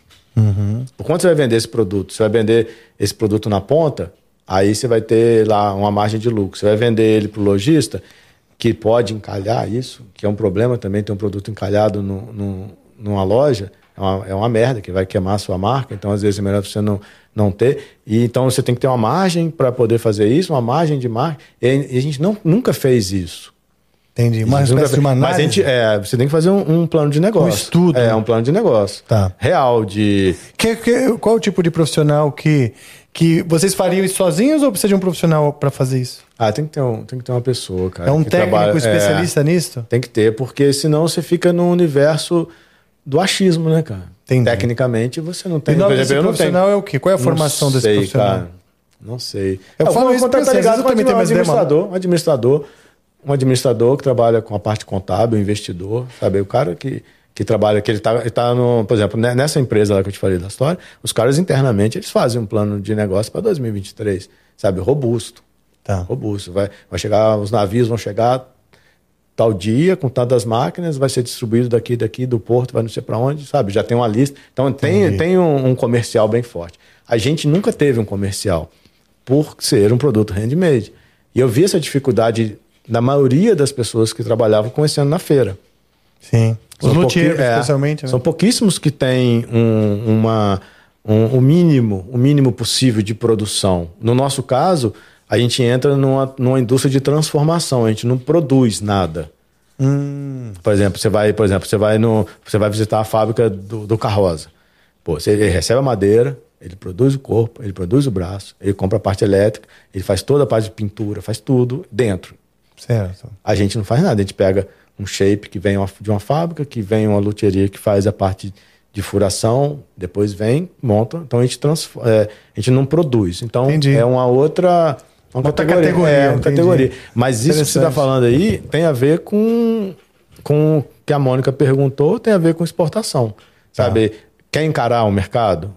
Por quanto você vai vender esse produto? Você vai vender esse produto na ponta, aí você vai ter lá uma margem de lucro. Você vai vender ele para o lojista, que pode encalhar isso, que é um problema também ter um produto encalhado no, no- numa loja, é uma, é uma merda que vai queimar a sua marca, então às vezes é melhor você não, não ter. E então você tem que ter uma margem para poder fazer isso, uma margem de marca. E, e a gente não, nunca fez isso. Entendi. De fez. uma Mas a gente, é, você tem que fazer um, um plano de negócio. Um estudo, É, um plano de negócio. Tá. Real, de. Que- que- qual o tipo de profissional que, que vocês fariam isso sozinhos ou precisa de um profissional para fazer isso? Ah, tem que ter, um, tem que ter uma pessoa, cara. É um técnico trabalha- especialista é, nisso? Tem que ter, porque senão você fica no universo do achismo, né, cara? Entendi. Tecnicamente você não E tem. o nome desse eu não profissional é o quê? Qual é a Não formação desse sei, profissional? Cara. Não sei. Eu Alguma falo isso tá ligado eu também tenho um ideias administrador, um administrador, um administrador que trabalha com a parte contábil, investidor, sabe? O cara que, que trabalha, que ele tá, ele tá no, por exemplo, nessa empresa lá que eu te falei da história, os caras internamente eles fazem um plano de negócio para 2023, sabe? Robusto. Tá. Robusto. Vai, vai chegar, os navios vão chegar tal dia, com tantas máquinas, vai ser distribuído daqui, daqui, do porto, vai não sei para onde, sabe? Já tem uma lista. Então tem, tem um, um comercial bem forte. A gente nunca teve um comercial por ser um produto handmade. E eu vi essa dificuldade da maioria das pessoas que trabalhavam com esse ano na feira. Sim. Os luthiers, é, especialmente. né? São pouquíssimos que têm um, uma, um, o mínimo, o mínimo possível de produção. No nosso caso, a gente entra numa, numa indústria de transformação. A gente não produz nada. Hum. Por exemplo, você vai, por exemplo, você vai no, você vai visitar a fábrica do, do Carroza. Pô, você, ele recebe a madeira, ele produz o corpo, ele produz o braço, ele compra a parte elétrica, ele faz toda a parte de pintura, faz tudo dentro. Certo. A gente não faz nada, a gente pega um shape que vem de uma fábrica, que vem uma luthieria que faz a parte de furação, depois vem, monta. Então a gente, é, a gente não produz. Então Entendi. é uma outra. Uma Outra categoria. categoria, É, uma entendi. categoria. Mas isso que você está falando aí tem a ver com, com o que a Mônica perguntou, tem a ver com exportação. Sabe? Tá. Quer encarar o mercado?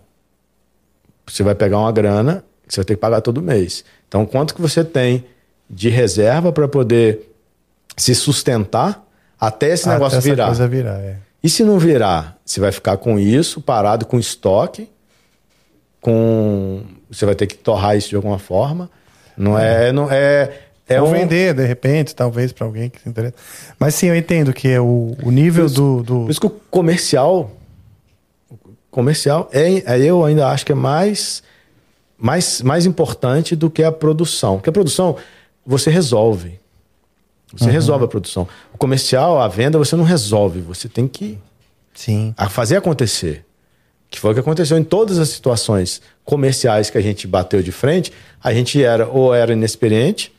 Você vai pegar uma grana que você vai ter que pagar todo mês. Então, quanto que você tem de reserva para poder se sustentar até esse negócio Até essa virar? virar, é. E se não virar, você vai ficar com isso, parado com estoque, com você vai ter que torrar isso de alguma forma. Não é, não é, é Ou um- vender, de repente, talvez, para alguém que se interessa. Mas sim, eu entendo que é o, o nível do, do. Por isso que o comercial, comercial é, é, eu ainda acho que é mais, mais, mais importante do que a produção. Porque a produção você resolve. Você resolve a produção. O comercial, a venda, você não resolve. Você tem que Sim. fazer acontecer. Que foi o que aconteceu em todas as situações comerciais que a gente bateu de frente. A gente era ou era inexperiente,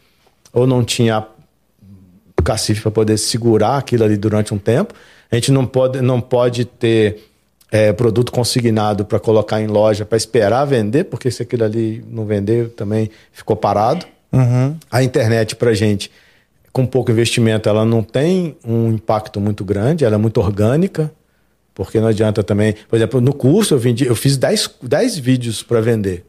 ou não tinha cacife para poder segurar aquilo ali durante um tempo. A gente não pode, não pode ter é, produto consignado para colocar em loja para esperar vender, porque se aquilo ali não vender, também ficou parado. A internet para gente, com pouco investimento, ela não tem um impacto muito grande, ela é muito orgânica, porque não adianta também. Por exemplo, no curso eu vendi, eu fiz 10, 10 vídeos para vender.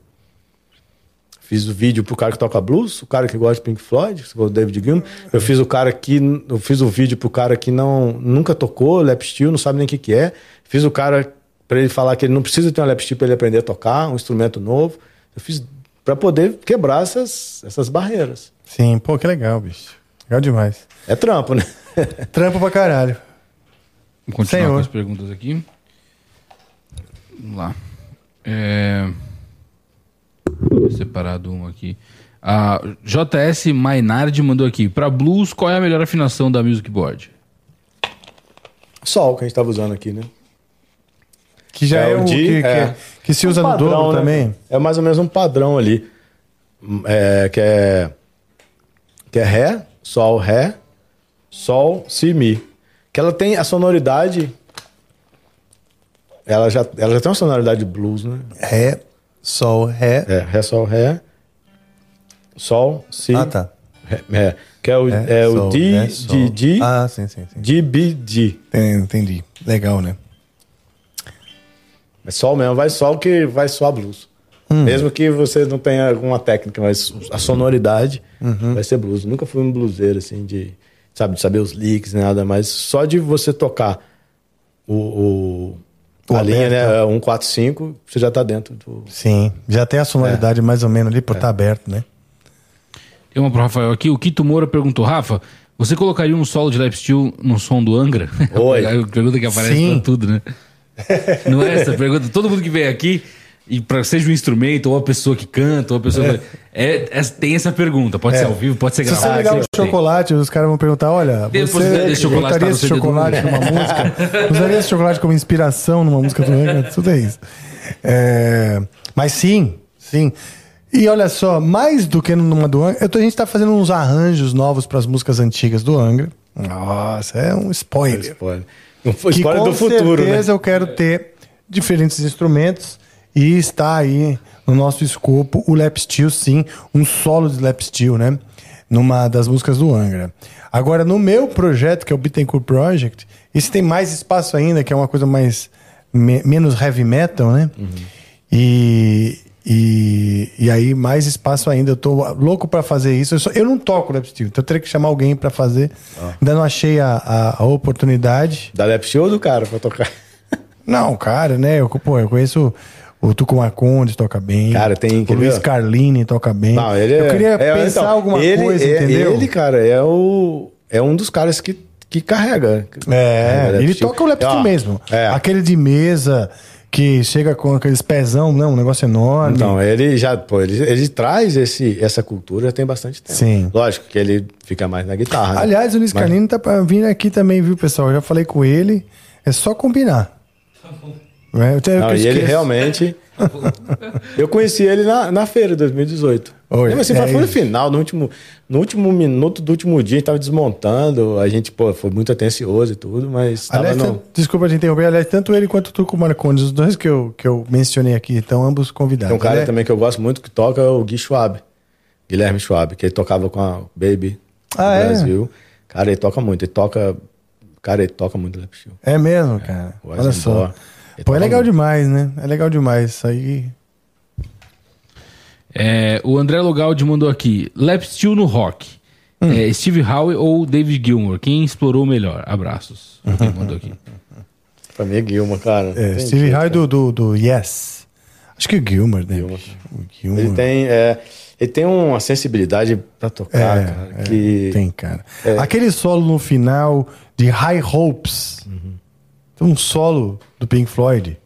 Fiz o vídeo pro cara que toca blues, o cara que gosta de Pink Floyd, for o David Gilmour. Eu fiz o cara que eu fiz o vídeo pro cara que não nunca tocou lap steel, não sabe nem o que que é. Fiz o cara para ele falar que ele não precisa ter um lap steel para ele aprender a tocar, um instrumento novo. Eu fiz para poder quebrar essas, essas barreiras. Sim, pô, que legal, bicho. Legal demais. É trampo, né? [LAUGHS] Trampo pra caralho. Vamos continuar Senhor. com as perguntas aqui. Vamos lá. É... Vou separado um aqui. A JS Mainardi mandou aqui. Pra blues, qual é a melhor afinação da Music Board? Sol que a gente estava usando aqui, né? Que já é, o, D, que, que, é. que se Um usa no padrão, dobro né? também. É mais ou menos um padrão ali. É, que é. Que é Ré, Sol, Ré, Sol, Si, Mi. Que ela tem a sonoridade. Ela já, ela já tem uma sonoridade de blues, né? Ré, Sol, Ré. É, Ré, Sol, Ré. Sol, Si. Ah, tá. Ré, é, que é o, Ré, é o Sol, D, Ré, D, Sol. D, Ah, sim, sim, sim. D, B, D. Entendi, Entendi. Legal, né? É sol mesmo, vai sol que vai soar blues. Hum. Mesmo que você não tenha alguma técnica, mas a sonoridade Uhum. vai ser blues. Nunca fui um bluseiro, assim, de, sabe, de saber os licks, nada, mas só de você tocar o, o, O a linha, aberto. né, 145, você já tá dentro do... Sim. Já tem a sonoridade mais ou menos ali por estar aberto, né? Tem uma pro Rafael aqui. O Quito Moura perguntou: Rafa, você colocaria um solo de lap steel no som do Angra? Oi. [LAUGHS] É a pergunta que aparece Sim. pra tudo, né? Não é essa pergunta? Todo mundo que vem aqui, e pra, seja um instrumento, ou a pessoa que canta, ou a pessoa. É. é- tem essa pergunta. Pode ser ao vivo, pode ser Se você gravado. ligar tem. chocolate, os caras vão perguntar: olha, Depois você chocolate botaria tá esse chocolate numa música? [LAUGHS] Usaria esse chocolate como inspiração numa música do Angra? Tudo é isso. É, mas sim, sim. E olha só, mais do que numa do Angra, tô- a gente tá fazendo uns arranjos novos para as músicas antigas do Angra. Nossa, é um spoiler. Spoiler. Um spoiler com do futuro, né? certeza eu quero ter diferentes instrumentos e está aí no nosso escopo o lap steel, sim, um solo de lap steel, né? Numa das músicas do Angra. Agora, no meu projeto, que é o Bittencourt Project, esse tem mais espaço ainda, que é uma coisa mais me- menos heavy metal, né? E, e, e aí, mais espaço ainda. Eu tô louco pra fazer isso. Eu, só- eu não toco lap steel, então eu teria que chamar alguém pra fazer. Ainda não achei a, a, a oportunidade. Da Lap Show do cara pra tocar. [LAUGHS] Não, cara, né? Eu, pô, eu conheço o Tuco Marcondes, toca bem. Cara, tem- O Luiz? Carlini toca bem. Não, ele é, eu queria é, pensar então, alguma ele, coisa, é- entendeu? Ele, cara, é, o, é um dos caras que, que carrega. É, Carrega ele lap steel. toca o lap steel Ó, mesmo. É. Aquele de mesa que chega com aqueles pezão, não, um negócio enorme. Então, ele já, pô, ele, ele traz esse, essa cultura tem bastante tempo. Sim. Lógico que ele fica mais na guitarra. né? Aliás, o Luiz Mas- Carlini tá vir aqui também, viu, pessoal? Eu já falei com ele. É só combinar. [LAUGHS] É, eu tenho- Não, e ele realmente. Eu conheci ele na, na feira de 2018. Oi, Mesmo assim, é foi no final, no último, no último minuto do último dia, a gente tava desmontando. A gente, pô, foi muito atencioso e tudo, mas tava Aliás, no. tanto- desculpa te interromper. Aliás, tanto ele quanto o Tuco Marcondes, os dois que eu, que eu mencionei aqui, estão ambos convidados. Tem um cara Ele é- também que eu gosto muito que toca, é o Gui Schwab. Guilherme Schwab, que ele tocava com a Baby Ah, é? Brasil. Cara, ele toca muito. Ele toca. Cara, ele toca muito Lap Steel. É mesmo, cara. o Olha só. Pô, é legal demais, né? É legal demais. Isso aí. É, o André Logaldi mandou aqui: Lap Steel no rock. Hum. É, Steve Howe ou David Gilmour? Quem explorou melhor? Abraços. Quem mandou aqui. [LAUGHS] Pra mim é Guilma, cara. É, Steve Howe do, do, do Yes. Acho que o Gilmer, né? Gilmour. O Gilmer. Ele tem, é, ele tem uma sensibilidade pra tocar, É, cara. é, que Tem, cara. É. Aquele solo no final de High Hopes. Tem um solo do Pink Floyd.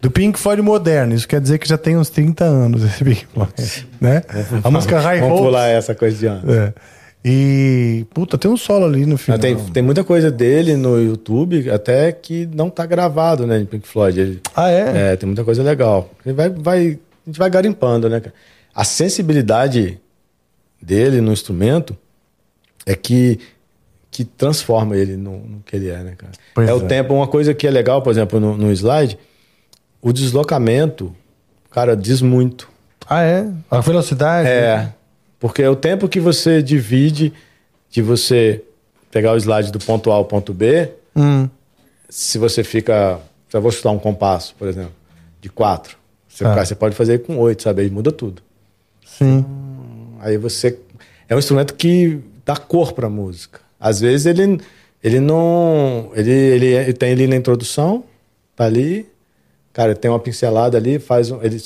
Do Pink Floyd moderno. Isso quer dizer que já tem uns 30 anos esse Pink Floyd. né? A música High Vamos Hopes. pular essa coisa de ano. É. E, puta, tem um solo ali no final. Ah, Tem, tem muita coisa dele no YouTube, até que não tá gravado, né, em Pink Floyd. Ele- Ah, é? É, tem muita coisa legal. Ele vai, vai, a gente vai garimpando, né, cara? A sensibilidade dele no instrumento é que, que transforma ele no, no que ele é, né, cara? Pois é, é. o tempo, uma coisa que é legal, por exemplo, no, no slide, o deslocamento, cara, diz muito. Ah, é? A velocidade? É, porque é o tempo que você divide de você pegar o slide do ponto A ao ponto B, Hum. se você fica. Se eu vou chutar um compasso, por exemplo, de quatro, você, Ah. você pode fazer com oito, sabe? Aí muda tudo. Sim. Aí você. É um instrumento que dá cor pra música. Às vezes ele, ele não. Ele, ele, ele tem ali na introdução, tá ali. Cara, tem uma pincelada ali, faz um, ele,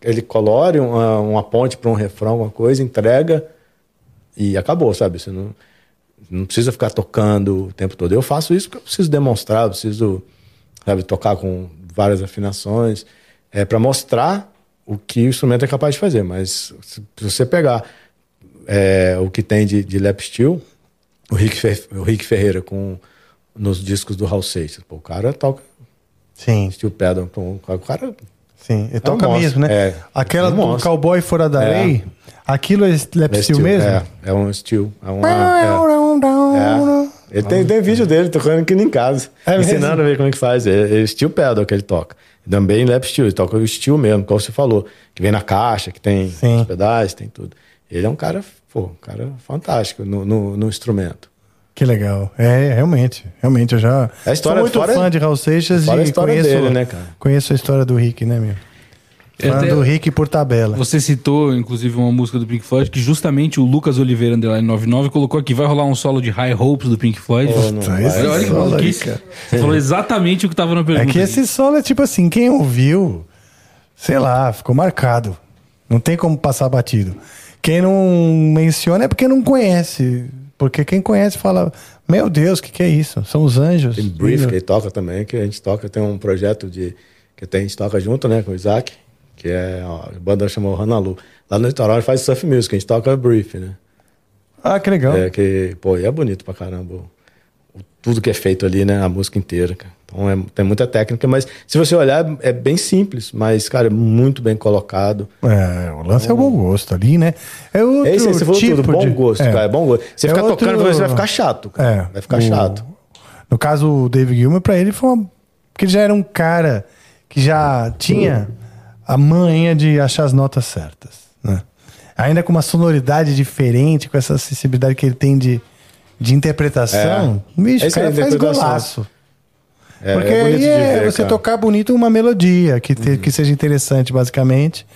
ele colore uma, uma ponte para um refrão, alguma coisa, entrega e acabou, sabe? Você não, não precisa ficar tocando o tempo todo. Eu faço isso porque eu preciso demonstrar, eu preciso sabe, tocar com várias afinações, é para mostrar o que o instrumento é capaz de fazer. Mas se se você pegar é, o que tem de, de lap steel, o Rick, Fer- o Rick Ferreira com nos discos do Hal Seixas, pô, o cara toca Sim, steel pedal, pô, o cara sim. Ele um toca mesmo, né? é. Aquela É do. Cowboy Fora da É. Lei, aquilo é lap é steel mesmo? É, é um steel, é uma é. É. Ele tem, tem vídeo dele tocando aqui em casa. É ensinando a ver como é que faz. É, é steel pedal que ele toca. Também lap steel, ele toca o steel mesmo, como você falou. Que vem na caixa, que tem Sim. os pedais, tem tudo. Ele é um cara, pô, um cara fantástico no, no, no instrumento. Que legal. É, realmente. Realmente, eu já É a história- sou muito fora- fã de Raul Seixas e história conheço, dele, né, cara? conheço a história do Rick, né, meu? Eu Fã até- do Rick por tabela. Você citou, inclusive, uma música do Pink Floyd que justamente o Lucas Oliveira Underline 99 colocou aqui. Vai rolar um solo de High Hopes do Pink Floyd. Oh, não Olha, olha que maluquice. Você falou exatamente o que tava na É pergunta. que esse solo é tipo assim, quem ouviu, sei lá, ficou marcado. Não tem como passar batido. Quem não menciona é porque não conhece. Porque quem conhece fala, meu Deus, o que, que é isso? São os anjos. Tem Brief que toca também, que a gente toca, tem um projeto de. que a gente toca junto, né, com o Isaac, que é. ó, a banda chamou Hanalu. Lá no litoral a gente faz surf music, a gente toca Brief, né? Ah, que legal. É que, pô, e é bonito pra caramba. Tudo que é feito ali, né? A música inteira, cara. Então é, tem muita técnica, mas se você olhar, é bem simples, mas, cara, é muito bem colocado. É, o lance é o bom gosto ali, né? É outro É isso aí, você falou tipo tudo, bom de- gosto, é. cara. É bom gosto. Você É ficar outro- tocando, você vai ficar chato, cara. É, Vai ficar o- chato. No caso, o David Gilmour, pra ele, foi uma... Porque ele já era um cara que já tinha a manha de achar as notas certas, né? Ainda com uma sonoridade diferente, com essa sensibilidade que ele tem de, de interpretação, É. bicho, É o cara faz interpretação. golaço. É, Porque é aí é ver, você cara. Uhum. tocar bonito uma melodia que, te- que seja interessante, basicamente.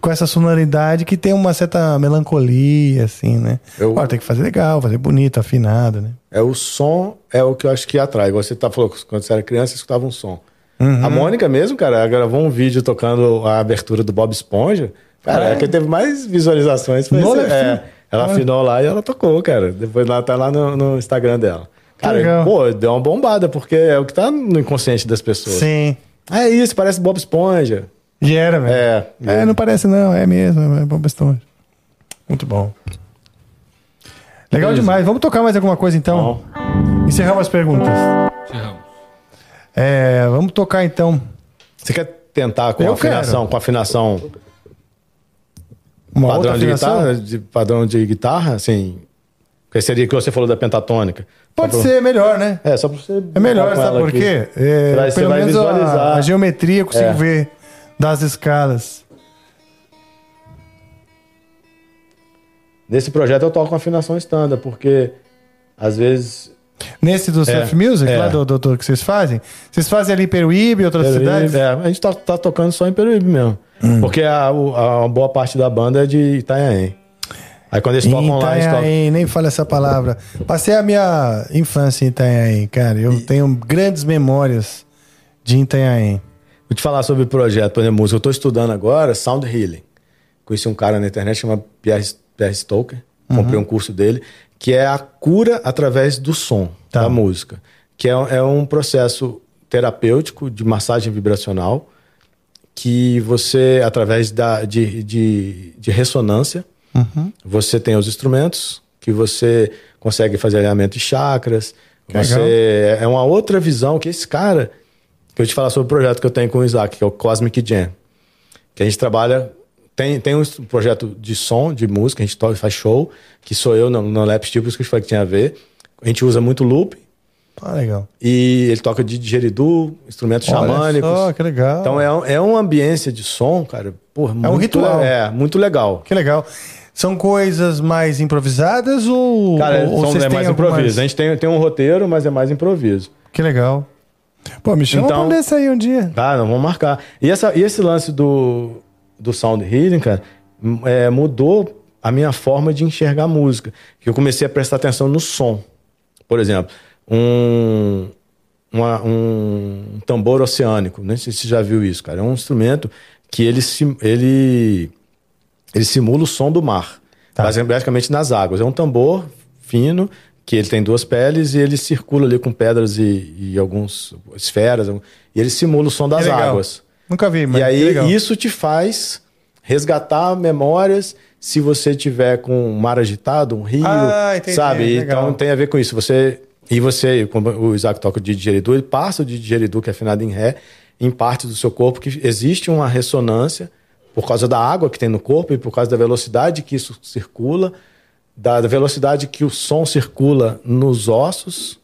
Com essa sonoridade que tem uma certa melancolia, assim, né? Eu- tem que fazer legal, fazer bonito, afinado, né? É o som, é o que eu acho que atrai. Você tá falou que quando você era criança, você escutava um som. Uhum. A Mônica mesmo, cara, gravou um vídeo tocando a abertura do Bob Esponja. Cara, é, que teve mais visualizações. Foi esse- é. Ela Ah. afinou lá e ela tocou, cara. Depois ela tá lá no, no Instagram dela. Cara, legal. pô, deu uma bombada, porque é o que tá no inconsciente das pessoas. Sim. É isso, parece Bob Esponja. E era, velho. É. É, não parece não, é mesmo, é bom bastante. Muito bom. Legal Beleza. demais. Vamos tocar mais alguma coisa então? Encerramos as perguntas. Encerramos. É, vamos tocar então Você quer tentar com Eu afinação, quero. com afinação uma padrão outra de guitarra, de padrão de guitarra, assim, que seria que você falou da pentatônica. Pode pra- ser melhor, né? É, só pra você. É melhor, sabe por quê? É, você pelo menos a, a geometria eu consigo É. ver das escalas. Nesse projeto eu toco com afinação standard, porque às vezes. Nesse do Surf Music, é. lá do, do, do que vocês fazem, vocês fazem ali em Peruíbe, outras cidades? É, a gente tá, tá tocando só em Peruíbe mesmo. Hum. Porque a, o- a boa parte da banda é de Itanhaém. Aí quando eles tocam lá, eles tocam. Nem fala essa palavra. Passei a minha infância em Itanhaém, cara. Eu tenho grandes memórias de Itanhaém. Vou te falar sobre o projeto, por exemplo, música. Eu tô estudando agora Sound Healing. Conheci um cara na internet chamado Pierre, Pierre Stoker. Uhum. Comprei um curso dele, que é a cura através do som Tá. da música. Que é, é um processo terapêutico de massagem vibracional que você, através da, de, de, de ressonância, Uhum. você tem os instrumentos que você consegue fazer alinhamento de chakras. Você é uma outra visão que esse cara que eu te falar sobre o projeto que eu tenho com o Isaac, que é o Cosmic Jam. Que a gente trabalha. Tem, tem um projeto de som, de música, a gente toca, faz show, que sou eu no, no Lap Steel, por isso que eu falei que tinha a ver. A gente usa muito loop Ah, legal. e ele toca de didgeridoo, instrumentos Olha xamânicos. só, que legal. Então é, um- é uma ambiência de som, cara. Porra, muito, ritual. É, muito legal. Que legal. São coisas mais improvisadas ou, Cara, ou, são- vocês é mais algumas- improviso. A gente tem, tem um roteiro, mas é mais improviso. Que legal. Pô, me chama Então- pra desse aí um dia. Tá, não, vamos marcar. E, essa, e esse lance do, do sound healing, cara, é, mudou a minha forma de enxergar música. Que eu comecei a prestar atenção no som. Por exemplo, um, uma- um tambor oceânico. Não sei se você já viu isso, cara. É um instrumento que ele, sim- ele, ele simula o som do mar. Tá. Basi- Basicamente nas águas. É um tambor fino que ele tem duas peles e ele circula ali com pedras e, e algumas esferas. E ele simula o som das águas. Nunca vi, mas E aí legal. isso te faz resgatar memórias se você tiver com um mar agitado, um rio, Ah, entendi, sabe? legal. Então tem a ver com isso. Você e você, como o Isaac toca de digeridu, ele passa o digeridu que é afinado em ré em parte do seu corpo que existe uma ressonância por causa da água que tem no corpo e por causa da velocidade que isso circula, da velocidade que o som circula nos ossos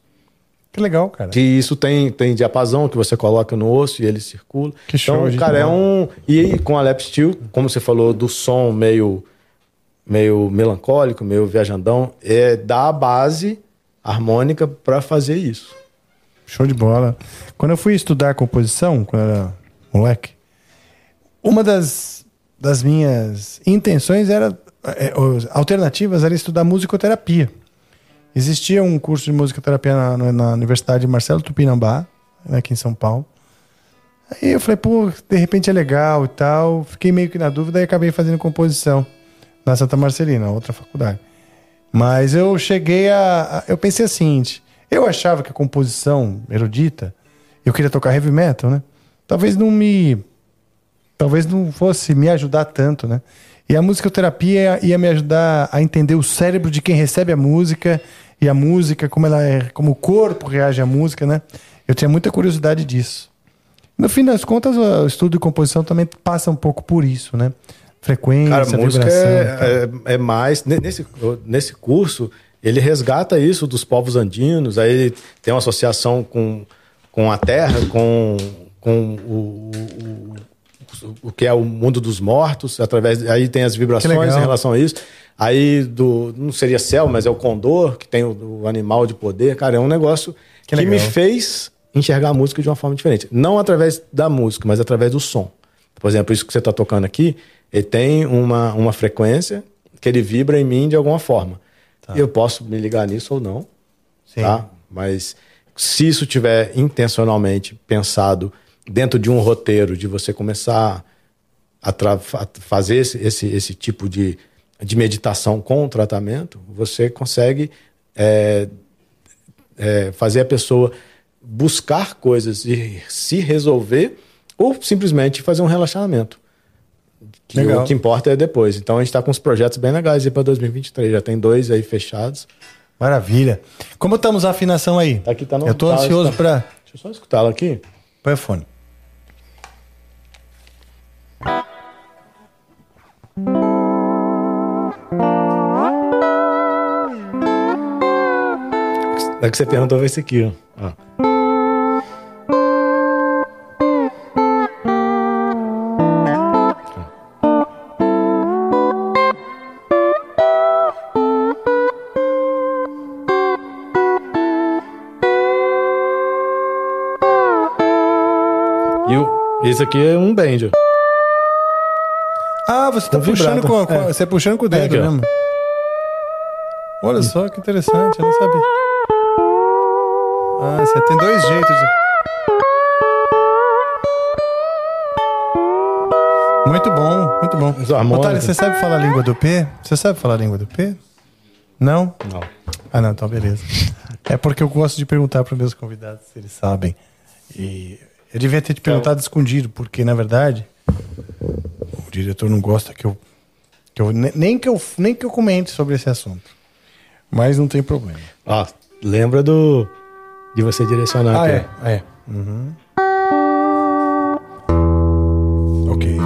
Que legal, cara. que isso tem, tem diapasão que você coloca no osso e ele circula. Que show, então, gente cara, é um. E com a lap steel, como você falou, do som meio, meio melancólico, meio viajandão, é dar a base harmônica para fazer isso. Show de bola. Quando eu fui estudar composição, quando eu era moleque, uma das, das minhas intenções era. é, alternativas era estudar musicoterapia. Existia um curso de musicoterapia na, na, Universidade Marcelo Tupinambá, né, aqui em São Paulo. Aí eu falei, pô, de repente é legal e tal. Fiquei meio que na dúvida e acabei fazendo composição na Santa Marcelina, outra faculdade. Mas eu cheguei a. a- Eu pensei assim: eu achava que a composição erudita, eu queria tocar heavy metal, né? Talvez não me. Talvez não fosse me ajudar tanto, né? E a musicoterapia ia me ajudar a entender o cérebro de quem recebe a música e a música, como ela é, como o corpo reage à música, né? Eu tinha muita curiosidade disso. No fim das contas, o estudo de composição também passa um pouco por isso, né? Frequência, Cara, música é, é, é mais. ne- Nesse, nesse curso, ele resgata isso dos povos andinos, aí ele tem uma associação com, com a terra, com, com o, o, o, o que é o mundo dos mortos, através. Aí tem as vibrações em relação a isso. Aí do. Não seria céu, mas é o condor, que tem o, o animal de poder. Cara, é um negócio Que que, me fez enxergar a música de uma forma diferente. Não através da música, mas através do som. Por exemplo, isso que você está tocando aqui, ele tem uma, uma frequência que ele vibra em mim de alguma forma. Eu posso me ligar nisso ou não, Sim. tá? Mas se isso tiver intencionalmente pensado dentro de um roteiro de você começar a fazer esse, esse, esse tipo de, de meditação com o tratamento, você consegue é, é, fazer a pessoa buscar coisas e se resolver ou simplesmente fazer um relaxamento. Que Legal. o que importa é depois. Então a gente está com uns projetos bem legais aí para 2023. Já tem dois aí fechados. Maravilha. Como estamos a afinação aí? Aqui tá no- Eu tá- ansioso tá- para Deixa eu só escutá-lo aqui. Põe o fone. É que você perguntou vai esse aqui, ó. E o, esse aqui é um banjo. Ah, você tá Com puxando vibrato. com, com- É. você é puxando com o dedo Aqui, ó. mesmo. Olha só que interessante, eu não sabia. Ah, você tem dois jeitos. de- Muito bom, muito bom. Otário, você sabe falar a língua do P? Você sabe falar a língua do P? Não? Não. Ah, não, então beleza. É porque eu gosto de perguntar para meus convidados se eles sabem. E eu devia ter te perguntado escondido, porque na verdade o diretor não gosta que eu, que eu ne- nem que eu nem que eu comente sobre esse assunto. Mas não tem problema. Ó, lembra do de você direcionar Ah, aqui. é, ah, é. Uhum. Ok.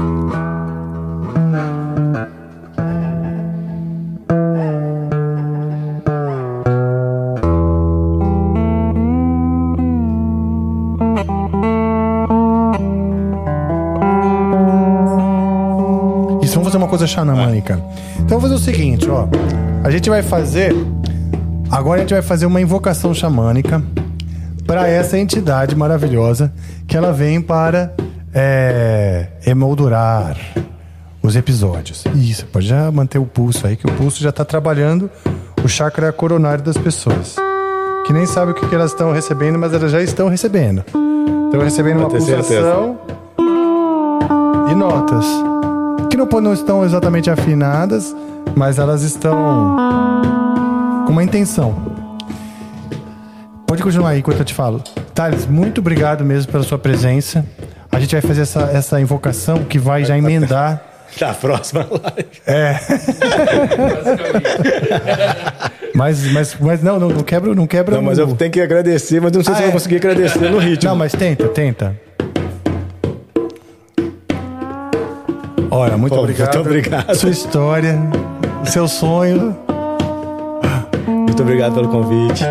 Isso, vamos fazer uma coisa xamânica. Então vamos fazer o seguinte, ó. A gente vai fazer. Agora a gente vai fazer uma invocação xamânica para essa entidade maravilhosa que ela vem para é, emoldurar os episódios. Isso, pode já manter o pulso aí, que o pulso já está trabalhando o chakra coronário das pessoas. Que nem sabe o que, que elas estão recebendo, mas elas já estão recebendo. Estão recebendo uma pulsação e notas. Que não, não estão exatamente afinadas, mas elas estão com uma intenção. Pode continuar aí enquanto eu te falo. Thales, muito obrigado mesmo pela sua presença. A gente vai fazer essa, essa invocação que vai já emendar. [LAUGHS] Da próxima live. [LAUGHS] Mas, mas, mas não, não, não quebra, não quebra. Não, mas eu tenho que agradecer, mas eu não sei Ah, se eu é. vou conseguir agradecer no ritmo. Não, mas tenta, tenta. Olha, muito Pô, obrigado. muito obrigado. Sua história, seu sonho. Muito obrigado pelo convite.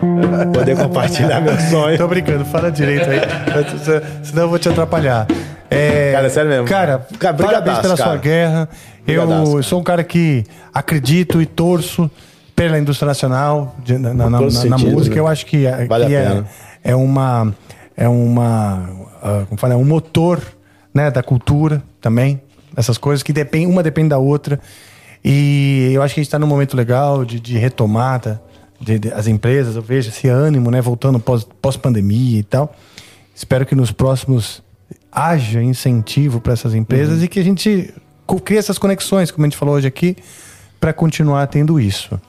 [LAUGHS] Poder compartilhar meu sonho. Tô brincando, fala direito aí. Senão eu vou te atrapalhar. É, Cara, sério mesmo. Cara, Cara, parabéns pela cara. sua guerra. Eu sou um cara que acredito e torço pela indústria nacional, de- na, na- na- os na música. né? Eu acho que, é- Vale que é, é uma. É uma. ah, como fala? É um motor né, da cultura também. Essas coisas que dependem, uma depende da outra. E eu acho que a gente está num momento legal de, de retomada de, de- as empresas. Eu vejo esse ânimo, né, voltando pós- pós-pandemia e tal. Espero que nos próximos haja incentivo para essas empresas Uhum. e que a gente crie essas conexões, como a gente falou hoje aqui, para continuar tendo isso.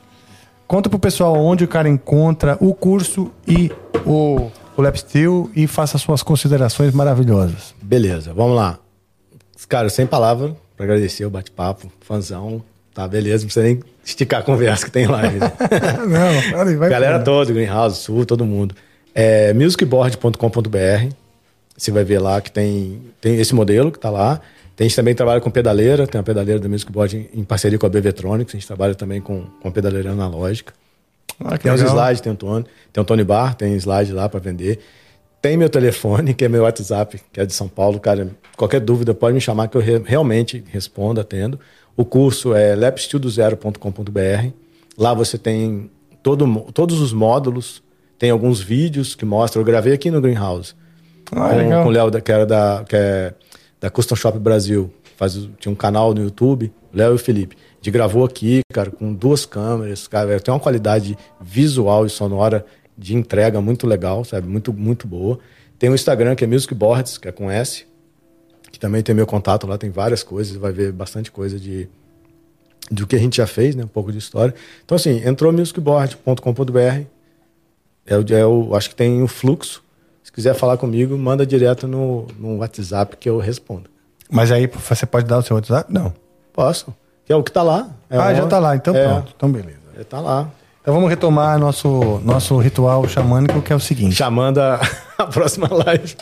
Conta pro pessoal onde o cara encontra o curso e o, o Lap Steel e faça suas considerações maravilhosas. Beleza, vamos lá. Cara, sem palavra para agradecer o bate-papo, fanzão. Tá, beleza, não precisa nem esticar a conversa que tem lá. [LAUGHS] né? Não, olha, vai Galera fundo. toda, Greenhouse, Sul, todo mundo. É musicboard.com.br. Você vai ver lá que tem, tem esse modelo que tá lá. Tem, a gente também trabalha com pedaleira, tem uma pedaleira da Music Board em, parceria com a BVtronics. A gente trabalha também com, com pedaleira analógica. Ah, Tem os legal. slides, tem o Tony, tem o Tony Bar, tem slide lá para vender. Tem meu telefone, que é meu WhatsApp, que é de São Paulo. Cara, qualquer dúvida pode me chamar que eu re- realmente respondo, atendo. O curso é lapstildozero.com.br. Lá você tem todo, todos os módulos, tem alguns vídeos que mostram. Eu gravei aqui no Greenhouse Ah, com, legal. com o Léo, que era da, que é da Custom Shop Brasil. Faz, o- tinha um canal no YouTube, Léo e o Felipe. A gente gravou aqui, cara, com duas câmeras, cara, tem uma qualidade visual e sonora de entrega muito legal, sabe? Muito, muito boa. Tem um Instagram que é Music Boards, que é com S, que também tem meu contato lá, tem várias coisas, vai ver bastante coisa de do que a gente já fez, né? Um pouco de história. Então, assim, entrou musicboard.com.br, é o, é o, acho que tem o fluxo. Se quiser falar comigo, manda direto no, no WhatsApp que eu respondo. Mas aí você pode dar o seu WhatsApp? Não. Posso. Que é o que tá lá. É ah, o- já tá lá, então é, pronto. Então beleza. é, Tá lá. Então vamos retomar nosso, nosso ritual xamânico, que é o seguinte. Chamando a, [LAUGHS] a próxima live.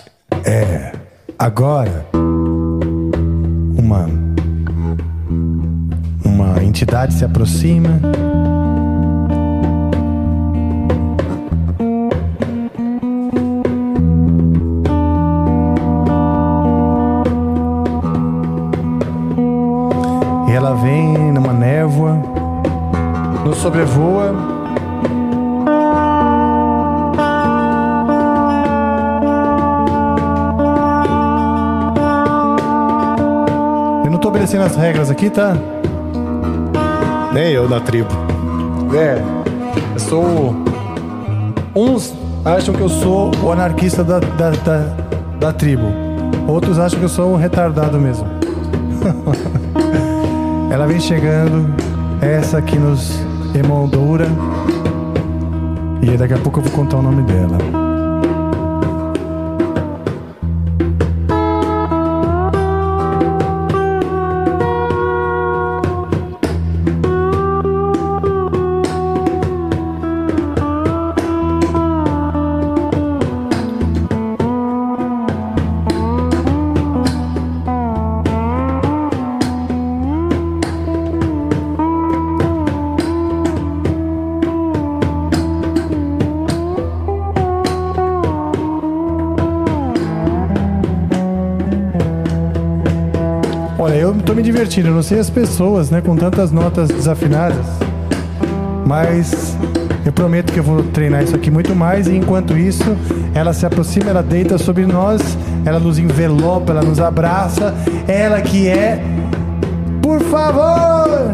Agora, uma, uma entidade se aproxima. E ela vem numa névoa, nos sobrevoa. Obedecendo as regras aqui, tá? Nem eu na tribo. É, eu sou. Uns acham que eu sou o anarquista da, da, da, da tribo. Outros acham que eu sou um retardado mesmo. [LAUGHS] Ela vem chegando, essa que nos emoldura. E daqui a pouco eu vou contar o nome dela. Tô me divertindo, eu não sei as pessoas, né, com tantas notas desafinadas. Mas eu prometo que eu vou treinar isso aqui muito mais e enquanto isso, ela se aproxima, ela deita sobre nós, ela nos envelopa, ela nos abraça, ela que é Por favor,